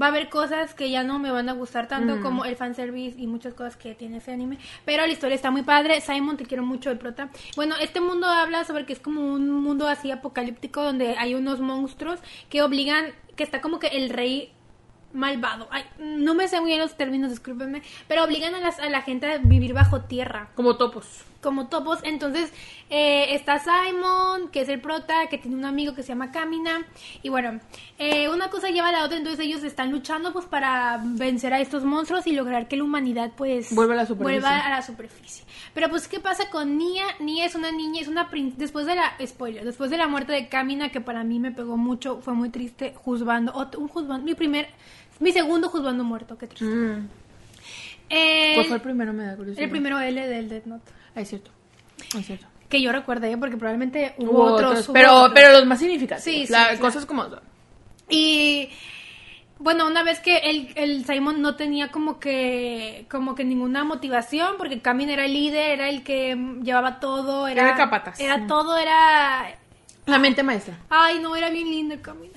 va a haber cosas que ya no me van a gustar tanto Mm. como el fanservice y muchas cosas que tiene ese anime. Pero la historia está muy padre. Simon, te quiero mucho, el prota. Bueno, este mundo habla sobre que es como un mundo así apocalíptico donde hay unos monstruos que obligan, que está como que el rey malvado. Ay, no me sé muy bien los términos, discúlpenme, pero obligan a, las- a la gente a vivir bajo tierra Como topos. Como topos. Entonces eh, está Simon, que es el prota, que tiene un amigo que se llama Camina. Y bueno, eh, una cosa lleva a la otra, entonces ellos están luchando pues para vencer a estos monstruos y lograr que la humanidad pues Vuelva a la superficie. vuelva a la superficie. Pero pues, ¿qué pasa con Nia? Nia es una niña, es una prin- después de la, spoiler, después de la muerte de Camina, que para mí me pegó mucho, fue muy triste, juzgando, un juzgando, mi primer, mi segundo juzgando muerto, qué triste. Mm. Eh, ¿Cuál fue el primero? Me da curiosidad. el primero L del Death Note. Ah, es cierto. Es cierto. Que yo recuerde, porque probablemente hubo, Hubo otros. otros, hubo pero, otros. pero los más significativos. Sí, sí, La- claro. Cosas como son. Y bueno, una vez que el, el Simon no tenía como que como que ninguna motivación, porque Camin era el líder, era el que mm, llevaba todo, era, Era capataz. Era todo, era La mente maestra. Ay, no, era bien lindo el camino.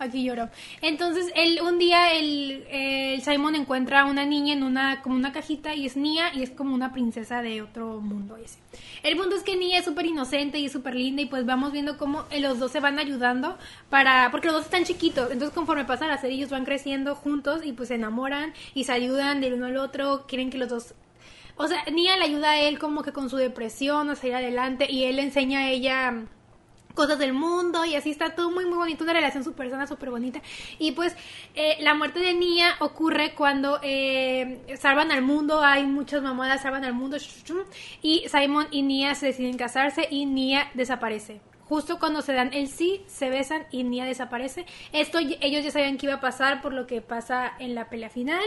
Aquí lloro. Entonces, él, un día el, el Simon encuentra a una niña en una, como una cajita y es Nia y es como una princesa de otro mundo ese. El punto es que Nia es súper inocente y es súper linda y pues vamos viendo cómo eh, los dos se van ayudando para, porque los dos están chiquitos, entonces conforme pasa la serie ellos van creciendo juntos y pues se enamoran y se ayudan del uno al otro, quieren que los dos o sea, Nia le ayuda a él como que con su depresión a salir adelante y él le enseña a ella cosas del mundo y así está todo muy muy bonito, una relación súper sana, súper bonita. Y pues eh, la muerte de Nia ocurre cuando eh, salvan al mundo, hay muchas mamadas, salvan al mundo y Simon y Nia se deciden casarse y Nia desaparece. Justo cuando se dan el sí, se besan y Nia desaparece. Esto ellos ya sabían que iba a pasar por lo que pasa en la pelea final.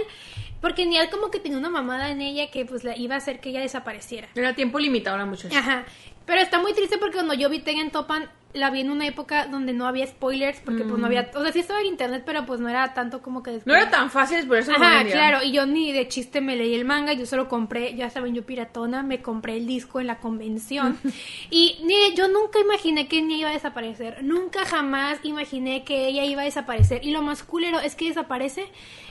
Porque Nia como que tenía una mamada en ella que pues la iba a hacer que ella desapareciera. Era tiempo limitado la muchacha. Ajá. Pero está muy triste porque cuando yo vi Tengen Topan, la vi en una época donde no había spoilers, porque pues no había, o sea, sí estaba en internet, pero pues no era tanto como que No después. era tan fácil por eso Ajá, claro, y yo ni de chiste me leí el manga, yo solo compré, ya saben, yo piratona, me compré el disco en la convención. y ni, yo nunca imaginé que Nia iba a desaparecer, nunca jamás imaginé que ella iba a desaparecer. Y lo más culero es que desaparece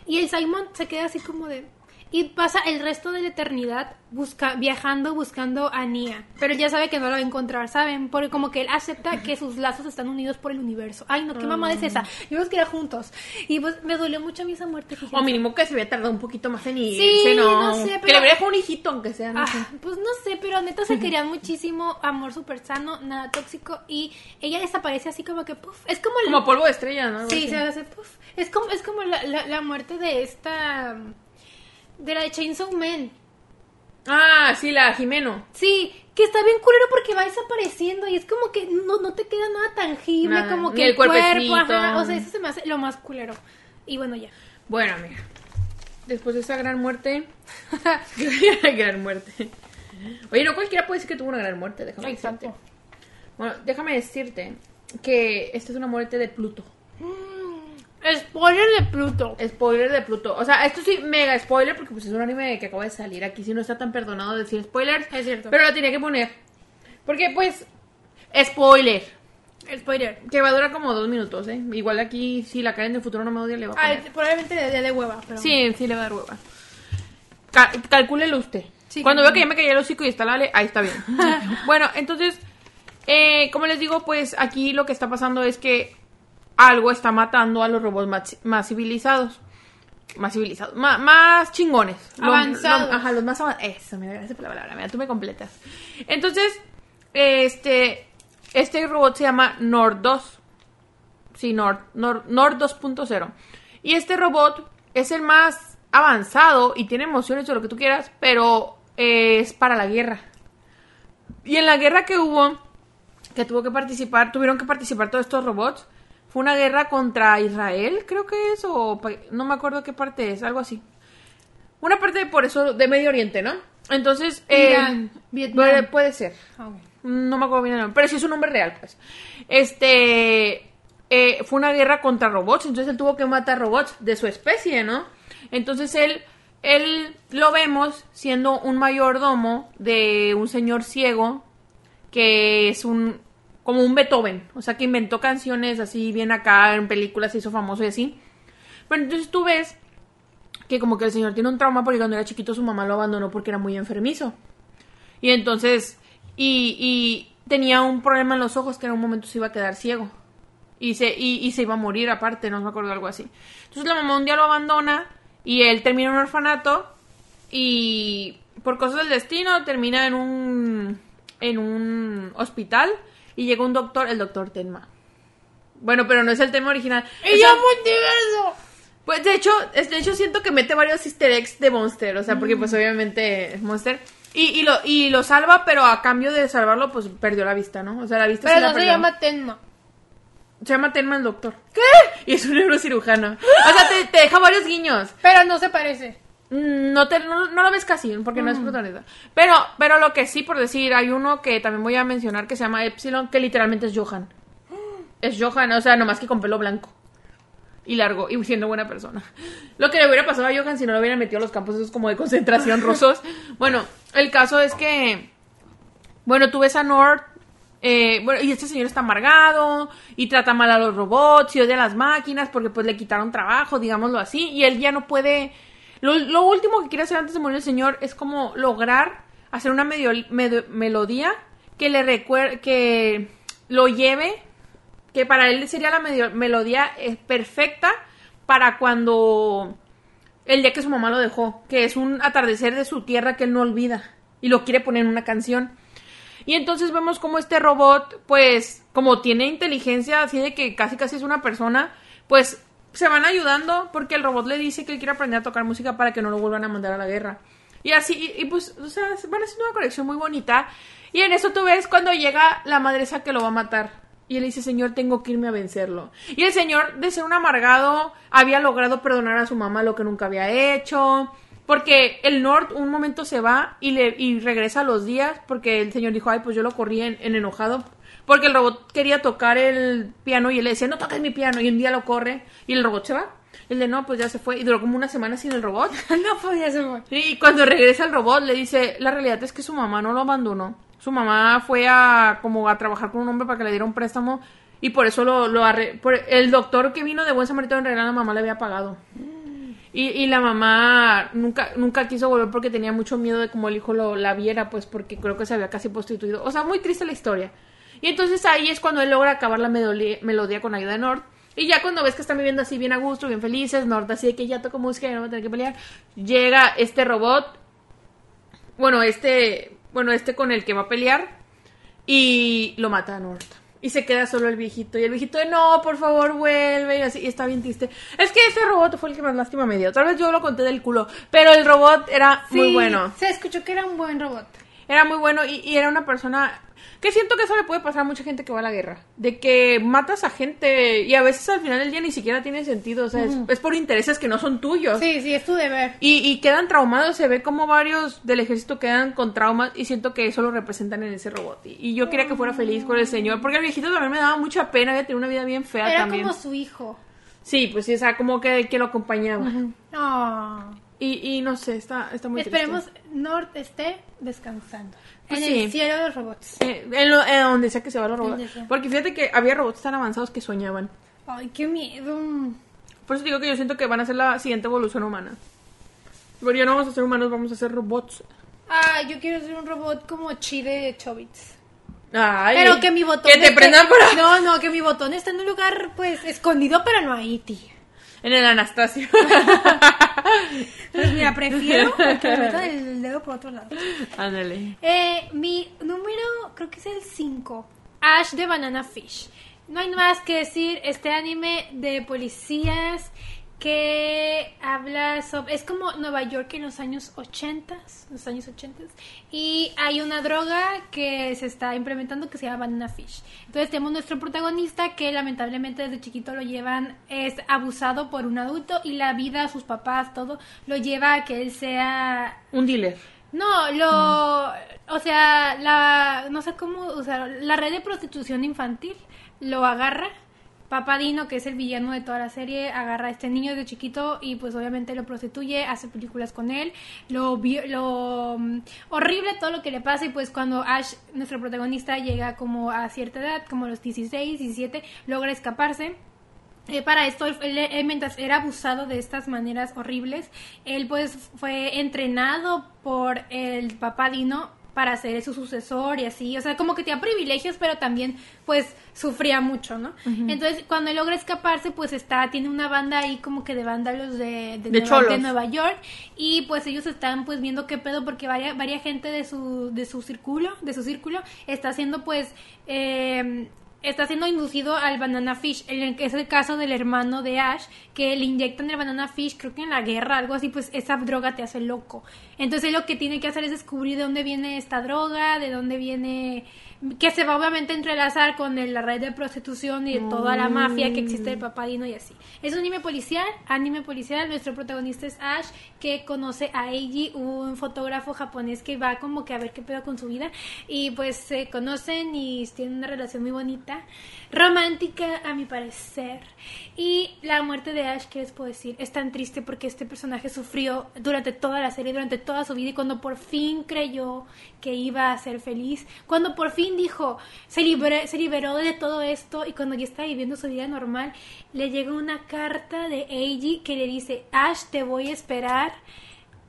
y el Simon se queda así como de... Y pasa el resto de la eternidad busca, viajando, buscando a Nia. Pero ya sabe que no la va a encontrar, ¿saben? Porque como que él acepta que sus lazos están unidos por el universo. Ay, no, qué mamada es esa. Yo los quería juntos. Y pues me dolió mucho a mí esa muerte, fíjense. O mínimo que se había tardado un poquito más en irse, Sí, ¿no? no sé, Que pero- le habría dejado un hijito, aunque sea, no Ah, sé. pues no sé, pero neta se querían muchísimo, amor súper sano, nada tóxico y ella desaparece así como que puff, es como, el- Como polvo de estrella, ¿no? Algo sí, así. se hace puff, es como es como la, la, la muerte de esta de la de Chainsaw Man. Ah, sí, la Jimeno. Sí, que está bien culero porque va desapareciendo y es como que no, no te queda nada tangible, Nada, como que el el, cuerpo, ajá, o sea, eso se me hace lo más culero. Y bueno, ya. Bueno, mira. Después de esa gran muerte. gran muerte. Oye, no cualquiera puede decir que tuvo una gran muerte, déjame Exacto. decirte. Bueno, déjame decirte que esta es una muerte de Pluto. Spoiler de Pluto. Spoiler de Pluto. O sea, esto sí, mega spoiler, porque pues es un anime que acaba de salir. Aquí sí no está tan perdonado decir spoilers. Es cierto. Pero lo tenía que poner. Porque pues, spoiler. Spoiler. Que va a durar como dos minutos, ¿eh? Igual aquí, si la Karen del futuro no me odia, le va a poner. Ay, probablemente le dé de hueva, pero Sí, sí le va a dar hueva. Ca- calcúlelo usted. Sí, Cuando veo que ya me caí el hocico y está la Ale, ahí está bien. bueno, entonces, eh, como les digo, pues aquí lo que está pasando es que algo está matando a los robots más, más civilizados. Más civilizados, más, más chingones. Los- Avanzados. los- ajá, los más avanzados. Eso, mira, gracias por la palabra. Mira, tú me completas. Entonces, este, este robot se llama Nord 2. Sí, Nord, Nord, Nord 2.0. Y este robot es el más avanzado y tiene emociones o lo que tú quieras, pero es para la guerra. Y en la guerra que hubo, que tuvo que participar, tuvieron que participar todos estos robots, fue una guerra contra Israel, creo que es, o no me acuerdo qué parte es, algo así. Una parte de, por eso de Medio Oriente, ¿no? Entonces, eh, Irán, Vietnam. puede, puede ser. Ah. No me acuerdo bien el nombre, pero sí es un nombre real, pues. Este. eh, fue una guerra contra robots, entonces él tuvo que matar robots de su especie, ¿no? Entonces él. Él lo vemos siendo un mayordomo de un señor ciego que es un. Como un Beethoven, o sea que inventó canciones así bien acá, en películas se hizo famoso y así. Pero entonces tú ves que como que el señor tiene un trauma porque cuando era chiquito su mamá lo abandonó porque era muy enfermizo. Y entonces, y, y tenía un problema en los ojos que en un momento se iba a quedar ciego. Y se, y, y se iba a morir aparte, no me acuerdo algo así. Entonces la mamá un día lo abandona y él termina en un orfanato y por cosas del destino termina en un, en un hospital y llega un doctor, el doctor Tenma. Bueno, pero no es el tema original. ¡Y O yo multiverso! pues de hecho, de hecho siento que mete varios easter eggs de Monster, o sea, porque pues obviamente es Monster. Y, y, lo, y lo salva, pero a cambio de salvarlo, pues perdió la vista, ¿no? O sea, la vista Pero la no se perdió. llama Tenma. Se llama Tenma el doctor. ¿Qué? Y es un neurocirujano. O sea, te, te deja varios guiños. Pero no se parece. Mm, No, te, no, no lo ves casi, porque no es protagonista. Pero, pero lo que sí, por decir, hay uno que también voy a mencionar que se llama Epsilon, que literalmente es Johan. Es Johan, o sea, nomás que con pelo blanco. Y largo, y siendo buena persona. Lo que le hubiera pasado a Johan si no lo hubieran metido a los campos esos como de concentración rusos. Bueno, el caso es que. Bueno, tú ves a Nord. eh, bueno, y este señor está amargado y trata mal a los robots y odia a las máquinas porque pues le quitaron trabajo, digámoslo así, y él ya no puede... Lo, último que quiere hacer antes de morir el señor es como lograr hacer una medio, melodía que le recuerde, que lo lleve, que para él sería la melodía eh, perfecta para cuando el día que su mamá lo dejó, que es un atardecer de su tierra que él no olvida y lo quiere poner en una canción. Y entonces vemos como este robot, pues, como tiene inteligencia, así de que casi casi es una persona, pues se van ayudando porque el robot le dice que quiere aprender a tocar música para que no lo vuelvan a mandar a la guerra. Y así, y, pues, o sea, van haciendo una conexión muy bonita. Y en eso tú ves cuando llega la madresa que lo va a matar. Y él dice, Señor, tengo que irme a vencerlo. Y el Señor, de ser un amargado, había logrado perdonar a su mamá lo que nunca había hecho. Porque el Nord un momento se va y, le, y regresa los días porque el Señor dijo, ay, pues yo lo corrí en, en enojado. Porque el robot quería tocar el piano y él le decía, no toques mi piano. Y un día lo corre y el robot se va. El de no, pues ya se fue. Y duró como una semana sin el robot. no podía ser fue. Sí, y cuando regresa el robot le dice, la realidad es que su mamá no lo abandonó. Su mamá fue a como a trabajar con un hombre para que le diera un préstamo y por eso lo, lo arre- por el doctor que vino de buen samaritano en realidad la mamá le había pagado. Y, y la mamá nunca nunca quiso volver porque tenía mucho miedo de cómo el hijo lo, la viera, pues porque creo que se había casi prostituido. O sea, muy triste la historia. Y entonces ahí es cuando él logra acabar la melodía, con ayuda de Nord. Y ya cuando ves que están viviendo así bien a gusto, bien felices, Nord así de que ya toco música y no va a tener que pelear, llega este robot, bueno, este, bueno, este con el que va a pelear y lo mata a Nord. Y se queda solo el viejito. Y el viejito de no, por favor, vuelve. Y así, y está bien triste. Es que ese robot fue el que más lástima me dio. Tal vez yo lo conté del culo. Pero el robot era muy bueno. Se escuchó que era un buen robot. Era muy bueno y, y era una persona que siento que eso le puede pasar a mucha gente que va a la guerra. De que matas a gente y a veces al final del día ni siquiera tiene sentido. O sea, es, es por intereses que no son tuyos. Sí, sí, es tu deber. Y, y quedan traumados, se ve como varios del ejército quedan con traumas y siento que eso lo representan en ese robot. Y, y yo quería que fuera feliz con el señor, porque el viejito también me daba mucha pena, había tenido una vida bien fea Era también. como su hijo. Sí, pues sí, o sea, como que, que lo acompañaba. Ah. Y, y no sé, está, está muy Esperemos triste. Nord esté descansando. Pues en sí. el cielo de los robots. Eh, en, lo- en donde sea que se va los robots. Porque fíjate que había robots tan avanzados que soñaban. Ay, qué miedo. Por eso digo que yo siento que van a ser la siguiente evolución humana. Pero ya no vamos a ser humanos, vamos a ser robots. Ah, yo quiero ser un robot como Chi de Chobits. Ay, Pero que mi botón Que te esté- prendan por ahí. No, no, que mi botón esté en un lugar, pues, escondido, pero no ahí, tía. En el Anastasio. Pues mira, prefiero que me metan el dedo por otro lado. Ándale. Eh, mi número, creo que es el 5. Ash de Banana Fish. No hay más que decir, este anime de policías que habla sobre... Es como Nueva York en los años 80, los años 80, y hay una droga que se está implementando que se llama Banana Fish. Entonces tenemos nuestro protagonista que lamentablemente desde chiquito lo llevan, es abusado por un adulto y la vida, sus papás, todo, lo lleva a que él sea Un dealer. no, lo, o sea, la, no sé cómo, o sea, la red de prostitución infantil lo agarra. Papá Dino, que es el villano de toda la serie, agarra a este niño de chiquito y pues obviamente lo prostituye, hace películas con él, lo, lo mm, horrible todo lo que le pasa y pues cuando Ash, nuestro protagonista, llega como a cierta edad, como a los 16, 17, logra escaparse. Eh, para esto, él mientras era abusado de estas maneras horribles, él pues fue entrenado por el papá Dino para ser su sucesor y así, o sea, como que tenía privilegios, pero también pues sufría mucho, ¿no? Entonces, cuando él logra escaparse, pues está, tiene una banda ahí como que de vándalos de, de, De Nueva, cholos. de Nueva York y pues ellos están pues viendo qué pedo porque varia, varia gente de su, de su círculo, de su círculo, está haciendo pues... Eh, está siendo inducido al banana fish, en el que es el caso del hermano de Ash, que le inyectan el banana fish, creo que en la guerra, algo así, pues esa droga te hace loco. Entonces lo que tiene que hacer es descubrir de dónde viene esta droga, de dónde viene, que se va obviamente a entrelazar con el- la red de prostitución y de toda la mafia que existe del papadino y así. Es un anime policial, anime policial, nuestro protagonista es Ash, que conoce a Eiji, un fotógrafo japonés que va como que a ver qué pedo con su vida, y pues se conocen y tienen una relación muy bonita, romántica a mi parecer. Y la muerte de Ash, ¿qué les puedo decir? Es tan triste porque este personaje sufrió durante toda la serie, durante toda su vida, y cuando por fin creyó que iba a ser feliz, cuando por fin dijo, se, libre- se liberó de todo esto, y cuando ya está viviendo su vida normal, le llega una carta de Eiji que le dice, Ash, te voy a esperar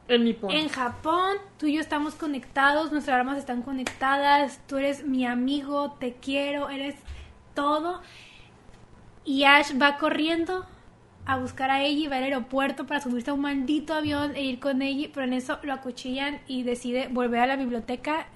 Nippon. en Japón, tú y yo estamos conectados, nuestras almas están conectadas, tú eres mi amigo, te quiero, eres todo. Y Ash va corriendo a buscar a ella y va al aeropuerto para subirse a un maldito avión e ir con ella, pero en eso lo acuchillan y decide volver a la biblioteca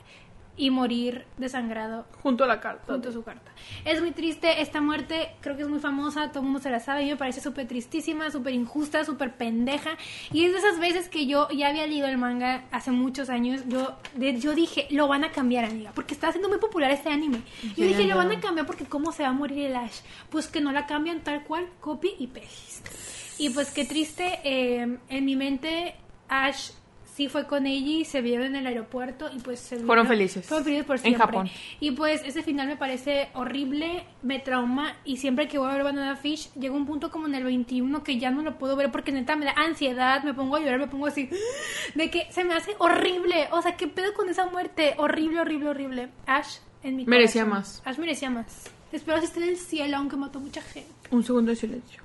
y morir desangrado Junto a la carta. junto a su carta. Es muy triste, esta muerte creo que es muy famosa, todo el mundo se la sabe, y me parece súper tristísima, súper injusta, súper pendeja. Y es de esas veces que yo ya había leído el manga hace muchos años, yo, de- yo dije, lo van a cambiar, amiga, porque está siendo muy popular este anime. Yo Ya, dije, lo van a cambiar porque cómo se va a morir el Ash. Pues que no la cambian tal cual, copy y paste. Y pues qué triste, eh, en mi mente Ash sí fue con ella y se vieron en el aeropuerto y pues se Fueron vieron- felices. Fueron felices por En siempre. Japón. Y pues ese final me parece horrible, me trauma y siempre que voy a ver Banana Fish llega un punto como en el 21 que ya no lo puedo ver porque neta me da ansiedad, me pongo a llorar, me pongo así de que se me hace horrible, o sea, ¿qué pedo con esa muerte? Horrible, horrible, horrible. Ash en mi Merecía corazón. más. Ash merecía más. Espero que esté en el cielo aunque mató mucha gente. Un segundo de silencio.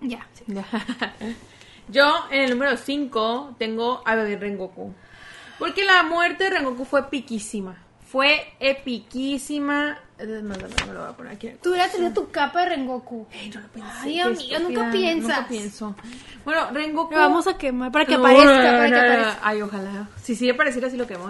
Ya. sí. Yo, en el número 5, tengo a Bebé Rengoku. Porque la muerte de Rengoku fue piquísima. Fue epiquísima. Eh, no, no, no, me lo voy a poner aquí. Tú hubieras tenido tu capa de Rengoku. Ay, no lo pensé, Ay, amiga, nunca piensas. Nunca pienso. Bueno, Rengoku... Lo vamos a quemar para que aparezca, para que aparezca. Ay, ojalá. Si sí apareciera, sí lo quemo.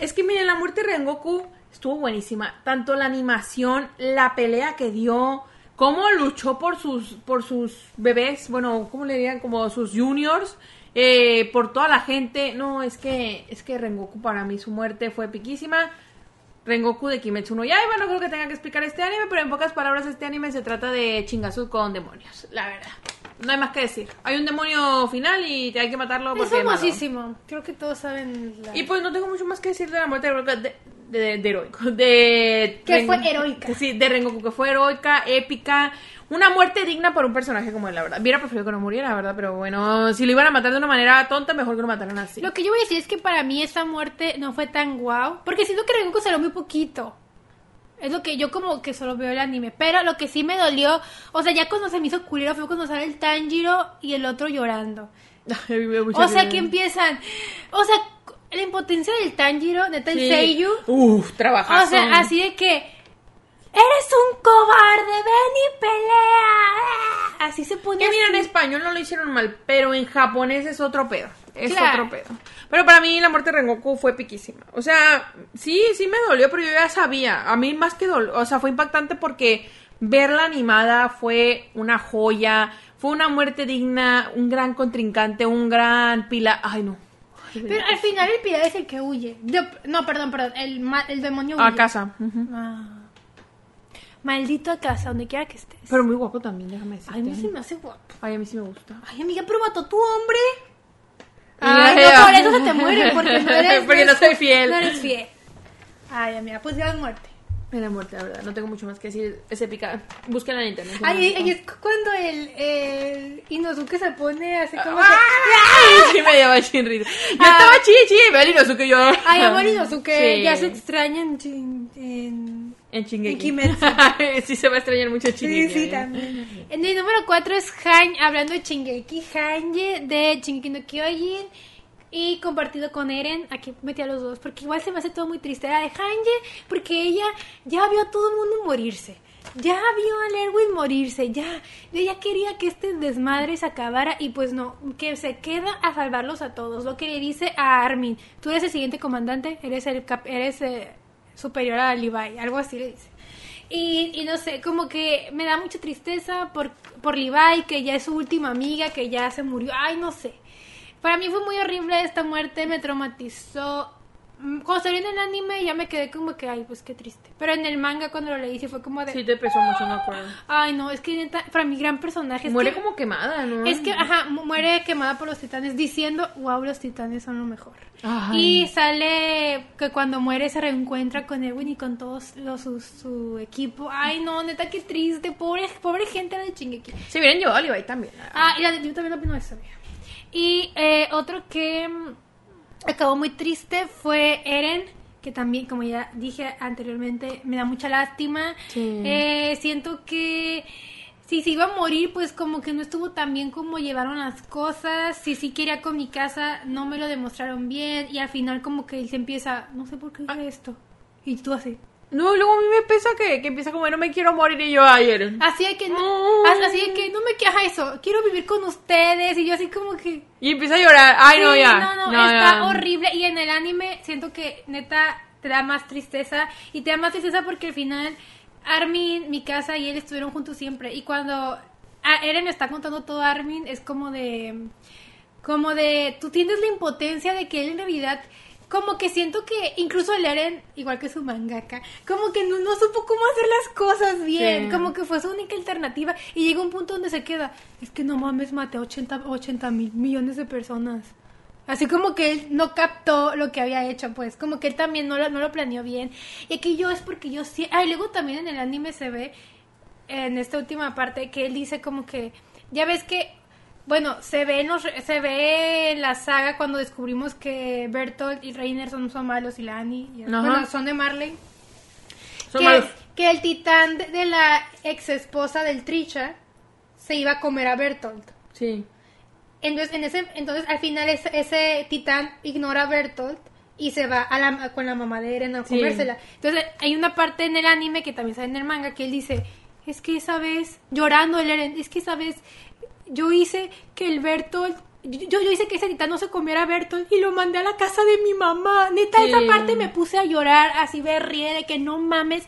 Es que miren, la muerte de Rengoku estuvo buenísima. Tanto la animación, la pelea que dio, cómo luchó por sus, por sus bebés, bueno, ¿cómo le dirían? Como sus juniors, eh, por toda la gente. No, es que, es que Rengoku para mí su muerte fue piquísima. Rengoku de Kimetsu no Yaiba, no creo que tenga que explicar este anime, pero en pocas palabras este anime se trata de chingazo con demonios, la verdad. No hay más que decir. Hay un demonio final y hay que matarlo Es porque es malo. famosísimo. Creo que todos saben la... Y pues no tengo mucho más que decir de la muerte de Rengoku, de, heroico, de... Que fue heroica. Sí, de Rengoku, que fue heroica, épica, una muerte digna por un personaje como él, la verdad. Hubiera preferido que no muriera, la verdad, pero bueno, si lo iban a matar de una manera tonta, mejor que lo mataran así. Lo que yo voy a decir es que para mí esa muerte no fue tan guau, porque siento que Rengoku salió muy poquito. Es lo que yo como que solo veo el anime, pero lo que sí me dolió, o sea, ya cuando se me hizo culero fue cuando sale el Tanjiro y el otro llorando. O sea, que empiezan, o sea, la impotencia del Tanjiro, neta el Sí. Seiyu, Uf, trabajazo. o sea, así de que eres un cobarde, ven y pelea. Así se pone Que mira, en español no lo hicieron mal, pero en japonés es otro pedo. Es Claro. otro pedo. Pero para mí la muerte de Rengoku fue piquísima. O sea, sí, sí me dolió, pero yo ya sabía. A mí más que dolió, o sea, fue impactante porque verla animada fue una joya, fue una muerte digna, un gran contrincante, un gran pila. Ay, no. Ay, Pero al final el pirata es el que huye. Yo- no, perdón, perdón, el, el demonio huye. A casa. Ah. Maldito a casa, donde quiera que estés. Pero muy guapo también, déjame decirte. Ay, a mí se me hace guapo. Ay, a mí sí me gusta. Ay, amiga, pero mató tu hombre. Ay, Ay, no, por eso se te muere, porque no eres... Porque no soy fiel. No eres fiel. Ay, amiga, pues ya es muerte. Era muerte, la verdad. No tengo mucho más que decir. Es épica. Búsquenla en internet. Ay, y es cuando el, el Inosuke se pone así como ¡Ah! que... Sí, me dio chinrito. Yo Ah. estaba chille, chille, ve el Inosuke yo. Ay, amor Inosuke, Sí. ya se extraña en... chin- en... En Kimetsu. sí, se va a extrañar mucho Sí, Shingeki. sí, ¿eh? también. En el número 4 es Han, hablando de Shingeki, Hanje de Shingeki no Kyojin y compartido con Eren. Aquí metí a los dos porque igual se me hace todo muy triste. Era de Hanje porque ella ya vio a todo el mundo morirse. Ya vio a Lerwin morirse, ya. Ella quería que este desmadre se acabara y pues no, que se queda a salvarlos a todos. Lo que le dice a Armin, tú eres el siguiente comandante, eres el cap- eres eh, superior a Levi, algo así le dice. Y, y no sé, como que me da mucha tristeza por, por Levi, que ya es su última amiga, que ya se murió. Ay, no sé. Para mí fue muy horrible esta muerte, me traumatizó. Mm, Cuando salió en el anime ya me quedé como que, ay, pues qué triste. Pero en el manga cuando lo leí sí fue como de... Sí, te pesó mucho, me acuerdo. Ay, no, es que neta, para mi gran personaje... Es Muere que, como quemada, ¿no? Es que, ajá, mu- muere quemada por los titanes diciendo, wow, los titanes son lo mejor. Ay. Y sale que cuando muere se reencuentra con Erwin y con todos los, su, su equipo. Ay, no, neta, qué triste. Pobre, pobre gente de Chingeki. Se hubieran llevado a Levi también. Ah, y la de- yo también opino eso. amiga. Y eh, otro que mm, acabó muy triste fue Eren, que también, como ya dije anteriormente, me da mucha lástima. Sí. Eh, siento que si se iba a morir, pues como que no estuvo tan bien como llevaron las cosas. Si sí quería con mi casa, no me lo demostraron bien. Y al final como que él se empieza, no sé por qué hice esto. Y tú así. No, luego a mí me pesa que, que empieza como, no me quiero morir y yo ayer. Así de que no, Mm. así de que no me queja eso, quiero vivir con ustedes y yo así como que Y empieza a llorar. Ay, no, ya. No, no, está ya. horrible. Y en el anime siento que neta te da más tristeza y te da más tristeza porque al final Armin, mi casa y él estuvieron juntos siempre y cuando Eren está contando todo a Armin es como de como de tú tienes la impotencia de que él en realidad como que siento que incluso el Eren, igual que su mangaka, como que no, no supo cómo hacer las cosas bien, Sí. como que fue su única alternativa y llega un punto donde se queda, es que no mames, maté a 80, 80 mil millones de personas. Así como que él no captó lo que había hecho, pues, como que él también no lo, no lo planeó bien. Y aquí yo es porque yo sí... Ah, y luego también en el anime se ve, en esta última parte, que él dice como que, ya ves que, bueno, se ve en, los- se ve en la saga cuando descubrimos que Bertolt y Reiner son, son malos y Lani, y- bueno, son de Marley. Son que, malos. que el titán de, la ex esposa del Trisha se iba a comer a Bertolt. Sí. Entonces, en ese, entonces al final ese, ese titán ignora a Bertolt y se va a la, con la mamá de Eren a Sí. comérsela. Entonces hay una parte en el anime que también sale en el manga que él dice, es que esa vez, llorando el Eren, es que esa vez yo hice que el Bertolt, yo, yo hice que ese titán no se comiera a Bertolt y lo mandé a la casa de mi mamá. Neta, Sí. esa parte me puse a llorar, así berrié de que no mames.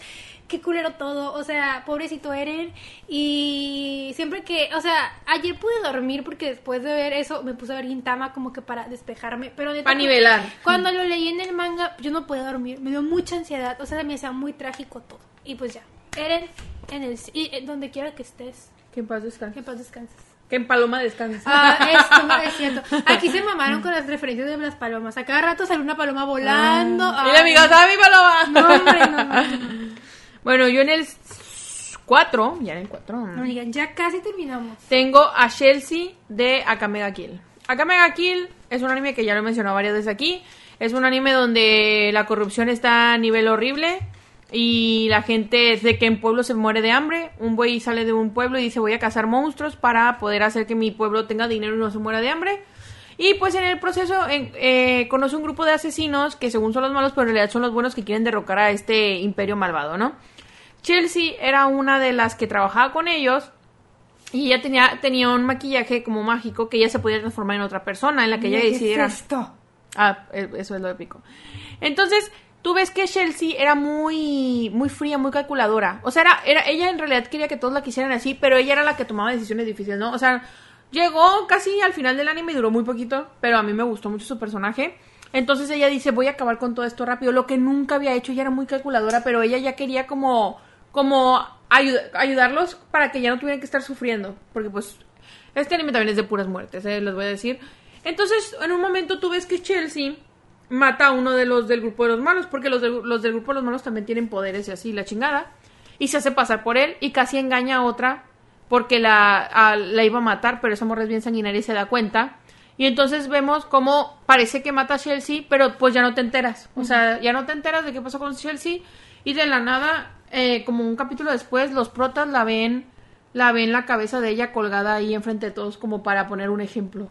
Qué culero todo, o sea, pobrecito Eren. Y siempre que, o sea, ayer pude dormir porque después de ver eso me puse a ver Gintama como que para despejarme. Pero neta, Pa' nivelar. Cuando lo leí en el manga, yo no podía dormir, me dio mucha ansiedad, o sea, me hacía muy trágico todo. Y pues ya, Eren, en el, y, eh, donde quiera que estés, Que en paz descanse. que en paz descanses. Que en paloma descanse. Ah, no es cierto. Aquí se mamaron con las referencias de las palomas. A cada rato sale una paloma volando. y Ay, la amiga, ¿sabe mi paloma? No, hombre, no, no. Bueno, yo en el 4, ya en el 4. No, digan, ya casi terminamos. Tengo a Chelsea de Akamega Kill. Akamega Kill es un anime que ya lo he mencionado varias veces aquí. Es un anime donde la corrupción está a nivel horrible y la gente es de que en pueblo se muere de hambre. Un buey sale de un pueblo y dice voy a cazar monstruos para poder hacer que mi pueblo tenga dinero y no se muera de hambre. Y pues en el proceso en- eh, conoce un grupo de asesinos que según son los malos, pero en realidad son los buenos que quieren derrocar a este imperio malvado, ¿no? Chelsea era una de las que trabajaba con ellos y ella tenía, tenía un maquillaje como mágico que ella se podía transformar en otra persona, en la que ella decidiera. esto? Ah, eh, eso es lo épico. Entonces, tú ves que Chelsea era muy, muy fría, muy calculadora. O sea, era, era, ella en realidad quería que todos la quisieran así, pero ella era la que tomaba decisiones difíciles, ¿no? O sea, llegó casi al final del anime y duró muy poquito, pero a mí me gustó mucho su personaje. Entonces ella dice, voy a acabar con todo esto rápido, lo que nunca había hecho, ella era muy calculadora, pero ella ya quería como, como ayu- ayudarlos para que ya no tuvieran que estar sufriendo, porque pues este anime también es de puras muertes, eh, les voy a decir. Entonces, en un momento tú ves que Chelsea mata a uno de los del grupo de los malos, porque los, del- los del grupo de los malos también tienen poderes y así, la chingada. Y se hace pasar por él y casi engaña a otra porque la, a- la iba a matar, pero esa morra es bien sanguinaria y se da cuenta. Y entonces vemos cómo parece que mata a Chelsea, pero pues ya no te enteras. O sea, ya no te enteras de qué pasó con Chelsea. Y de la nada, eh, como un capítulo después, los protas la ven, la ven la cabeza de ella colgada ahí enfrente de todos como para poner un ejemplo.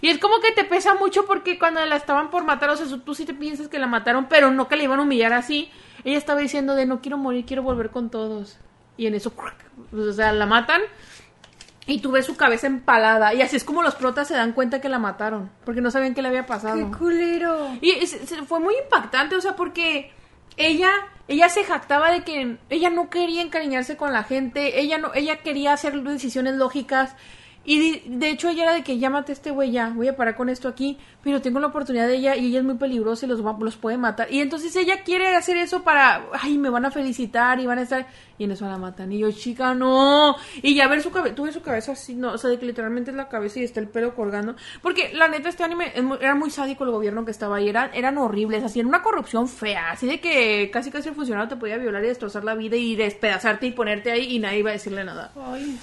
Y es como que te pesa mucho porque cuando la estaban por matar, o sea, tú sí te piensas que la mataron, pero no que la iban a humillar así. Ella estaba diciendo de no quiero morir, quiero volver con todos. Y en eso, ¡crack! o sea, la matan y tú ves su cabeza empalada. Y así es como los protas se dan cuenta que la mataron, porque no sabían qué le había pasado. ¡Qué culero! Y es- es- fue muy impactante, o sea, porque ella, ella se jactaba de que ella no quería encariñarse con la gente, ella no, ella quería hacer decisiones lógicas. Y de, hecho ella era de que llámate a este güey ya, voy a parar con esto aquí, pero tengo la oportunidad de ella y ella es muy peligrosa y los, los puede matar. Y entonces ella quiere hacer eso para, ay, me van a felicitar y van a estar, y en eso la matan. Y yo, chica, no. Y ya ver su cabeza, tuve su cabeza así, no, o sea, de que literalmente es la cabeza y está el pelo colgando. Porque la neta, este anime era muy sádico el gobierno que estaba ahí, eran, eran horribles, así, era una corrupción fea, así de que casi casi el funcionario te podía violar y destrozar la vida y despedazarte y ponerte ahí y nadie iba a decirle nada. Ay.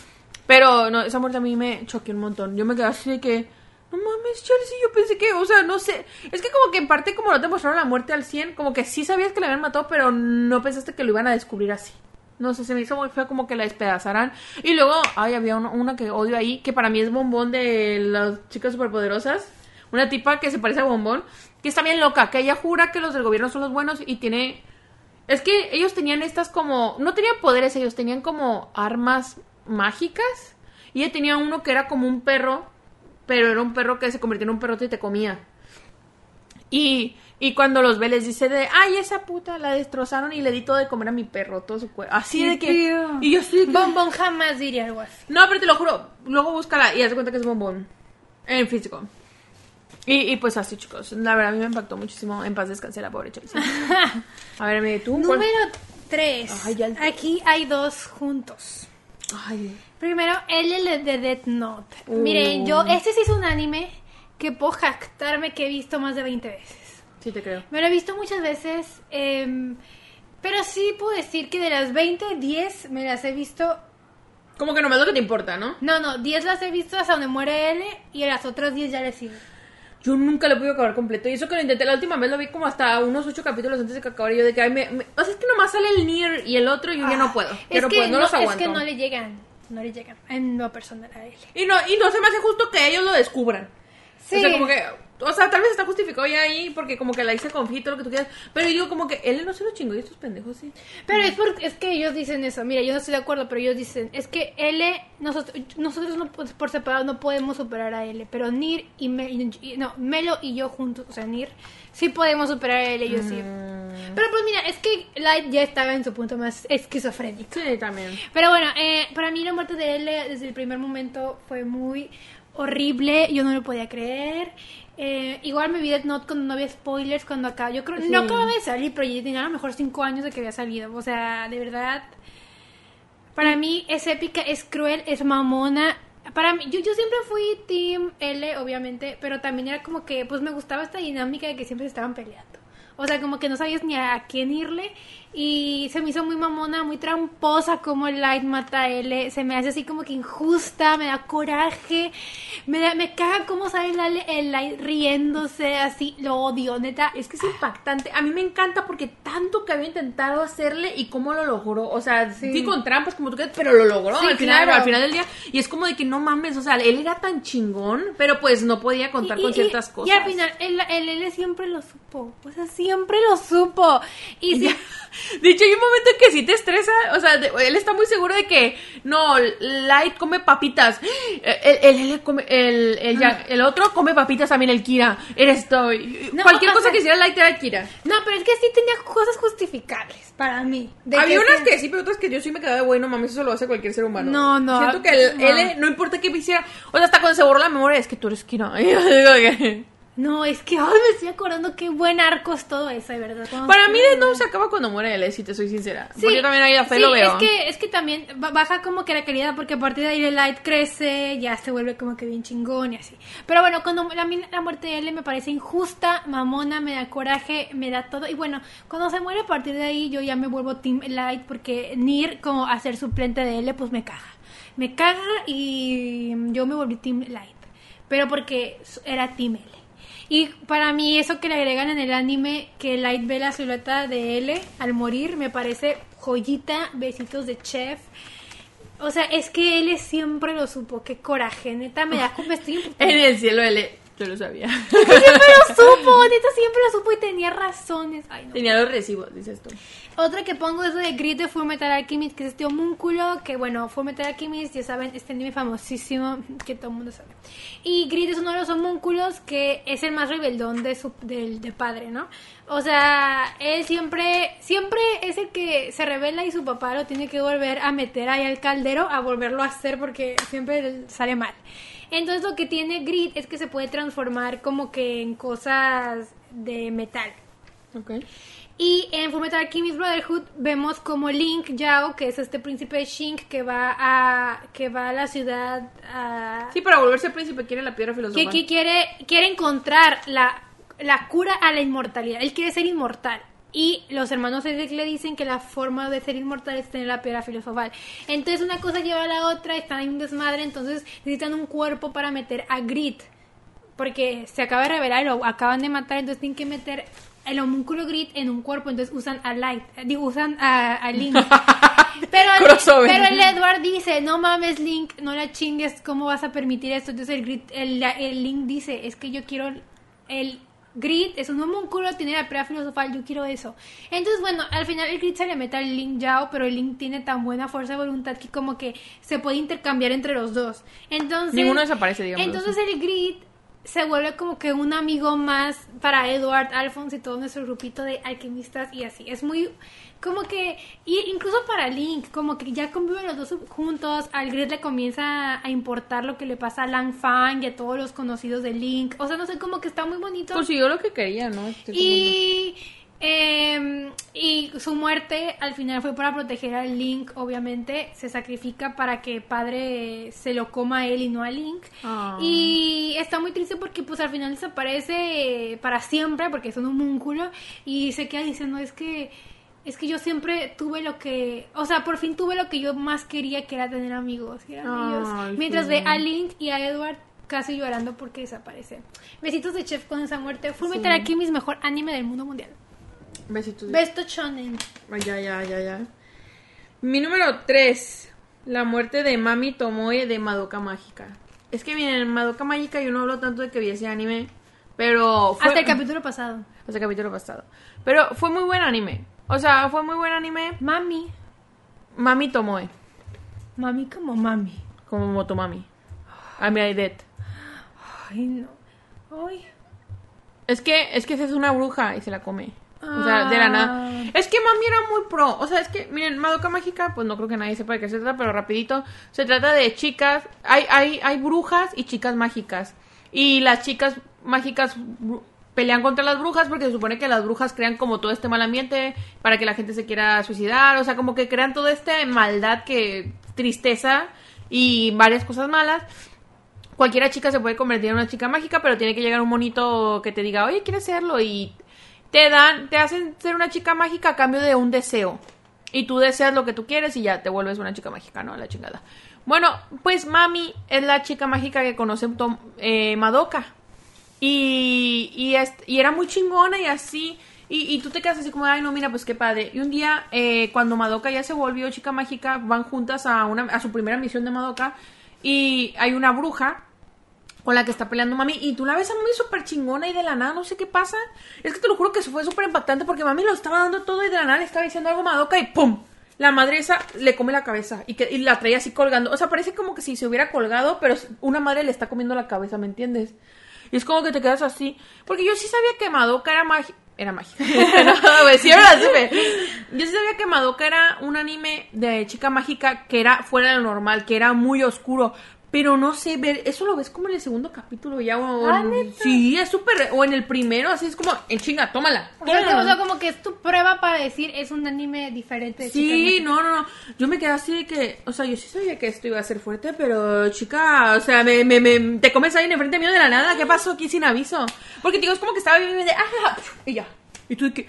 Pero no, esa muerte a mí me choqueó un montón. Yo me quedé así de que, no mames, Chelsea, yo pensé que, o sea, no sé. Es que como que en parte como no te mostraron la muerte al 100, como que sí sabías que la habían matado, pero no pensaste que lo iban a descubrir así. No sé, se me hizo muy feo como que la despedazaran. Y luego, ay, había una, una que odio ahí, que para mí es bombón de las chicas superpoderosas. Una tipa que se parece a bombón, que está bien loca, que ella jura que los del gobierno son los buenos y tiene... Es que ellos tenían estas como... No tenían poderes ellos, tenían como armas mágicas. Y ella tenía uno que era como un perro, pero era un perro que se convirtió en un perrote y te comía. Y, y cuando los ve les dice de, ay, esa puta la destrozaron y le di todo de comer a mi perro, todo su cuerpo. Así de que... Tío. Y yo estoy... Bombón jamás diría algo así. No, pero te lo juro, luego búscala y haz cuenta que es bombón. En físico. Y, y pues así, chicos. La verdad, a mí me impactó muchísimo. En paz descansé la pobre Chelsea. A ver, me tú. Número 3. Ay, ya- Aquí hay dos juntos. Ay, Primero, el de Death Note. Uh. Miren, yo, este sí es un anime que puedo jactarme que he visto más de 20 veces. sí te creo. Me lo he visto muchas veces, em, pero sí puedo decir que de las 20, 10 me las he visto. Como que no me lo que te importa, ¿no? No, no, 10 las he visto hasta donde muere L y las otras 10 ya le sigo. Yo nunca lo pude acabar completo. Y eso que lo intenté la última vez lo vi como hasta unos ocho capítulos antes de que acabara. Y yo de que, ay, me, me- O sea, es que nomás sale el Nier y el otro y yo ya no puedo. Ah, Es Pero que, pues no, no, los es aguanto. que no le llegan, no le llegan en lo personal a L. y, no, y no se me hace justo que ellos lo descubran. Sí. O sea, como que... O sea, tal vez está justificado ya ahí porque como que la hice todo lo que tú quieras. Pero yo digo como que él no se lo chingó y estos pendejos sí. Pero es, porque, es que ellos dicen eso. Mira, yo no estoy de acuerdo, pero ellos dicen, es que L, nosotros, nosotros no, por separado no podemos superar a L, pero Nir y, Me- y- no, Melo y yo juntos, o sea, Nir, sí podemos superar a L, yo sí. Mm. Pero pues mira, es que Light ya estaba en su punto más esquizofrénico. Sí, también. Pero bueno, eh, para mí la muerte de L desde el primer momento fue muy horrible, yo no lo podía creer. Eh, igual me vi Death Note cuando no había spoilers, cuando acá, yo creo, Sí. no acababa de salir, pero yo tenía a lo mejor 5 años de que había salido. O sea, de verdad, para mí es épica, es cruel, es mamona. Para mí, yo, yo siempre fui Team L, obviamente, pero también era como que, pues me gustaba esta dinámica de que siempre se estaban peleando. O sea, como que no sabías ni a quién irle. Y se me hizo muy mamona, muy tramposa como el Light mata a L. Se me hace así como que injusta, me da coraje. Me, da, me caga cómo sale el, Light riéndose así. Lo odio, neta. Es que es impactante. A mí me encanta porque tanto que había intentado hacerle y cómo lo logró. O sea, sí, Sí. con trampas como tú quieras, pero lo logró Sí, al, final, claro. al final del día. Y es como de que no mames, o sea, él era tan chingón, pero pues no podía contar Y- con y- ciertas y- cosas. Y al final, el, el L siempre lo supo. O sea, siempre lo supo. Y sí, De hecho, hay un momento en que sí te estresa. O sea, de- él está muy seguro de que no, Light come papitas. El, el, el come- el, el, otro come papitas también, el Kira. Eres. No, Cualquier cosa sea- que hiciera Light era Kira. No, pero es que sí tenía cosas justificables para mí. Había que unas que sí, pero otras que yo sí me quedaba de bueno, mames, eso lo hace cualquier ser humano. No, no. Siento que el No. L, no importa qué me hiciera. O sea, hasta cuando se borró la memoria, es que tú eres Kira. No, es que ay, me estoy acordando qué buen arco es todo eso, de verdad. Para mí, de no se acaba cuando muere L, si te soy sincera. Sí, Porque yo también ahí a fe sí, lo veo. Es que, es que también ba- baja como que la calidad porque a partir de ahí el light crece, ya se vuelve como que bien chingón y así. Pero bueno, cuando la, la muerte de L me parece injusta, mamona, me da coraje, me da todo. Y bueno, cuando se muere a partir de ahí yo ya me vuelvo Team Light porque Nir como a ser suplente de L pues me caga. Me caga y yo me volví Team Light. Pero porque era Team L. Y para mí eso que le agregan en el anime, que Light ve la silueta de L al morir, me parece joyita, besitos de chef. O sea, es que L siempre lo supo, qué coraje, neta, me da me estoy. En el cielo L, yo lo sabía. siempre lo supo, neta siempre lo supo y tenía razones. Ay, no. Tenía los recibos, dices tú. Otra que pongo es de Grit de Full Metal Alchemist, que es este homúnculo, que bueno, Full Metal Alchemist, ya saben, este anime famosísimo que todo el mundo sabe. Y Grit es uno de los homúnculos que es el más rebeldón de su del de padre, ¿no? O sea, él siempre siempre es el que se revela y su papá lo tiene que volver a meter ahí al caldero, a volverlo a hacer porque siempre sale mal. Entonces lo que tiene Grit es que se puede transformar como que en cosas de metal. Ok. Y en Fullmetal Alchemist Brotherhood vemos como Link Yao, que es este príncipe Shink que va a que va a la ciudad a, Sí, para volverse príncipe quiere la piedra que, filosofal. que quiere quiere encontrar la, la cura a la inmortalidad. Él quiere ser inmortal. Y los hermanos Edric le dicen que la forma de ser inmortal es tener la piedra filosofal. Entonces una cosa lleva a la otra, están en un desmadre, entonces necesitan un cuerpo para meter a Grit. Porque se acaba de revelar lo acaban de matar, entonces tienen que meter el homúnculo Grit en un cuerpo, entonces usan a Light, eh, digo, usan a, a Link. pero, el, Crossover. pero el Edward dice, no mames Link, no la chingues, ¿cómo vas a permitir esto? Entonces el, Grit, el, el Link dice, es que yo quiero el Grit, es un homúnculo, tiene la piedra filosofal, yo quiero eso. Entonces, bueno, al final el Grit se le mete al Link Yao, pero el Link tiene tan buena fuerza de voluntad que como que se puede intercambiar entre los dos. Entonces, Ninguno desaparece, digamos. Entonces el Grit se vuelve como que un amigo más para Edward, Alphonse y todo nuestro grupito de alquimistas y así. Es muy como que y incluso para Link, como que ya conviven los dos juntos, al Grid le comienza a importar lo que le pasa a Lang Fang y a todos los conocidos de Link. O sea, no sé, como que está muy bonito. Consiguió lo que quería, ¿no? Este y eh, y su muerte al final fue para proteger a Link, obviamente. Se sacrifica para que padre se lo coma a él y no a Link. Ah. Y está muy triste porque pues al final desaparece para siempre porque es un homúnculo y se queda diciendo es que es que yo siempre tuve lo que, o sea, por fin tuve lo que yo más quería que era tener amigos, y eran. Ay, Mientras sí. ve a Link y a Edward casi llorando porque desaparece. Besitos de Chef con esa muerte. Fue meter aquí mis mejor anime del mundo mundial. Besitos. de- Besto Shonen. Ay, Ya, ya, ya, ya. Mi número 3. La muerte de Mami Tomoe de Madoka Mágica. Es que miren, Madoka Mágica yo no hablo tanto de que vi ese anime, pero fue Hasta el capítulo pasado. hasta el capítulo pasado. Pero fue muy buen anime. O sea, fue muy buen anime. Mami. Mami Tomoe, Mami como mami. como Motomami. I mean, I did. Ay, no. Ay. Es que, es que esa es una bruja y se la come. O sea, de la nada. Ah. Es que Mami era muy pro. O sea, es que, miren, Madoka Mágica, pues no creo que nadie sepa de qué se trata, pero rapidito. Se trata de chicas. Hay, hay, hay brujas y chicas mágicas. Y las chicas mágicas pelean contra las brujas porque se supone que las brujas crean como todo este mal ambiente para que la gente se quiera suicidar. O sea, como que crean toda esta maldad que. tristeza y varias cosas malas cualquiera chica se puede convertir en una chica mágica, pero tiene que llegar un monito que te diga, oye, ¿quieres serlo? Y te dan, te hacen ser una chica mágica a cambio de un deseo. Y tú deseas lo que tú quieres y ya te vuelves una chica mágica, ¿no? La chingada. Bueno, pues Mami es la chica mágica que conoce eh, Madoka. Y, y, y era muy chingona y así. Y, y tú te quedas así como, ay, no, mira, pues qué padre. Y un día, eh, cuando Madoka ya se volvió chica mágica, van juntas a, una, a su primera misión de Madoka. Y hay una bruja con la que está peleando Mami. Y tú la ves a Mami súper chingona y de la nada, no sé qué pasa. Es que te lo juro que eso fue súper impactante porque Mami lo estaba dando todo y de la nada le estaba diciendo algo a Madoka y ¡pum! La madre esa le come la cabeza y, que, y la traía así colgando. O sea, parece como que si se hubiera colgado, pero una madre le está comiendo la cabeza, ¿me entiendes? Y es como que te quedas así. Porque yo sí sabía que Madoka era mágica. Era no, sí, la supe. Yo sí sabía que Madoka era un anime de chica mágica que era fuera de lo normal, que era muy oscuro. Pero no sé, ver, eso lo ves como en el segundo capítulo ya. O, Ah, en- ¿neta? sí, es súper. O en el primero, así es como, en chinga, tómala. O sea, que, tómala. o sea, como que es tu prueba para decir es un anime diferente. Sí, no, no, no. Yo me quedé así de que, o sea, yo sí sabía que esto iba a ser fuerte, pero chica, o sea, me, me, me- te comes ahí enfrente mío de la nada. ¿Qué pasó aquí sin aviso? Porque digo, es como que estaba viviendo de, ah, y ya. Y tú de que,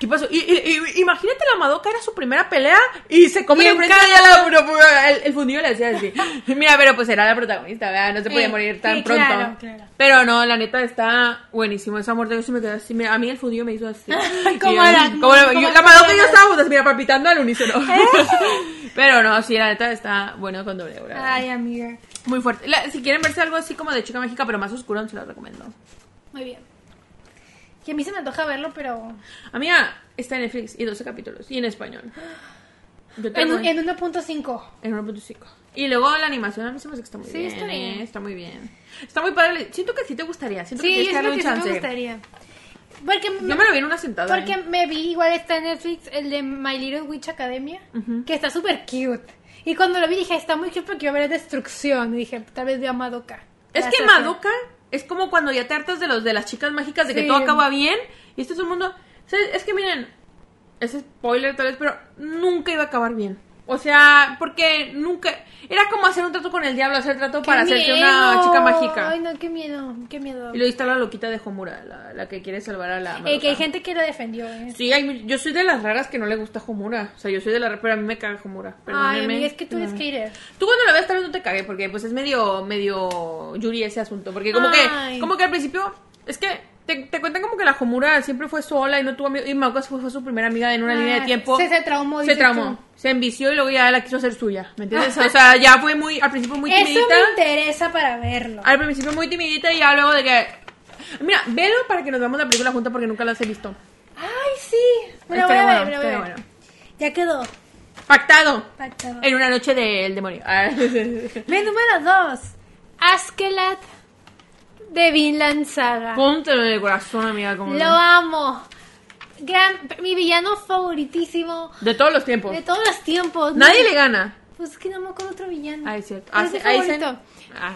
¿qué pasó? Y, y- y- imagínate la Madoka era su primera pelea y se enfrente ella la, el, el fundido le hacía así. Mira, pero pues era la protagonista, ¿verdad? No se podía Eh, morir tan pronto. claro, claro. Pero no, la neta está buenísimo. Esa muerte yo sí me quedé así. me- a mí el fundido me hizo así. Como Y yo- como yo- la la Madoka y yo estábamos así, mira, palpitando al unísono. Pero no, sí, la neta está bueno con doble hora. Ay, amiga. Muy fuerte. La- si quieren verse algo así como de chica mágica, pero más oscuro, se los recomiendo. Muy bien. Que a mí se me antoja verlo, pero Amiga, está en Netflix y 12 capítulos. Y en español. Yo en, en 1.5. En 1.5. Y luego la animación a mí se me hace que está muy Sí, bien. está bien. ¿eh? Está muy bien. Está muy padre. Siento que sí te gustaría. Siento que Sí, yo que creo un que sí me gustaría. Porque Yo me lo vi en una sentada. Porque ¿eh? me vi, igual está en Netflix, el de My Little Witch Academia, que está súper cute. Y cuando lo vi dije, está muy cute porque iba a ver destrucción. Y dije, tal vez veo a Madoka. Es que Madoka es como cuando ya te hartas de los de las chicas mágicas de que todo acaba bien y este es un mundo. o sea, es que miren, es spoiler tal vez, pero nunca iba a acabar bien. O sea, porque nunca era como hacer un trato con el diablo, hacer trato ¡Qué para hacerte una miedo! chica mágica. Ay, no, qué miedo, qué miedo. Y luego está la loquita de Homura, la, la que quiere salvar a la Eh, que hay gente que lo defendió, ¿eh? Sí, hay- yo soy de las raras que no le gusta Homura. O sea, yo soy de la pero a mí me caga Homura. Ay, amiga, es que tú eres No. hater. Tú cuando la ves tal vez no te cague porque pues es medio medio Yuri ese asunto, porque como Ay. que como que al principio es que te, te cuentan como que la Homura siempre fue sola y no tuvo amigos y Madoka fue, fue su primera amiga en una Ah, línea de tiempo. se- se traumó, Se traumó. tú. Se envició y luego ya la quiso hacer suya, ¿me entiendes? O sea, ya fue muy al principio muy Eso timidita. me interesa para verlo. Al principio muy timidita y ya luego de que Mira, velo para que nos veamos la película juntas porque nunca las he visto. Ay, sí. Lo voy a ver, bueno, voy a ver. bueno. Ya quedó. Pactado. Pactado. En una noche del demonio. Ah. Mi número dos. Askelat. De Vinland Saga. Póntelo en el corazón, amiga. Como Lo amo. Gran, mi villano favoritísimo De todos los tiempos. de todos los tiempos. Nadie le gana. Pues es que no me acuerdo otro villano. Ah, es cierto. ¿Cuál Ah, es? Ah.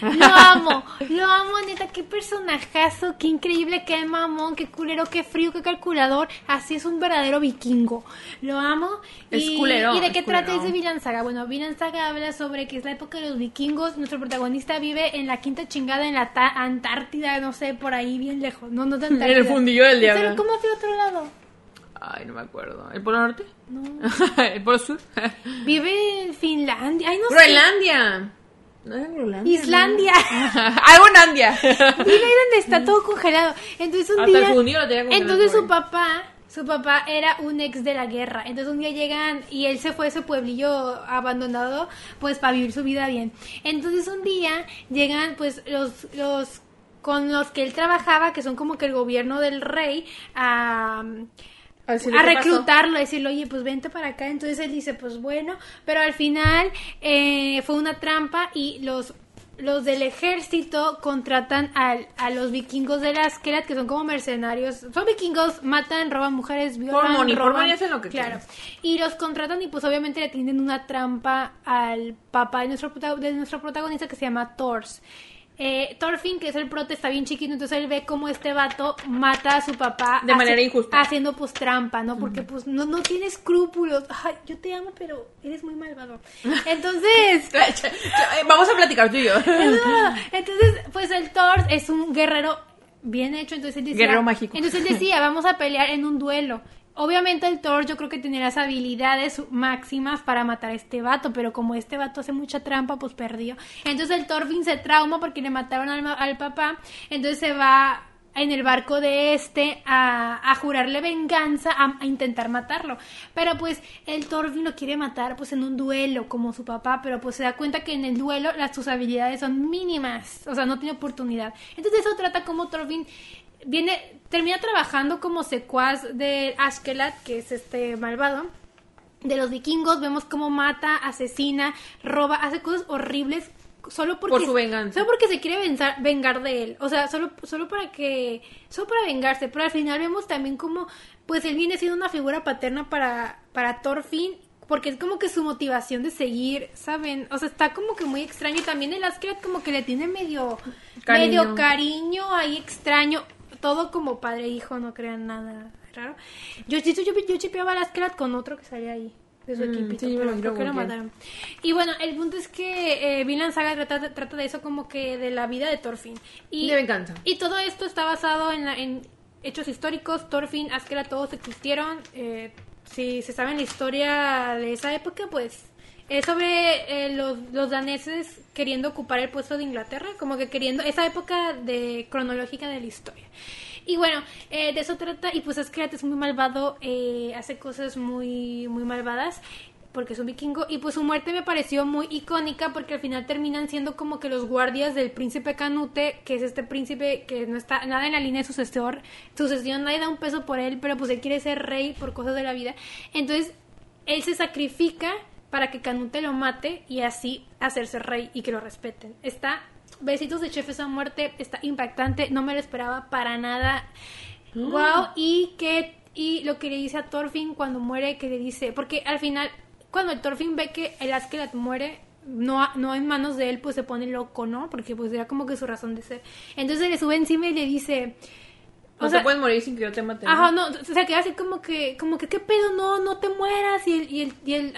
Lo amo, lo amo, neta, qué personajazo, qué increíble, qué mamón, qué culero, qué frío, qué calculador. Así es un verdadero vikingo. Lo amo. Es y, culero, ¿Y de qué trata ese Vinland Saga? Bueno, Vinland Saga habla sobre que es la época de los vikingos. Nuestro protagonista vive en la quinta chingada en la ta- Antártida, no sé, por ahí bien lejos. No, no de En el fundillo del diablo. ¿Cómo hacia otro lado? Ay, no me acuerdo. ¿El Polo Norte? No. ¿El Polo Sur? Vive en Finlandia. Ay, no sé. Groenlandia. ¿No era Groenlandia? Islandia. Vive ahí donde está todo congelado. Entonces un Hasta el día. fundido lo tenía congelado entonces su papá, su papá era un ex de la guerra. Entonces un día llegan y él se fue a ese pueblillo abandonado, pues para vivir su vida bien. Entonces un día llegan, pues los los con los que él trabajaba, que son como que el gobierno del rey, a A, decirle a qué pasó. reclutarlo, a decirle, oye, pues vente para acá. Entonces él dice, pues bueno, pero al final eh, fue una trampa y los los del ejército contratan al- a los vikingos de las Kerat, que son como mercenarios. Son vikingos, matan, roban mujeres, violan, money, por money hacen lo que Claro. Y los contratan y pues obviamente le tienden una trampa al papá de nuestro, de nuestro protagonista que se llama Thors. Eh, Thorfinn, que es el prote, está bien chiquito, entonces él ve cómo este vato mata a su papá De manera injusta. haciendo pues trampa, ¿no? Porque pues no, no tiene escrúpulos. Ay, yo te amo, pero eres muy malvado. Entonces, Eh, Vamos a platicar tú y yo. entonces, pues el Thor es un guerrero bien hecho, entonces él decía, Guerrero mágico. Entonces él decía, vamos a pelear en un duelo. Obviamente el Thor yo creo que tenía las habilidades máximas para matar a este vato, pero como este vato hace mucha trampa, pues perdió. Entonces el Thorfinn se trauma porque le mataron al, papá, entonces se va en el barco de este a, a jurarle venganza, a, a intentar matarlo. Pero pues el Thorfinn lo quiere matar pues en un duelo como su papá, pero pues se da cuenta que en el duelo las sus habilidades son mínimas, o sea, no tiene oportunidad. Entonces eso trata como Thorfinn viene termina trabajando como secuaz de Ashkelat, que es este malvado de los vikingos, vemos cómo mata, asesina, roba, hace cosas horribles solo porque Por su venganza. solo porque se quiere vengar, vengar de él, o sea, solo solo para que solo para vengarse, pero al final vemos también como pues él viene siendo una figura paterna para para Thorfinn porque es como que su motivación de seguir, ¿saben? O sea, está como que muy extraño y también el Askeladd como que le tiene medio Cariño. medio cariño ahí extraño, todo como padre e hijo, no crean nada raro. Yo yo, yo, yo chipeaba al Askeladd con otro que salía ahí de su Mm, equipito, sí, pero creo que lo mataron. Y bueno, el punto es que eh, Vinland Saga trata, trata de eso como que de la vida de Thorfinn. Y, De venganza. Y todo esto está basado en, la- en hechos históricos. Thorfinn, Askeladd, todos existieron. Eh, si se sabe la historia de esa época, pues es sobre eh, los, los daneses queriendo ocupar el puesto de Inglaterra, como que queriendo esa época de cronológica de la historia. Y bueno, eh, de eso trata, y pues Askeladd es muy malvado, eh, hace cosas muy, muy malvadas, porque es un vikingo, y pues su muerte me pareció muy icónica, porque al final terminan siendo como que los guardias del príncipe Canute, que es este príncipe que no está nada en la línea de sucesor, sucesión, nadie da un peso por él, pero pues él quiere ser rey por cosas de la vida. Entonces, él se sacrifica para que Canute lo mate y así hacerse rey y que lo respeten. Está besitos de chef esa muerte, está impactante, no me lo esperaba para nada. Wow, y que y lo que le dice a Thorfinn cuando muere que le dice, porque al final cuando el Thorfinn ve que el Askeladd muere no, a- no en manos de él, pues se pone loco, ¿no? Porque pues era como que su razón de ser. Entonces le sube encima y le dice, No o sea, te puedes morir sin que yo te mate. ¿no? Ajá, no, o sea, queda así como que, como que, ¿qué pedo? No, no te mueras. Y el, y el, y el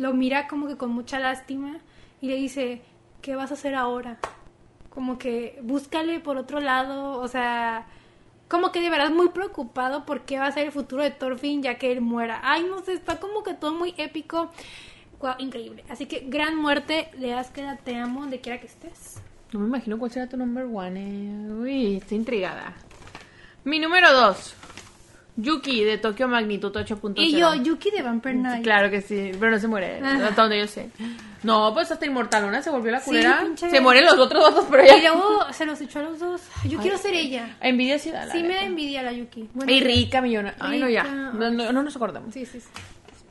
lo mira como que con mucha lástima y le dice, ¿qué vas a hacer ahora? Como que búscale por otro lado, o sea, como que de verdad muy preocupado por qué va a ser el futuro de Thorfinn ya que él muera. Ay, no sé, está como que todo muy épico. Guau, increíble. Así que gran muerte de Askeladd, te amo, donde quiera que estés. No me imagino cuál será tu number one. eh. Uy, estoy intrigada. Mi número dos. Yuki de Tokio Magnitud 8.0. Y yo, Yuki de Vampire Night. Claro que sí, pero no se muere, Ajá. hasta donde yo sé. No, pues hasta Inmortalona se volvió la Sí, culera. pinche- se mueren los otros dos, pero ya. Y luego se los echó a los dos. Yo quiero ser ella. Envidia sí da Sí me da envidia la Yuki. Bueno, Y rica, millona. Ay, no, ya. No, no, no nos acordamos. Sí, sí, sí.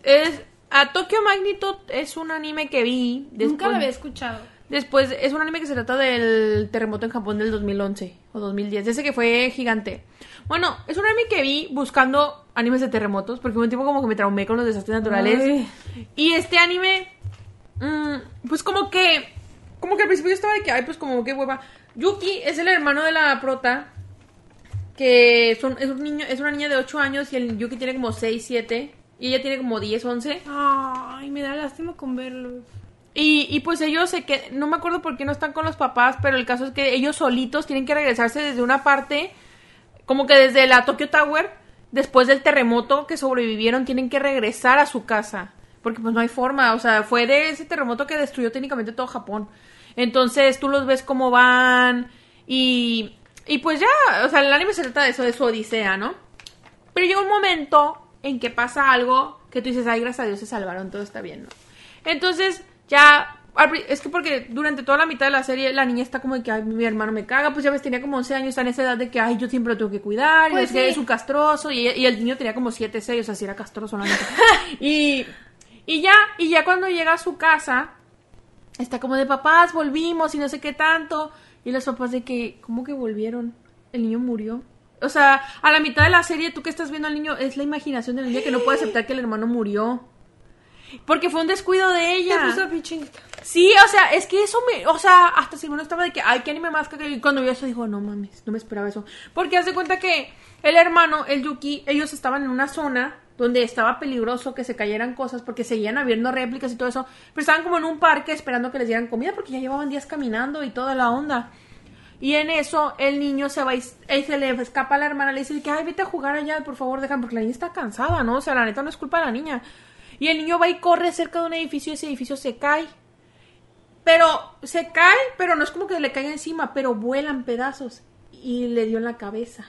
Es a Tokyo Magnitude es un anime que vi. Nunca lo había escuchado. Después, es un anime que se trata del terremoto en Japón del 2011 o 2010, ese que fue gigante. Bueno, es un anime que vi buscando animes de terremotos, porque un tiempo como que me traumé con los desastres naturales. Ay. Y este anime, mm, pues como que, como que al principio yo estaba de que, ay, pues como que hueva. Yuki es el hermano de la prota, que son, es, un niño, es una niña de 8 años y el Yuki tiene como 6, 7, y ella tiene como 10, 11. Ay, me da lástima con verlos. Y, y pues ellos se que no me acuerdo por qué no están con los papás, pero el caso es que ellos solitos tienen que regresarse desde una parte, como que desde la Tokyo Tower, después del terremoto que sobrevivieron, tienen que regresar a su casa. Porque pues no hay forma, o sea, fue de ese terremoto que destruyó técnicamente todo Japón. Entonces tú los ves cómo van y, y pues ya, o sea, el anime se trata de eso, de su odisea, ¿no? Pero llega un momento en que pasa algo que tú dices, ay, gracias a Dios se salvaron, todo está bien, ¿no? Entonces, ya, es que porque durante toda la mitad de la serie la niña está como de que, ay, mi hermano me caga, pues ya ves, tenía como 11 años, está en esa edad de que, ay, yo siempre lo tengo que cuidar, Pues y es que sí. es un castroso, y, y el niño tenía como 7, 6, o sea, sí era castroso, la neta. y, y ya, y ya cuando llega a su casa, está como de papás, volvimos y no sé qué tanto. Y los papás de que, ¿cómo que volvieron? El niño murió. O sea, a la mitad de la serie, tú que estás viendo al niño, es la imaginación del niño que no puede aceptar que el hermano murió. Porque fue un descuido de Me ella. puso pichita. Sí, o sea, es que eso me. O sea, hasta si uno estaba de que, ay, qué anime más que. Y cuando vio eso, dijo, no mames, no me esperaba eso. Porque haz de cuenta que el hermano, el Yuki, ellos estaban en una zona donde estaba peligroso que se cayeran cosas porque seguían habiendo réplicas y todo eso. Pero estaban como en un parque esperando que les dieran comida porque ya llevaban días caminando y toda la onda. Y en eso el niño se va y, y se le escapa a la hermana, le dice que, ay, vete a jugar allá, por favor, dejan, porque la niña está cansada, ¿no? O sea, la neta no es culpa de la niña. Y el niño va y corre cerca de un edificio y ese edificio se cae. Pero se cae, pero no es como que le caiga encima, pero vuelan pedazos. Y le dio en la cabeza.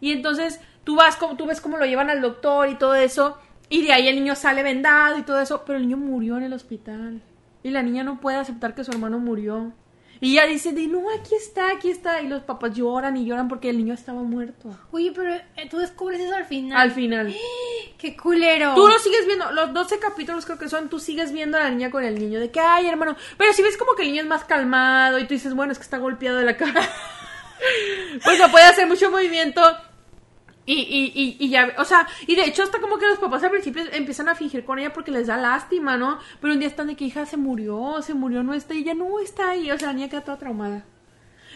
Y entonces tú vas como, tú ves cómo lo llevan al doctor y todo eso. Y de ahí el niño sale vendado y todo eso. Pero el niño murió en el hospital. Y la niña no puede aceptar que su hermano murió. Y ella dice de no, aquí está, aquí está. Y los papás lloran y lloran porque el niño estaba muerto. Oye, pero eh, tú descubres eso al final. Al final. ¡Qué culero! Tú lo sigues viendo, los 12 capítulos creo que son, tú sigues viendo a la niña con el niño, de que, ay, hermano, pero si ves como que el niño es más calmado y tú dices, bueno, es que está golpeado de la cara. pues no puede hacer mucho movimiento. Y, y, y, y ya, o sea, y de hecho hasta como que los papás al principio empiezan a fingir con ella porque les da lástima, ¿no? Pero un día están de que hija se murió, se murió, no está, y ella no está ahí, o sea, la niña queda toda traumada.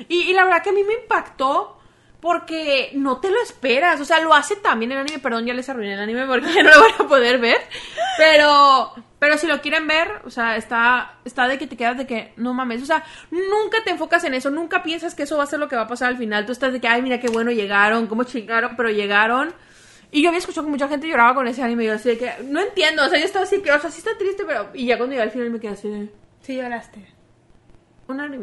Y, y la verdad que a mí me impactó porque no te lo esperas. O sea, lo hace también el anime. Perdón, ya les arruiné el anime porque ya no lo van a poder ver. Pero, pero si lo quieren ver, o sea, está, está de que te quedas de que no mames. O sea, nunca te enfocas en eso. Nunca piensas que eso va a ser lo que va a pasar al final. Tú estás de que, ay, mira qué bueno llegaron, cómo chingaron, pero llegaron. Y yo había escuchado que mucha gente lloraba con ese anime. Y yo así de que, no entiendo. O sea, yo estaba así que, o sea, sí está triste, pero. Y ya cuando llegué al final me quedé así de. Sí, lloraste. Una da, no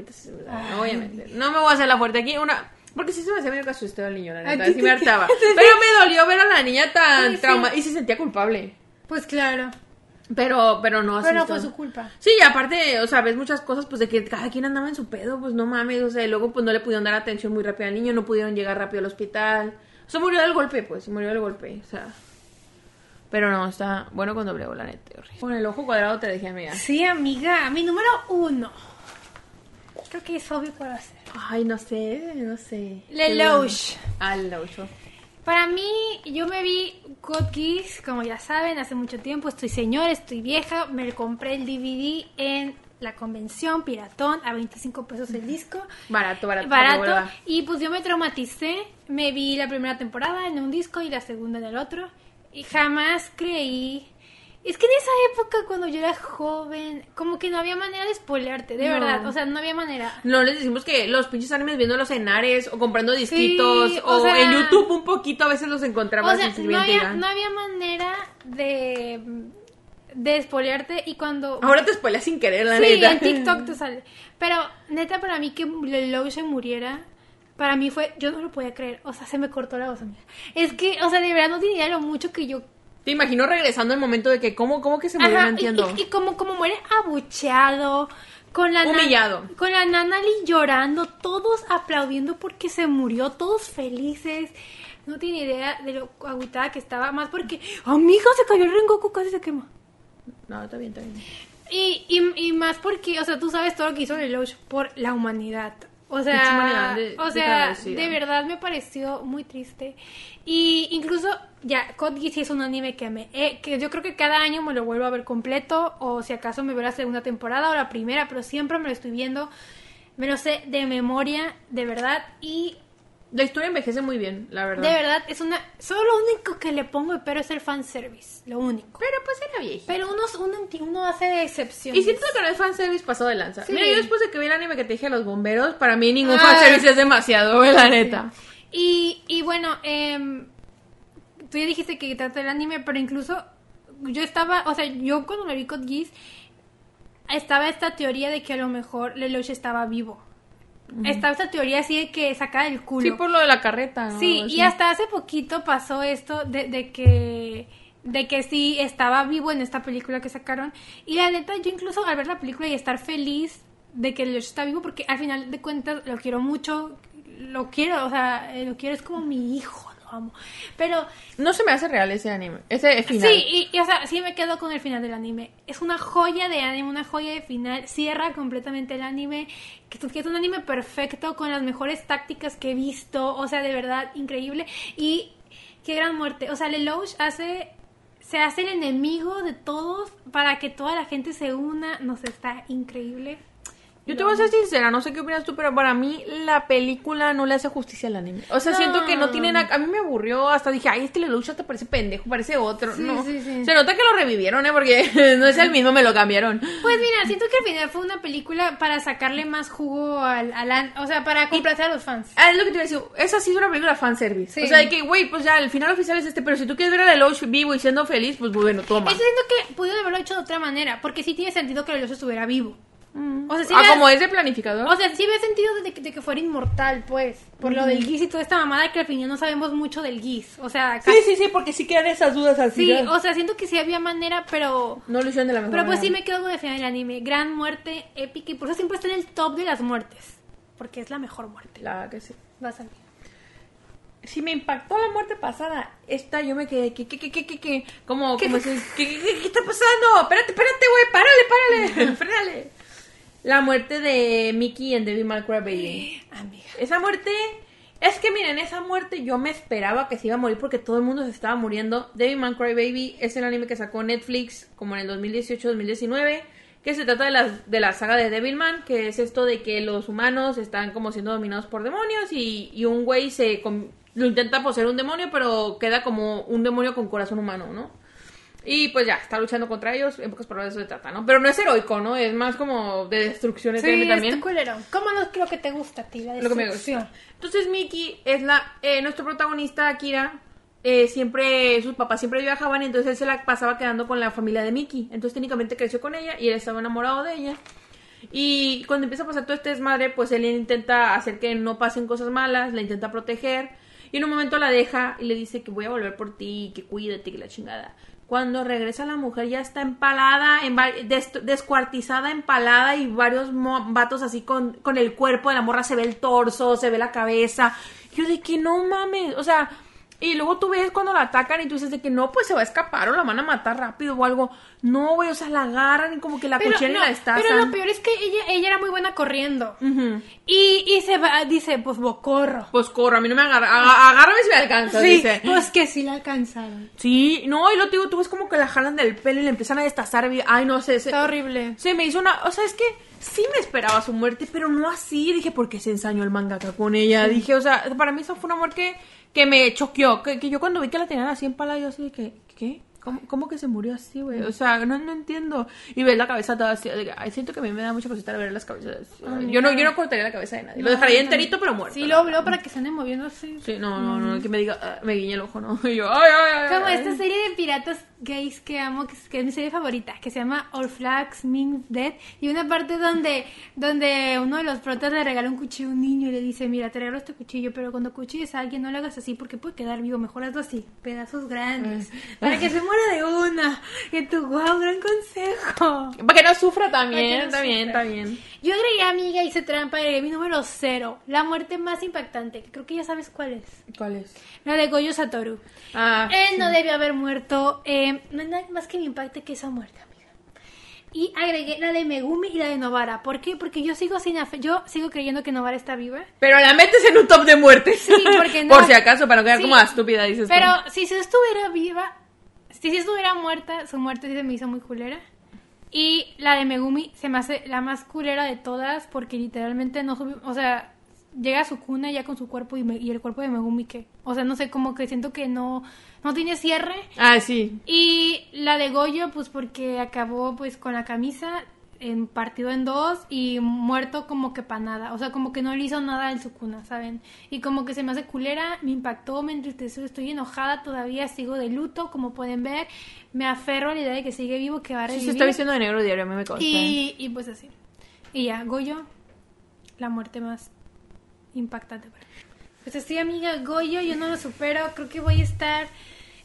meter. No me voy a hacer la fuerte aquí. Una. Porque sí se me hacía medio asustado el niño, la neta. Sí me hartaba. Pero me dolió ver a la niña tan sí. trauma. Y se sentía culpable. Pues claro. Pero, pero no así. Pero no fue su culpa. Sí, y aparte, o sea, ves muchas cosas, pues de que cada quien andaba en su pedo, pues no mames, o sea, y luego pues no le pudieron dar atención muy rápido al niño, no pudieron llegar rápido al hospital. O sea, murió del golpe, pues, murió del golpe, o sea. Pero no, está bueno con doble O, la neta. horrible. Con el ojo cuadrado te dejé, amiga. Sí, amiga. Mi número uno. Creo que es obvio cuál va a ser. Ay, no sé, no sé. Lelouch. Ah, Lelouch. Para mí, yo me vi God Geass, como ya saben, hace mucho tiempo. Estoy señor, estoy vieja. Me compré el DVD en la convención Piratón a 25 pesos el disco. Barato, barato. para Barato. Y pues yo me traumaticé. Me vi la primera temporada en un disco y la segunda en el otro. Y jamás creí. Es que en esa época, cuando yo era joven, como que no había manera de spoilearte, de No. verdad. O sea, no había manera. No les decimos que los pinches animes viéndolos en Ares o comprando disquitos Sí, o, o sea- en YouTube un poquito a veces los O encontrabas sea, en no había, no había manera de, de spoilearte y cuando... Ahora te spoileas sin querer, la sí, neta. en TikTok te sale. Pero neta, para mí que Lelouch se muriera, para mí fue... Yo no lo podía creer. O sea, se me cortó la voz, amiga. Es que, o sea, de verdad no tenía lo mucho que yo... Te imagino regresando el momento de que, ¿cómo, cómo que se murió? Ajá, no y- entiendo. Y, y como, como muere abucheado, con la... nan- Humillado. Con la Nanali llorando, todos aplaudiendo porque se murió, todos felices. No tiene idea de lo agüitada que estaba, más porque, amiga, se cayó el Rengoku, casi se quema. No, está bien, está bien. Y, y, y más porque, o sea, tú sabes todo lo que hizo Lelouch por la humanidad. O sea, humanidad de- o sea, de verdad me pareció muy triste. Y incluso, ya, Code Geass es un anime que me... eh, que yo creo que cada año me lo vuelvo a ver completo, o si acaso me veo la segunda temporada o la primera, pero siempre me lo estoy viendo. Me lo sé de memoria, de verdad, y La historia envejece muy bien, la verdad. de verdad es una... Solo lo único que le pongo de pero es el fanservice, lo único. Pero pues era viejita. Pero uno, uno, uno hace excepciones. Y siento que no es fanservice pasado de lanza. Sí. Mira, yo después de que vi el anime que te dije a los bomberos, para mí ningún Ah. fanservice es demasiado, la neta. Y, y bueno, em, tú ya dijiste que trata el anime, pero incluso yo estaba, o sea, yo cuando me vi Code Geass, estaba esta teoría de que a lo mejor Lelouch estaba vivo. Estaba esta teoría así de que sacaba el culo. Sí, por lo de la carreta. ¿no? Sí, y hasta hace poquito pasó esto de, de que de que sí estaba vivo en esta película que sacaron. Y la neta, yo incluso al ver la película y estar feliz de que Lelouch está vivo, porque al final de cuentas lo quiero mucho, lo quiero, o sea, lo quiero, es como mi hijo, amo. Pero No se me hace real ese anime. Ese final. Sí, y, y, o sea, sí me quedo con el final del anime. Es una joya de anime, una joya de final. Cierra completamente el anime. Que, que es un anime perfecto, con las mejores tácticas que he visto. O sea, de verdad, increíble. Y qué gran muerte. O sea, Lelouch hace. Se hace el enemigo de todos para que toda la gente se una. No sé, está increíble. Yo te voy a ser sincera, no sé qué opinas tú, pero para mí la película no le hace justicia al anime. O sea, No. siento que no tiene nada... A mí me aburrió, hasta dije, ay, este Lelouch te parece pendejo, parece otro. Sí, no. sí, sí. Se nota que lo revivieron, ¿eh? Porque no es el mismo, me lo cambiaron. Pues mira, siento que al final fue una película para sacarle más jugo al, al an- o sea, para complacer a los fans. Ah, es lo que te iba a decir. Esa sí es una película fanservice. O sea, de que, güey, pues ya, el final oficial es este, pero si tú quieres ver a Lelouch vivo y siendo feliz, pues bueno, toma. Siento que pudieron haberlo hecho de otra manera, porque sí tiene sentido que Lelouch estuviera vivo. O sea, sí ah, como es de planificador. O sea, sí ve sentido de que, de que fuera inmortal, pues. Por lo del Giz y toda esta mamada que al final no sabemos mucho del Giz. O sea, sí, sí, sí, porque sí quedan esas dudas al sí, final. o sea, siento que sí había manera, pero... No lo hicieron de la mejor Pero pues sí manera. me quedo con el final del anime. Gran muerte, épica, y por eso siempre está en el top de las muertes. Porque es la mejor muerte. La que sí. Vas a ver. Si me impactó la muerte pasada, esta yo me quedé, ¿qué, qué, qué, qué, qué, qué? Como, como si- ¿qué, qué, qué, qué está pasando? Espérate, espérate, güey, párale, párale, frénale. La muerte de Mickey en Devil May Cry Baby. Amiga. Esa muerte, es que miren, esa muerte yo me esperaba que se iba a morir porque todo el mundo se estaba muriendo. Devil May Cry Baby es el anime que sacó Netflix como en el 2018-2019, que se trata de la, de la saga de Devilman, que es esto de que los humanos están como siendo dominados por demonios y, y un güey se lo intenta poseer un demonio, pero queda como un demonio con corazón humano, ¿no? Y pues ya, está luchando contra ellos, en pocas palabras eso se trata, ¿no? Pero no es heroico, ¿no? Es más como de destrucción Sí, es también. tu culero. ¿Cómo no creo que te gusta a ti la Lo que me gusta. Entonces Mickey es la eh, nuestro protagonista Akira. eh, siempre sus papás siempre viajaban, entonces él se la pasaba quedando con la familia de Mickey. Entonces técnicamente creció con ella y él estaba enamorado de ella. Y cuando empieza a pasar todo este desmadre, pues él intenta hacer que no pasen cosas malas, la intenta proteger. Y en un momento la deja y le dice que voy a volver por ti, que cuídate, que la chingada. Cuando regresa la mujer ya está empalada, en des- descuartizada, empalada y varios vatos así con, con el cuerpo de la morra, se ve el torso, se ve la cabeza. Yo de que no mames, o sea, y luego tú ves cuando la atacan y tú dices de que no, pues se va a escapar o la van a matar rápido o algo. No, güey, o sea, la agarran y como que la cuchillan no, y la destazan. pero lo peor es que ella, ella era muy buena corriendo. Y, y se va, dice, pues bocorro. Pues corro, a mí no me agarra. aga- Agárrame si me alcanza, Sí, dice. pues que sí la alcanzaron. Sí, no, y lo digo, tú ves como que la jalan del pelo y le empiezan a destazar. y- Ay, no sé. Está horrible. se me hizo una. O sea, es que sí me esperaba su muerte, pero no así. Dije, porque se ensañó el mangaka con ella. Dije, o sea, para mí eso fue una muerte que, que me choqueó. Que, que yo cuando vi que la tenían así empalada, yo así que, ¿qué? ¿Cómo, cómo que se murió así, güey? O sea, no, no entiendo. Y ves la cabeza toda así. Ay, siento que a mí me da mucha cosita ver las cabezas. Ay, yo, no, no. yo no cortaría la cabeza de nadie. lo No, dejaría yo enterito, pero muerto. Sí, luego, luego para que se ande moviendo así. Sí, no, no, no, que me diga, ah, me guiñe el ojo, ¿no? Y yo, ay, ay, ay. Como ay. esta serie de piratas gays que amo, que es, que es mi serie favorita, que se llama All Flags Mean Dead. Y una parte donde, donde uno de los protas le regala un cuchillo a un niño y le dice, mira, te regalo este cuchillo, pero cuando cuchilles a alguien no lo hagas así porque puede quedar vivo, mejor hazlo así, pedazos grandes, para que se muera de una. Y tú, wow, gran consejo. Para que no sufra también, no bien, sufra. bien. Yo agregué amiga, hice trampa, agregué mi número cero, la muerte más impactante, creo que ya sabes cuál es. ¿Cuál es? La de Goyo Satoru. Ah, Él sí. no debió haber muerto. eh, no hay nada más que me impacte que esa muerte, amiga. Y agregué la de Megumi y la de Novara. ¿Por qué? Porque yo sigo sin afe- yo sigo creyendo que Novara está viva. Pero la metes en un top de muertes. Sí, porque no- Por si acaso, para no quedar Sí. como la estúpida, dices tú. Pero si se estuviera viva, si se estuviera muerta, su muerte sí se me hizo muy culera. Y la de Megumi se me hace la más culera de todas porque literalmente no subi- o sea, llega a su cuna ya con su cuerpo y, me- y el cuerpo de Megumi que, o sea, no sé, como que siento que no, no tiene cierre. Ah, sí. Y la de Goyo, pues porque acabó pues con la camisa en partido en dos y muerto como que para nada. O sea, como que no le hizo nada en su cuna, ¿saben? Y como que se me hace culera, me impactó, me entristeció, estoy enojada todavía, sigo de luto, como pueden ver. Me aferro a la idea de que sigue vivo, que va a Sí, revivir. se está vistiendo de negro diario, a mí me consta. y, y pues así. Y ya, Goyo, la muerte más impactante para mí. Pues así, amiga, Goyo, yo no lo supero, creo que voy a estar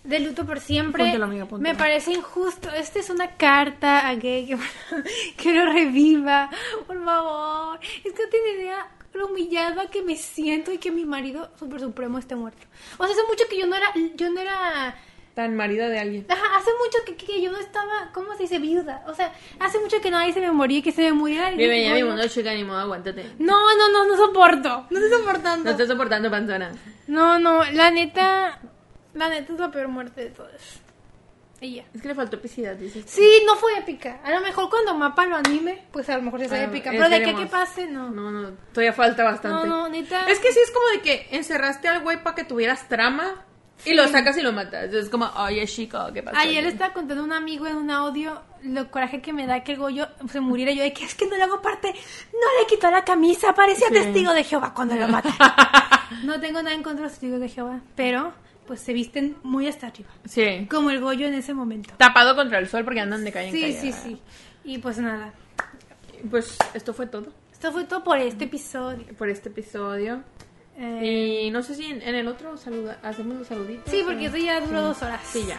de luto por siempre. Póntelo, amiga, póntelo. Me parece injusto. Esta es una carta a Gay que, que lo reviva, por favor. Es que no tiene idea lo humillada que me siento y que mi marido super supremo esté muerto. O sea, hace mucho que yo no era, yo no era Tan marida de alguien. Ajá, hace mucho que, que yo no estaba, ¿cómo se dice? Viuda. O sea, hace mucho que nadie se me moría y que se me muriera. y Bienvenida a mi mundo, chica, ni modo, aguántate. No, no, no, no soporto. No estoy soportando. No estoy soportando, panzona. No, no, la neta, la neta es la peor muerte de todas. Ella. Es que le faltó epicidad, dices. Sí, no fue épica. A lo mejor cuando Mapa lo anime, pues a lo mejor sí sea Ah, épica. Pero de que, esperemos. que pase, no. No, no, todavía falta bastante. No, no, neta. Es que sí es como de que encerraste al güey para que tuvieras trama y lo sacas y lo matas. Es como, oye, chico, ¿qué pasa? Ayer le estaba contando a un amigo en un audio lo coraje que me da que el Goyo se muriera. Yo de que es que no le hago parte, no le quitó la camisa, parecía Sí. testigo de Jehová cuando lo mata. no tengo nada en contra de los testigos de Jehová, pero pues se visten muy hasta arriba. Sí. Como el Goyo en ese momento. Tapado contra el sol porque andan de calle en Sí, calle. sí, sí. Y pues nada. Pues esto fue todo Esto fue todo por este episodio. por este episodio. Eh, Y no sé si en, en el otro saluda, hacemos los saluditos. sí, porque o- eso ya duró Sí. dos horas. Sí, ya.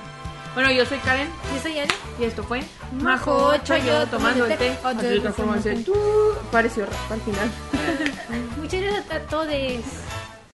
Bueno, yo soy Karen Yo soy Ani. y esto fue Majo, Majo yo tomando el té. Otra ese tú pareció rap al final. Muchas gracias a todos.